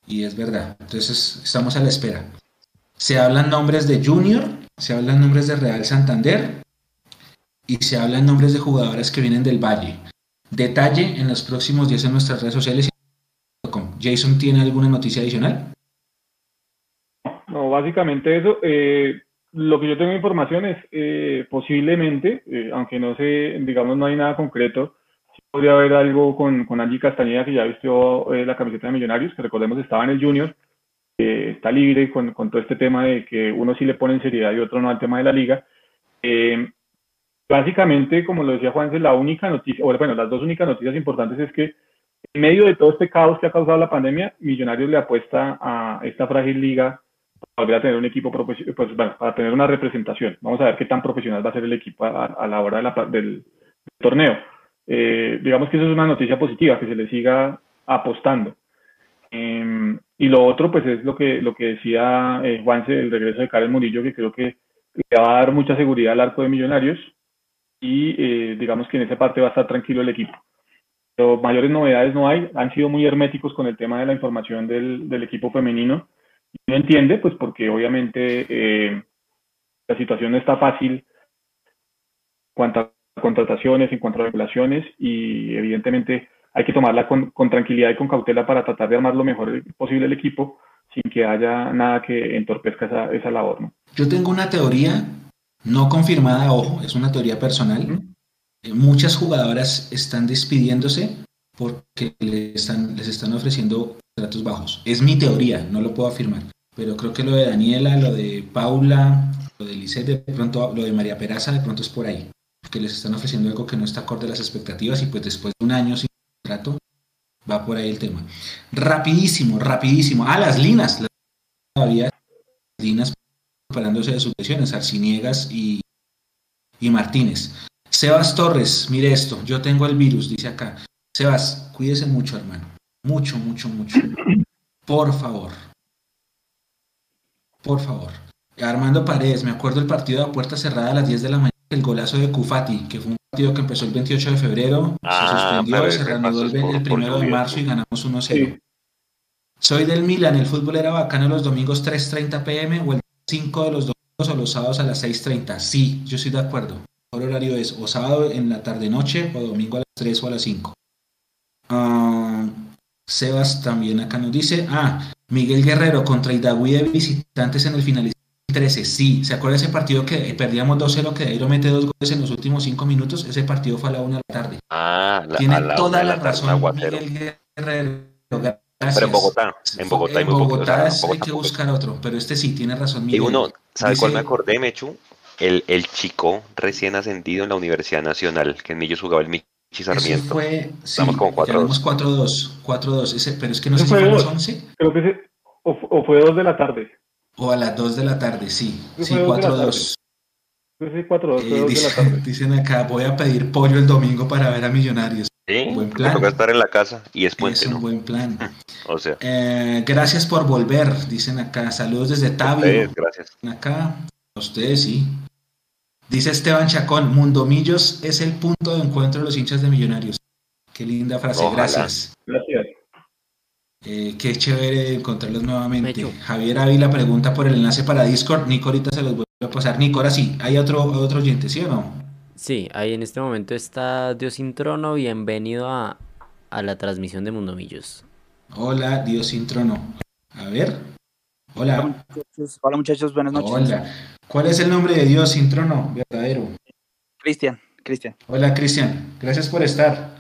Y es verdad, entonces estamos a la espera. Se hablan nombres de Junior, se hablan nombres de Real Santander y se hablan nombres de jugadores que vienen del Valle. Detalle en los próximos días en nuestras redes sociales Jason, ¿tiene alguna noticia adicional? No, básicamente eso. Eh, lo que yo tengo información es eh, posiblemente, eh, aunque no sé, digamos, no hay nada concreto, podría haber algo con, con Angie Castañeda, que ya vistió la camiseta de Millonarios, que recordemos estaba en el Junior, está libre con, con, todo este tema de que uno sí le pone en seriedad y otro no al tema de la liga. básicamente, como lo decía Juan, la única noticia, bueno, las dos únicas noticias importantes es que en medio de todo este caos que ha causado la pandemia, Millonarios le apuesta a esta frágil liga para volver a tener un equipo, pues, bueno, para tener una representación. Vamos a ver qué tan profesional va a ser el equipo a, la hora del, torneo. Eh, digamos que eso es una noticia positiva, que se le siga apostando. Em, y lo otro, pues es lo que, lo que decía eh, Juanse, el regreso de Karen Murillo, que creo que le va a dar mucha seguridad al arco de Millonarios y eh, digamos que en esa parte va a estar tranquilo el equipo. Pero mayores novedades no hay, han sido muy herméticos con el tema de la información del, del equipo femenino. No entiende, pues porque obviamente eh, la situación no está fácil cuanto a contrataciones, en cuanto a regulaciones y evidentemente hay que tomarla con, con, tranquilidad y con cautela para tratar de armar lo mejor posible el equipo sin que haya nada que entorpezca esa, esa labor. ¿no? Yo tengo una teoría no confirmada, ojo, es una teoría personal, eh, muchas jugadoras están despidiéndose porque les están, les están ofreciendo tratos bajos. Es mi teoría, no lo puedo afirmar. Pero creo que lo de Daniela, lo de Paula, lo de Lisette, de pronto, lo de María Peraza, de pronto es por ahí. Que les están ofreciendo algo que no está acorde a las expectativas y pues después de un año sin contrato, va por ahí el tema. Rapidísimo, rapidísimo. Ah, las linas. Todavía linas preparándose de sus lesiones, Arciniegas y, y Martínez. Sebas Torres, mire esto, yo tengo el virus, dice acá. Sebas, cuídese mucho, hermano. Mucho, mucho, mucho. Por favor. Por favor. Armando Paredes, me acuerdo el partido de puerta cerrada a las 10 de la mañana, el golazo de Cufati, que fue un partido que empezó el 28 de febrero, se ah, suspendió, se reanudó el, el, primero de marzo y ganamos 1-0. Soy del Milan, el fútbol era bacano los domingos 3.30 pm o el 5 de los domingos o los sábados a las 6.30. Sí, yo estoy de acuerdo horario es o sábado en la tarde-noche o domingo a las 3 o a las 5. Ah, Sebas también acá nos dice, ah, Miguel Guerrero contra Idagüí de visitantes en el finalizador 13. Sí, ¿se acuerda ese partido que perdíamos 2-0 que Dairo mete dos goles en los últimos 5 minutos? Ese partido fue a la 1 de la tarde. Ah, Tiene toda la, razón Miguel Guerrero. Pero en Bogotá, en Bogotá, en Bogotá, hay que buscar otro, pero este sí tiene razón. Miguel. Y uno, ¿sabe cuál me acordé, Mechu? el, el chico recién ascendido en la Universidad Nacional, que en ellos jugaba el Michi Sarmiento. fue, sí, Estamos con 4-2. 4-2, 4-2, pero es que no sé si fue a las 11. Creo que se, o, o, fue 2 de la tarde. O a las 2 de la tarde, sí. Sí, 4-2. Sí, 4-2, eh, dicen, dicen acá, voy a pedir pollo el domingo para ver a Millonarios. Sí, buen plan. toca estar en la casa y es puente, Es un buen plan. o sea. Eh, gracias por volver, dicen acá. Saludos desde Tabio. gracias. Acá, a ustedes sí. Dice Esteban Chacón, Mundomillos es el punto de encuentro de los hinchas de Millonarios. Qué linda frase, gracias. Gracias. Eh, qué chévere encontrarlos nuevamente. Javier Ávila pregunta por el enlace para Discord. Nico, ahorita se los voy a pasar. Nico, ahora sí, ¿hay otro, otro oyente, sí o no? Sí, ahí en este momento está Dios sin trono. Bienvenido a, a la transmisión de Mundomillos. Hola, Dios sin trono. A ver. Hola. Hola muchachos, buenas noches. Hola. ¿Cuál es el nombre de Dios sin trono verdadero? Cristian, Cristian. Hola, Cristian. Gracias por estar.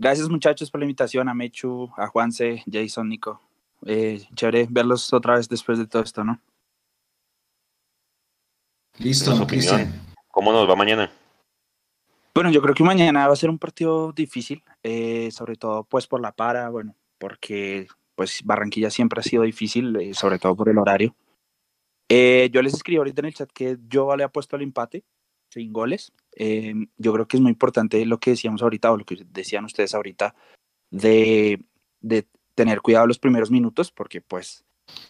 Gracias muchachos por la invitación a Mechu, a Juanse, Jason, Nico. Eh, chévere verlos otra vez después de todo esto, ¿no? Listo, Cristian. ¿Cómo nos va mañana? Bueno, yo creo que mañana va a ser un partido difícil, eh, sobre todo pues por la para, bueno, porque pues Barranquilla siempre ha sido difícil, eh, sobre todo por el horario. Eh, yo les escribí ahorita en el chat que yo le apuesto al empate, sin goles. yo creo que es muy importante lo que decíamos ahorita, o lo que decían ustedes ahorita, de, de tener cuidado los primeros minutos, porque pues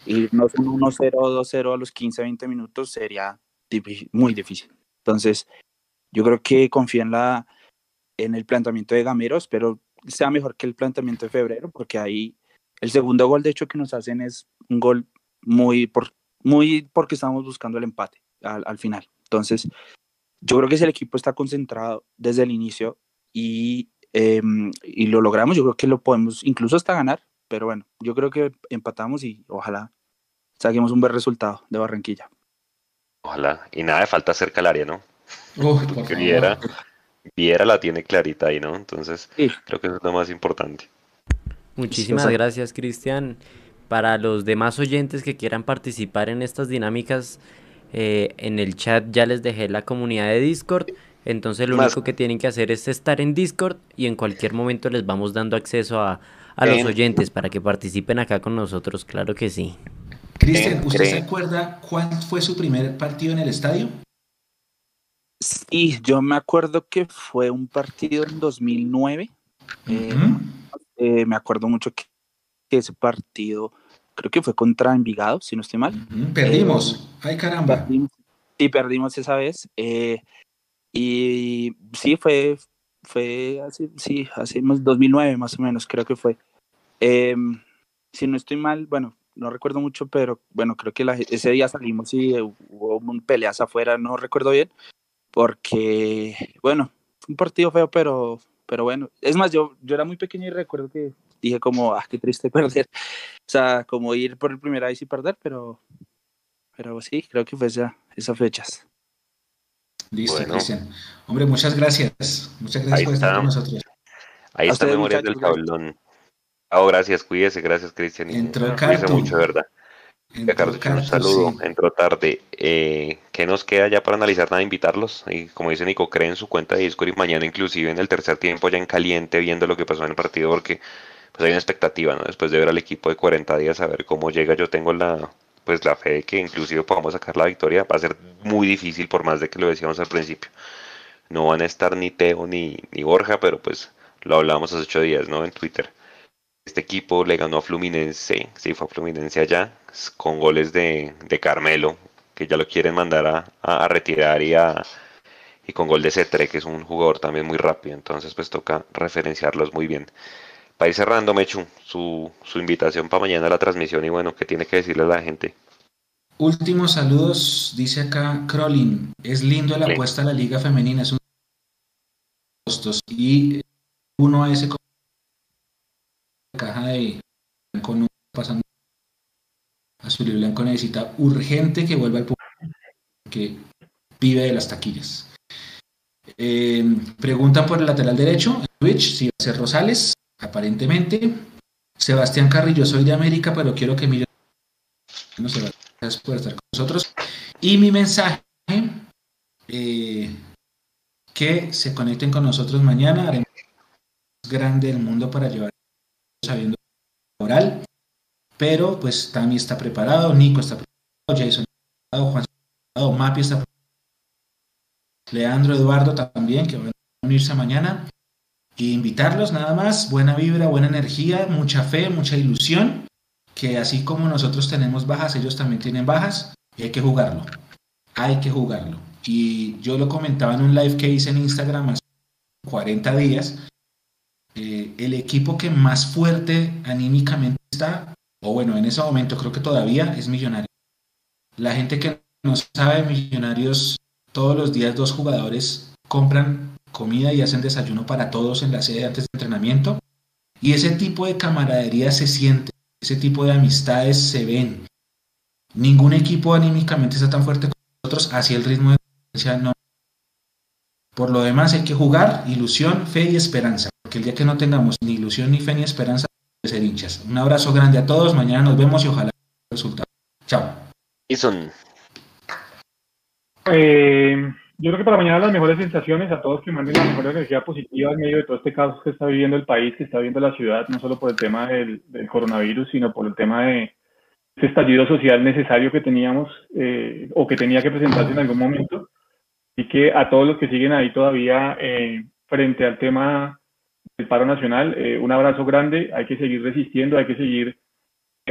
irnos un 1-0, 2-0 a los 15, 20 minutos sería muy difícil. Entonces, yo creo que confía en, la, en el planteamiento de Gamero, espero sea mejor que el planteamiento de febrero, porque ahí el segundo gol, de hecho, que nos hacen es un gol muy, por, muy porque estamos buscando el empate al, final. Entonces, yo creo que si el equipo está concentrado desde el inicio y, em, y lo logramos, yo creo que lo podemos incluso hasta ganar, pero bueno, yo creo que empatamos y ojalá saquemos un buen resultado de Barranquilla. Ojalá, y nada de falta cerca al área, ¿no? Porque Viera, Viera la tiene clarita ahí, ¿no? Entonces, creo que eso es lo más importante. Muchísimas gracias, Cristian. Para los demás oyentes que quieran participar en estas dinámicas, eh, en el chat ya les dejé la comunidad de Discord. Entonces lo único que tienen que hacer es estar en Discord y en cualquier momento les vamos dando acceso a, a los oyentes para que participen acá con nosotros, claro que sí. Cristian, ¿usted se acuerda cuál fue su primer partido en el estadio? Sí, yo me acuerdo que fue un partido en 2009. Eh, eh, me acuerdo mucho que, ese partido, creo que fue contra Envigado, si no estoy mal. Perdimos, ay caramba. y perdimos esa vez. Eh, y sí, fue, fue así, sí, así 2009 más o menos, creo que fue. Em, si no estoy mal, bueno, no recuerdo mucho, pero bueno, creo que ese día salimos y hubo un peleas afuera, no recuerdo bien, porque, bueno, fue un partido feo, pero, pero bueno, es más, yo, yo era muy pequeño y recuerdo que dije como, ah, qué triste perder, o sea, como ir por el primer vez y perder, pero, pero sí, creo que fue esa, esas fechas. Listo, Cristian. Hombre, muchas gracias. Muchas gracias por estar con nosotros. Ahí está Memoria del Tablón. Oh, gracias, cuídese, gracias, Cristian. Entró Cuídese mucho, ¿verdad? un saludo, entró tarde. Eh, ¿Qué nos queda ya para analizar nada? Invitarlos. Y como dice Nico, creen su cuenta de Discord y mañana inclusive en el tercer tiempo ya en caliente viendo lo que pasó en el partido porque pues hay una expectativa, ¿no? Después de ver al equipo de 40 días a ver cómo llega, yo tengo la pues la fe de que inclusive podamos sacar la victoria. Va a ser muy difícil por más de que lo decíamos al principio. No van a estar ni Teo ni, ni Borja, pero pues lo hablábamos hace ocho días, ¿no? En Twitter este equipo le ganó a Fluminense, sí, fue a Fluminense allá, con goles de, Carmelo, que ya lo quieren mandar a, retirar y, y con gol de Cetre, que es un jugador también muy rápido, entonces pues toca referenciarlos muy bien. Para ir cerrando, Mechu, su, su invitación para mañana a la transmisión y bueno, ¿qué tiene que decirle a la gente? Últimos saludos, dice acá Crolin, es lindo la apuesta a la liga femenina, es un y uno a ese caja de blanco pasando. Azul y blanco necesita urgente que vuelva al público que vive de las taquillas. Eh, preguntan por el lateral derecho, Twitch, si va a ser Rosales, aparentemente. Sebastián Carrillo, soy de América, pero quiero que miren. No se gracias por estar con nosotros. Y mi mensaje, eh, que se conecten con nosotros mañana. Haremos grande del mundo para llevar sabiendo oral, pero pues Tami está preparado, Nico está preparado, Jason está preparado, Juan está preparado, Mapi está preparado, Leandro, Eduardo también, que van a unirse mañana, y invitarlos nada más, buena vibra, buena energía, mucha fe, mucha ilusión, que así como nosotros tenemos bajas, ellos también tienen bajas, y hay que jugarlo, hay que jugarlo. Y yo lo comentaba en un live que hice en Instagram hace 40 días, eh, el equipo que más fuerte anímicamente está, o bueno, en ese momento creo que todavía es Millonarios. La gente que no sabe, Millonarios, todos los días dos jugadores compran comida y hacen desayuno para todos en la sede antes de entrenamiento. Y ese tipo de camaradería se siente, ese tipo de amistades se ven. Ningún equipo anímicamente está tan fuerte como nosotros, así el ritmo de no. Por lo demás hay que jugar, ilusión, fe y esperanza, porque el día que no tengamos ni ilusión, ni fe, ni esperanza, de ser hinchas. Un abrazo grande a todos, mañana nos vemos y ojalá el resultado. Chao. Ison. Eh, yo creo que para mañana las mejores sensaciones a todos que manden la mejor energía positiva en medio de todo este caos que está viviendo el país, que está viviendo la ciudad, no solo por el tema del, coronavirus, sino por el tema de este estallido social necesario que teníamos eh, o que tenía que presentarse en algún momento. Y que a todos los que siguen ahí todavía eh, frente al tema del paro nacional, eh, un abrazo grande, hay que seguir resistiendo, hay que seguir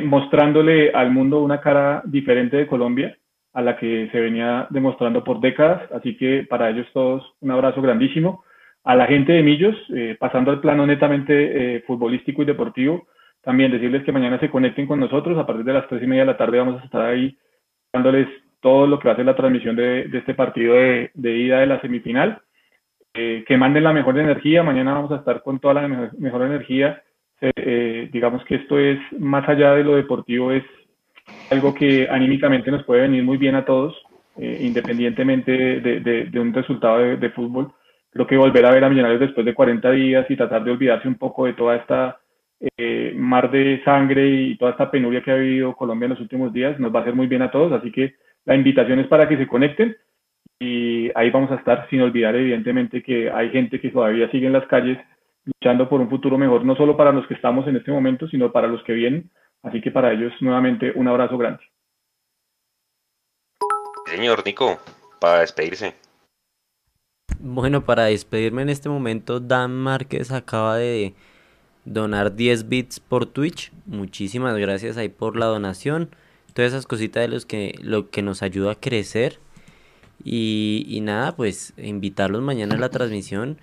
mostrándole al mundo una cara diferente de Colombia a la que se venía demostrando por décadas. Así que para ellos todos un abrazo grandísimo. A la gente de Millos, eh, pasando al plano netamente eh, futbolístico y deportivo, también decirles que mañana se conecten con nosotros. A partir de las tres y media de la tarde vamos a estar ahí dándoles todo lo que ser la transmisión de, este partido de, ida de la semifinal. Eh, que manden la mejor energía. Mañana vamos a estar con toda la mejor, energía. digamos que esto es más allá de lo deportivo, es algo que anímicamente nos puede venir muy bien a todos, eh, independientemente de, un resultado de, fútbol. Creo que volver a ver a Millonarios después de 40 días y tratar de olvidarse un poco de toda esta eh, mar de sangre y toda esta penuria que ha vivido Colombia en los últimos días nos va a hacer muy bien a todos. Así que la invitación es para que se conecten y ahí vamos a estar sin olvidar evidentemente que hay gente que todavía sigue en las calles luchando por un futuro mejor, no solo para los que estamos en este momento, sino para los que vienen Así que para ellos nuevamente un abrazo grande. Señor Nico, para despedirse. Bueno, para despedirme en este momento, Dan Márquez acaba de donar 10 bits por Twitch. Muchísimas gracias ahí por la donación. Todas esas cositas de los que, lo que nos ayuda a crecer. Y, y nada, pues invitarlos mañana a la transmisión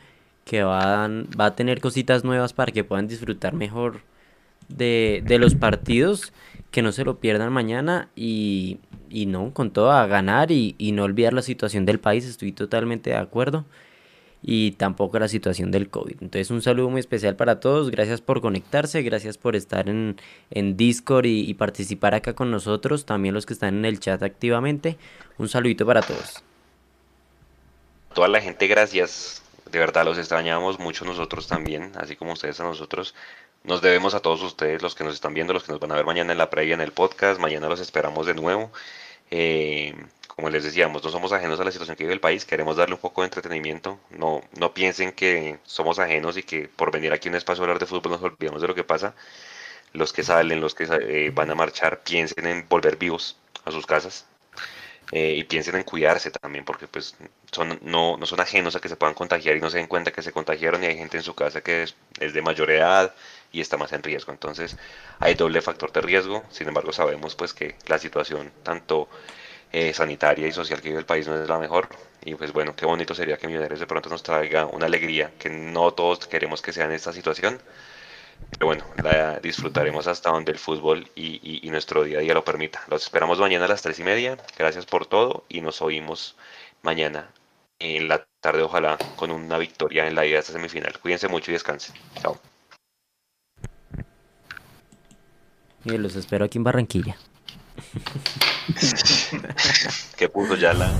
que van, va a tener cositas nuevas para que puedan disfrutar mejor de, de los partidos, que no se lo pierdan mañana y, y no, con todo a ganar y, y, no olvidar la situación del país, estoy totalmente de acuerdo. Y tampoco la situación del COVID. Entonces un saludo muy especial para todos. Gracias por conectarse, gracias por estar en, en Discord y, y participar acá con nosotros. También los que están en el chat activamente. Un saludito para todos. Toda la gente, gracias. De verdad los extrañamos mucho nosotros también, así como ustedes a nosotros. Nos debemos a todos ustedes, los que nos están viendo, los que nos van a ver mañana en la previa, en el podcast. Mañana los esperamos de nuevo. Eh, como les decíamos, no somos ajenos a la situación que vive el país, queremos darle un poco de entretenimiento. No, no piensen que somos ajenos y que por venir aquí a un espacio a hablar de fútbol nos olvidamos de lo que pasa. Los que salen, los que eh, van a marchar, piensen en volver vivos a sus casas. Eh, y piensen en cuidarse también, porque pues son, no, no son ajenos a que se puedan contagiar y no se den cuenta que se contagiaron y hay gente en su casa que es, es de mayor edad, y está más en riesgo. Entonces hay doble factor de riesgo, sin embargo sabemos pues que la situación tanto eh, sanitaria y social que vive el país no es la mejor y pues bueno, qué bonito sería que Millonarios de pronto nos traiga una alegría que no todos queremos que sea en esta situación. Pero bueno, la disfrutaremos hasta donde el fútbol y, nuestro día a día lo permita. Los esperamos mañana a las tres y media. Gracias por todo y nos oímos mañana en la tarde, ojalá con una victoria en la ida de esta semifinal. Cuídense mucho y descansen. Chao. Y los espero aquí en Barranquilla. ¿Qué puso ya la...